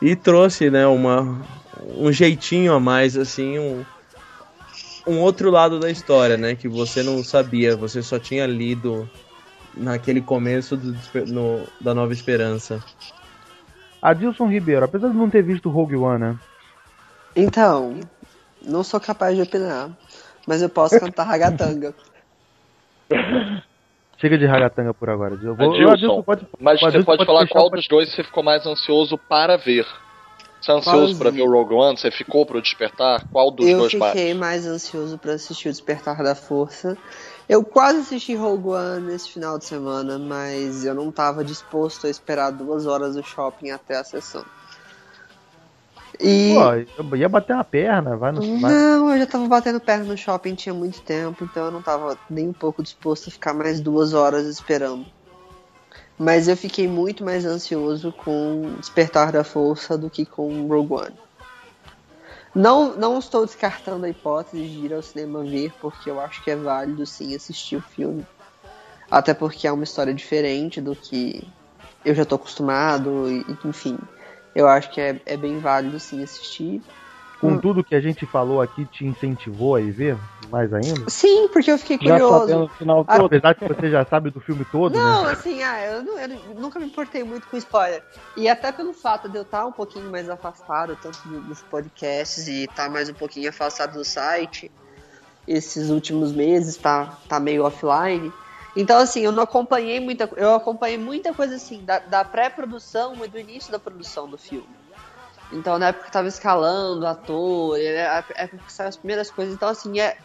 e trouxe, né, uma um jeitinho a mais assim, um um outro lado da história, né, que você não sabia, você só tinha lido naquele começo do, no, da Nova Esperança.
Adilson Ribeiro, apesar de não ter visto Rogue One, né?
Então, não sou capaz de opinar, mas eu posso cantar ragatanga.
Chega de ragatanga por agora. Eu vou,
Adilson,
Adilson pode,
mas
o
você
Adilson
pode falar qual dos dois você ficou mais ansioso para ver. Você é ansioso para ver o Rogue One? Você ficou para o Despertar? Qual dos
eu
dois mais?
fiquei mais ansioso pra assistir o Despertar da Força. Eu quase assisti Rogue One nesse final de semana, mas eu não tava disposto a esperar duas horas no shopping até a sessão. E
Pô, eu ia bater uma perna, vai no. vai-
não, eu já tava batendo perna no shopping tinha muito tempo, então eu não tava nem um pouco disposto a ficar mais duas horas esperando. Mas eu fiquei muito mais ansioso com Despertar da Força do que com Rogue One. Não, não estou descartando a hipótese de ir ao cinema ver, porque eu acho que é válido sim assistir o filme. Até porque é uma história diferente do que eu já tô acostumado, e, enfim. Eu acho que é, é bem válido sim assistir.
Com tudo que a gente falou aqui, te incentivou a ir ver mais ainda?
Sim, porque eu fiquei
Já
curioso.
sabendo o final
Ah,
todo. Apesar que você já sabe do filme todo,
Não,
né?
assim, ah, eu, não- eu nunca me importei muito com spoiler. E até pelo fato de eu estar um pouquinho mais afastado, tanto do- dos podcasts e estar mais um pouquinho afastado do site, esses últimos meses, tá, tá meio offline. Então, assim, eu não acompanhei muita Eu acompanhei muita coisa assim, da, da pré-produção e do início da produção do filme. Então, na época que tava escalando ator, é a época que saiu as primeiras coisas. Então, assim, é,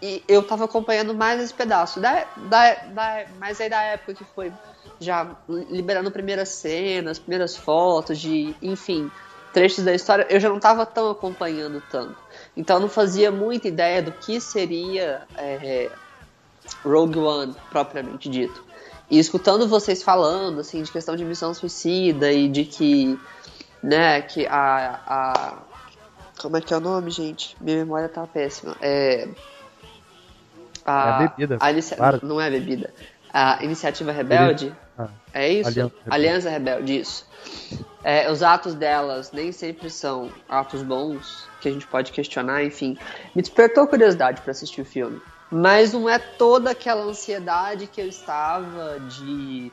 e eu tava acompanhando mais esse pedaço. Da, da, da, mas aí da época que foi já liberando primeiras cenas, primeiras fotos, de, enfim, trechos da história, eu já não tava tão acompanhando tanto. Então eu não fazia muita ideia do que seria é, Rogue One, propriamente dito. E escutando vocês falando, assim, de questão de missão suicida e de que, né, que a, a como é que é o nome, gente? Minha memória tá péssima. É. A,
É bebida,
a inicia-
para.
Não é bebida. A Iniciativa Rebelde.
Ah,
É isso?
Aliança
Aliança
Rebelde.
Rebelde, isso. É, os atos delas nem sempre são atos bons, que a gente pode questionar, enfim. Me despertou curiosidade para assistir o filme. Mas não é toda aquela ansiedade que eu estava de,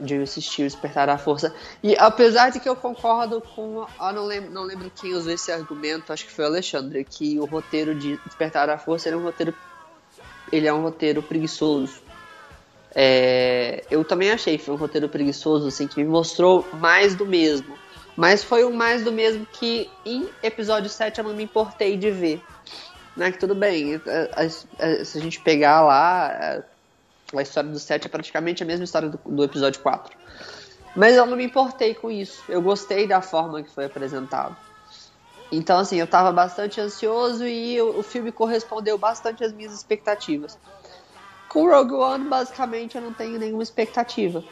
de assistir o Despertar da Força. E apesar de que eu concordo com. Ah, não, lembro, não lembro quem usou esse argumento, acho que foi o Alexandre, que o roteiro de Despertar da Força ele é um roteiro. Ele é um roteiro preguiçoso. É, eu também achei que foi um roteiro preguiçoso, assim, que me mostrou mais do mesmo. Mas foi um mais do mesmo que em episódio 7 eu não me importei de ver. Né, que tudo bem, é, é, é, se a gente pegar lá, A história do 7 é praticamente a mesma história do, do episódio 4. Mas eu não me importei com isso. Eu gostei da forma que foi apresentado. Então, assim, eu tava bastante ansioso e o, filme correspondeu bastante às minhas expectativas. Com Rogue One, basicamente, eu não tenho nenhuma expectativa.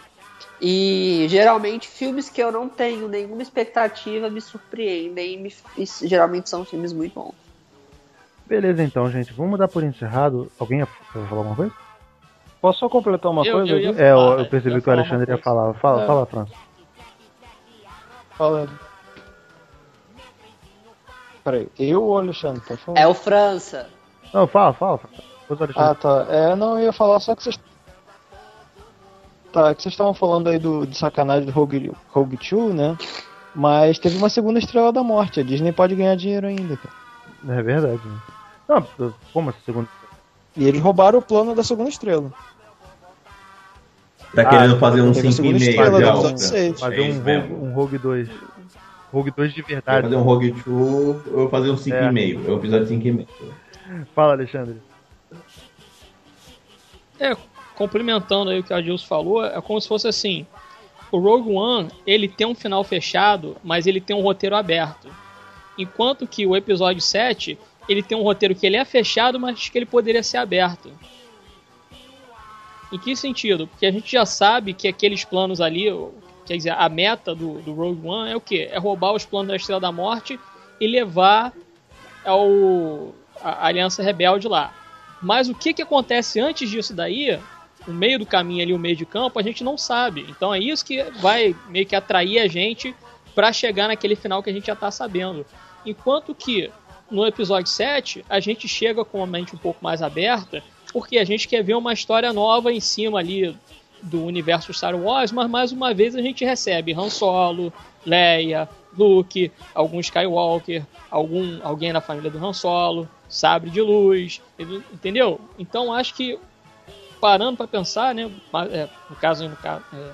E geralmente filmes que eu não tenho nenhuma expectativa me surpreendem e, me- e geralmente são filmes muito bons.
Beleza, então, gente. Vamos dar por encerrado. Alguém ia falar alguma coisa?
Posso só completar uma
Eu-
coisa?
eu?
É, eu,
falar,
eu percebi que o Alexandre ia falar. Fala,
É.
fala, França.
Fala. Peraí, eu ou o Alexandre? Falar.
É o França.
Não, fala, fala. Alexandre.
Ah, tá. É, não, eu ia falar só que vocês. Tá, que vocês estavam falando aí do, de sacanagem do Rogue, Rogue 2, né? Mas teve uma segunda estrela da morte. A Disney pode ganhar dinheiro ainda, cara.
É verdade. né? Não, como essa segunda?
E eles roubaram o plano da segunda estrela.
Tá
Ah,
querendo fazer um
teve a
5,5
segunda
de alta.
Fazer
É
um, Rogue,
mesmo.
um Rogue 2. Rogue 2 de verdade.
fazer um Rogue 2, eu vou fazer um 5,5. É o episódio 5,5.
Fala, Alexandre.
É, complementando aí o que a Gilson falou, é como se fosse assim: o Rogue One ele tem um final fechado, mas ele tem um roteiro aberto. Enquanto que o episódio 7 ele tem um roteiro que ele é fechado, mas que ele poderia ser aberto. Em que sentido? Porque a gente já sabe que aqueles planos ali, quer dizer, a meta do, do Rogue One é o quê? É roubar os planos da Estrela da Morte e levar ao, a Aliança Rebelde lá. Mas o que, que acontece antes disso daí, o meio do caminho ali, o meio de campo, a gente não sabe. Então é isso que vai meio que atrair a gente para chegar naquele final que a gente já tá sabendo. Enquanto que no episódio 7, a gente chega com a mente um pouco mais aberta, porque a gente quer ver uma história nova em cima ali do universo Star Wars, mas mais uma vez a gente recebe Han Solo, Leia, Luke, algum Skywalker, algum alguém da família do Han Solo, sabre de luz, entendeu? Então acho que parando para pensar, né, é, no caso no, ca- é,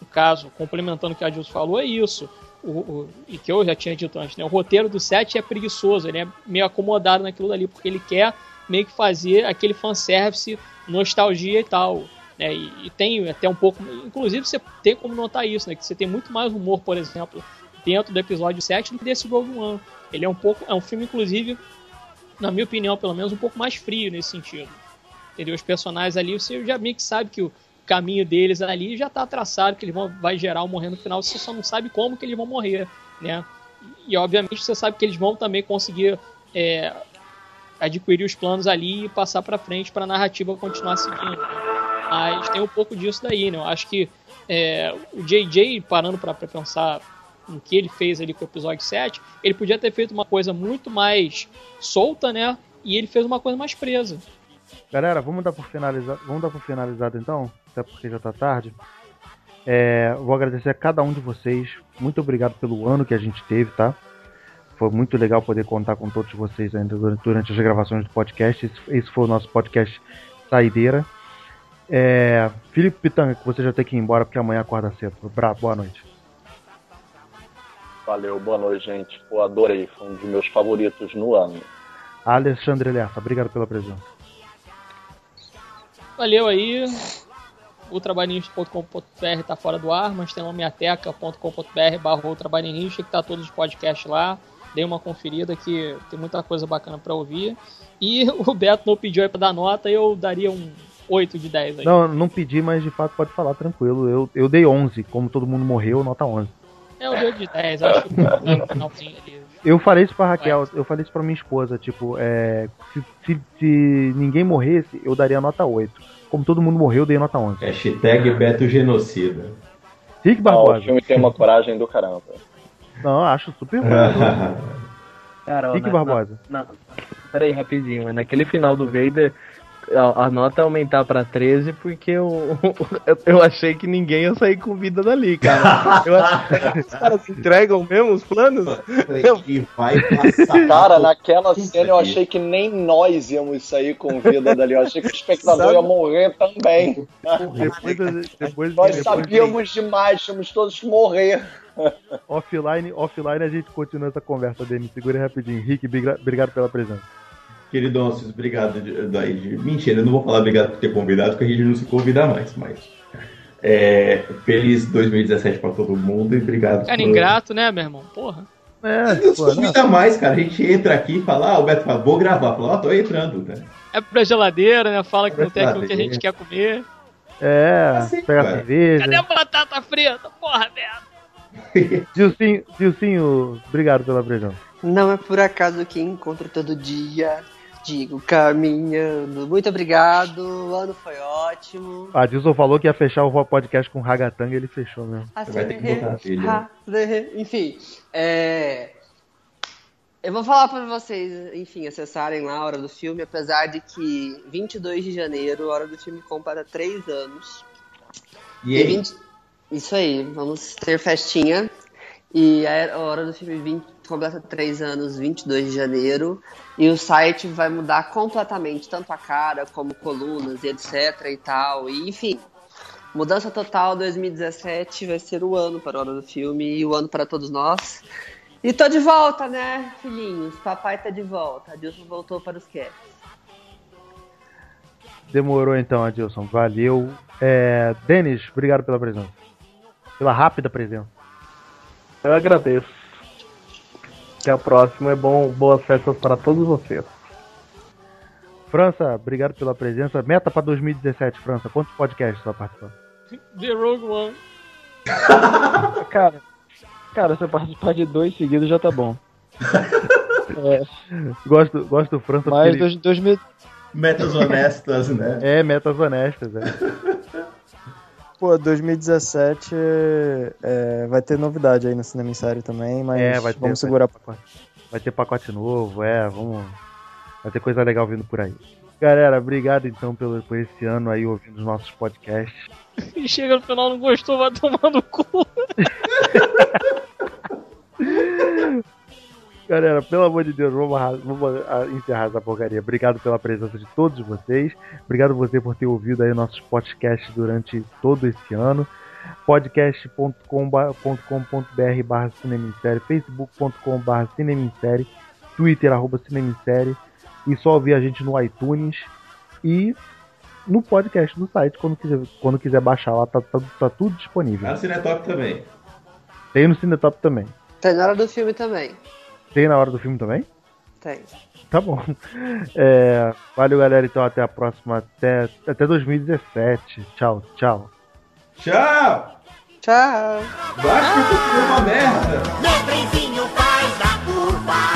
no caso complementando o que a Dilson falou é isso. O, e que eu já tinha dito antes, né? O roteiro do 7 é preguiçoso, ele é meio acomodado naquilo dali, porque ele quer meio que fazer aquele fanservice, nostalgia e tal. Né? E, e tem até um pouco. Inclusive, você tem como notar isso, né? Que você tem muito mais humor, por exemplo, dentro do episódio 7 do que desse Rogue One. Ele é um pouco. É um filme, inclusive, na minha opinião, pelo menos, um pouco mais frio nesse sentido. Entendeu? Os personagens ali, você já meio que sabe que o caminho deles ali já tá traçado, que eles vão vai gerar um morrer no final, você só não sabe como que eles vão morrer, né? E obviamente você sabe que eles vão também conseguir é, adquirir os planos ali e passar para frente para a narrativa continuar seguindo. Mas tem um pouco disso daí, né? Eu acho que é, o JJ, parando para pensar no que ele fez ali com o episódio 7, ele podia ter feito uma coisa muito mais solta, né? E ele fez uma coisa mais presa.
Galera, vamos dar por finalizado, vamos dar por finalizado então, até porque já tá tarde. É, vou agradecer a cada um de vocês. Muito obrigado pelo ano que a gente teve, tá? Foi muito legal poder contar com todos vocês ainda durante, durante as gravações do podcast. Esse, esse foi o nosso podcast Saideira. É, Felipe Pitanga, que você já tem que ir embora porque amanhã acorda cedo. Bra, boa noite.
Valeu, boa noite, gente. Pô, adorei. Foi um dos meus favoritos no ano.
Alexandre Lerta, obrigado pela presença.
Valeu aí. Ultrabaninhos.com.br tá fora do ar, mas tem lá minhateca.com.br barra Ultrabaninhos, que tá todos os podcasts lá. Dei uma conferida que tem muita coisa bacana pra ouvir. E o Beto não pediu aí pra dar nota, eu daria um 8 de 10 aí.
Não, não pedi, mas de fato pode falar tranquilo. Eu, eu dei 11, como todo mundo morreu, nota 11.
É, eu dei de 10, acho que no finalzinho ali.
Eu falei isso pra Raquel, eu falei isso pra minha esposa, tipo, é, se, se- se ninguém morresse, eu daria nota 8. Como todo mundo morreu, eu dei nota 11.
Hashtag Beto Genocida.
Rick
Não, o
Barbosa.
filme tem uma coragem do caramba.
Não, acho super bom.
Cara,
Rick
na-
Barbosa.
na- na- Peraí, rapidinho, mas naquele final do Vader, a, a nota aumentar pra 13 porque eu, eu, eu achei que ninguém ia sair com vida dali, cara. Eu os caras entregam mesmo os planos?
Que vai passar.
Cara, naquela cena eu achei que nem nós íamos sair com vida dali. Eu achei que o espectador ia morrer também.
Depois, depois,
Nós
depois
sabíamos demais, tínhamos todos que morrer.
offline, offline a gente continua essa conversa dele. Segura rapidinho. Rick, briga- obrigado pela presença.
Querido Onces, obrigado. de- daí de- Mentira, eu não vou falar obrigado por ter convidado, porque a gente não se convida mais, mas. É, feliz 2017 pra todo mundo e obrigado
Cara
por-
ingrato, né, meu irmão? Porra.
É,
Não se
pô, não.
convida mais, cara. A gente entra aqui e fala, ah, o Beto fala, vou gravar. Fala, ó, tô entrando, cara.
É pra geladeira, né? Fala que não tem aquilo que a gente quer comer.
É,
Assim,
pegar
cara.
cerveja.
Cadê a batata frita? Porra, merda.
Dilcinho, Dilcinho, obrigado pela presença.
Não é por acaso que encontro todo dia. Digo caminhando. Muito obrigado. O ano foi ótimo.
A Dilson falou que ia fechar o podcast com Ragatanga e ele fechou mesmo.
Assim,
vai ter que botar a trilha.
ha, de- Enfim, é... eu vou falar para vocês, enfim, acessarem lá a hora do filme, apesar de que 22 de janeiro, a hora do filme completa 3 anos.
E
E
aí?
20 Isso aí, vamos ter festinha. E a hora do filme 20, completa 3 anos, 22 de janeiro. E o site vai mudar completamente, tanto a cara como colunas e etc e tal. E enfim, mudança total 2017 vai ser o ano para a hora do filme e o ano para todos nós. E tô de volta, né, filhinhos? Papai tá de volta. Adilson voltou para os casts.
Demorou então, Adilson. Valeu. É, Denis, obrigado pela presença. Pela rápida presença.
Eu agradeço. Até a próxima. É bom, boas festas para todos vocês.
França, obrigado pela presença. Meta pra 2017, França. Quantos podcasts você vai participar?
The Rogue One.
Cara, cara, se eu participar de dois seguidos já tá bom. É,
Gosto, gosto do França
mas
ele...
dois, 2000,
Metas honestas, né?
É, metas honestas, é.
pô, 2017 é, vai ter novidade aí no cinema em série também, mas
É, vai ter,
vamos
vai
segurar.
ter pacote. Vai ter pacote novo, é, vamos. Vai ter coisa legal vindo por aí. Galera, obrigado então pelo, por esse ano aí ouvindo os nossos podcasts.
E chega no final, não gostou, vai tomar no cu.
Galera, pelo amor de Deus, vamos, vamos ah, encerrar essa porcaria. Obrigado pela presença de todos vocês. Obrigado você por ter ouvido aí nossos podcasts durante todo esse ano. podcast.com.br barra cinemissérie, facebook.com barra cinemissérie, twitter arroba cinemissérie e só ouvir a gente no iTunes e no podcast do site quando quiser, quando quiser baixar lá, tá, tá, tá tudo disponível.
Ah, no Cinetop também.
Tem no Cinetop também.
Tem na hora do filme também.
Tem na hora do filme também?
Tem.
Tá bom. É, valeu, galera. Então, até a próxima. Até, até 2017. Tchau, tchau.
Tchau!
Tchau!
Porque tu uma merda!
Meu trenzinho vai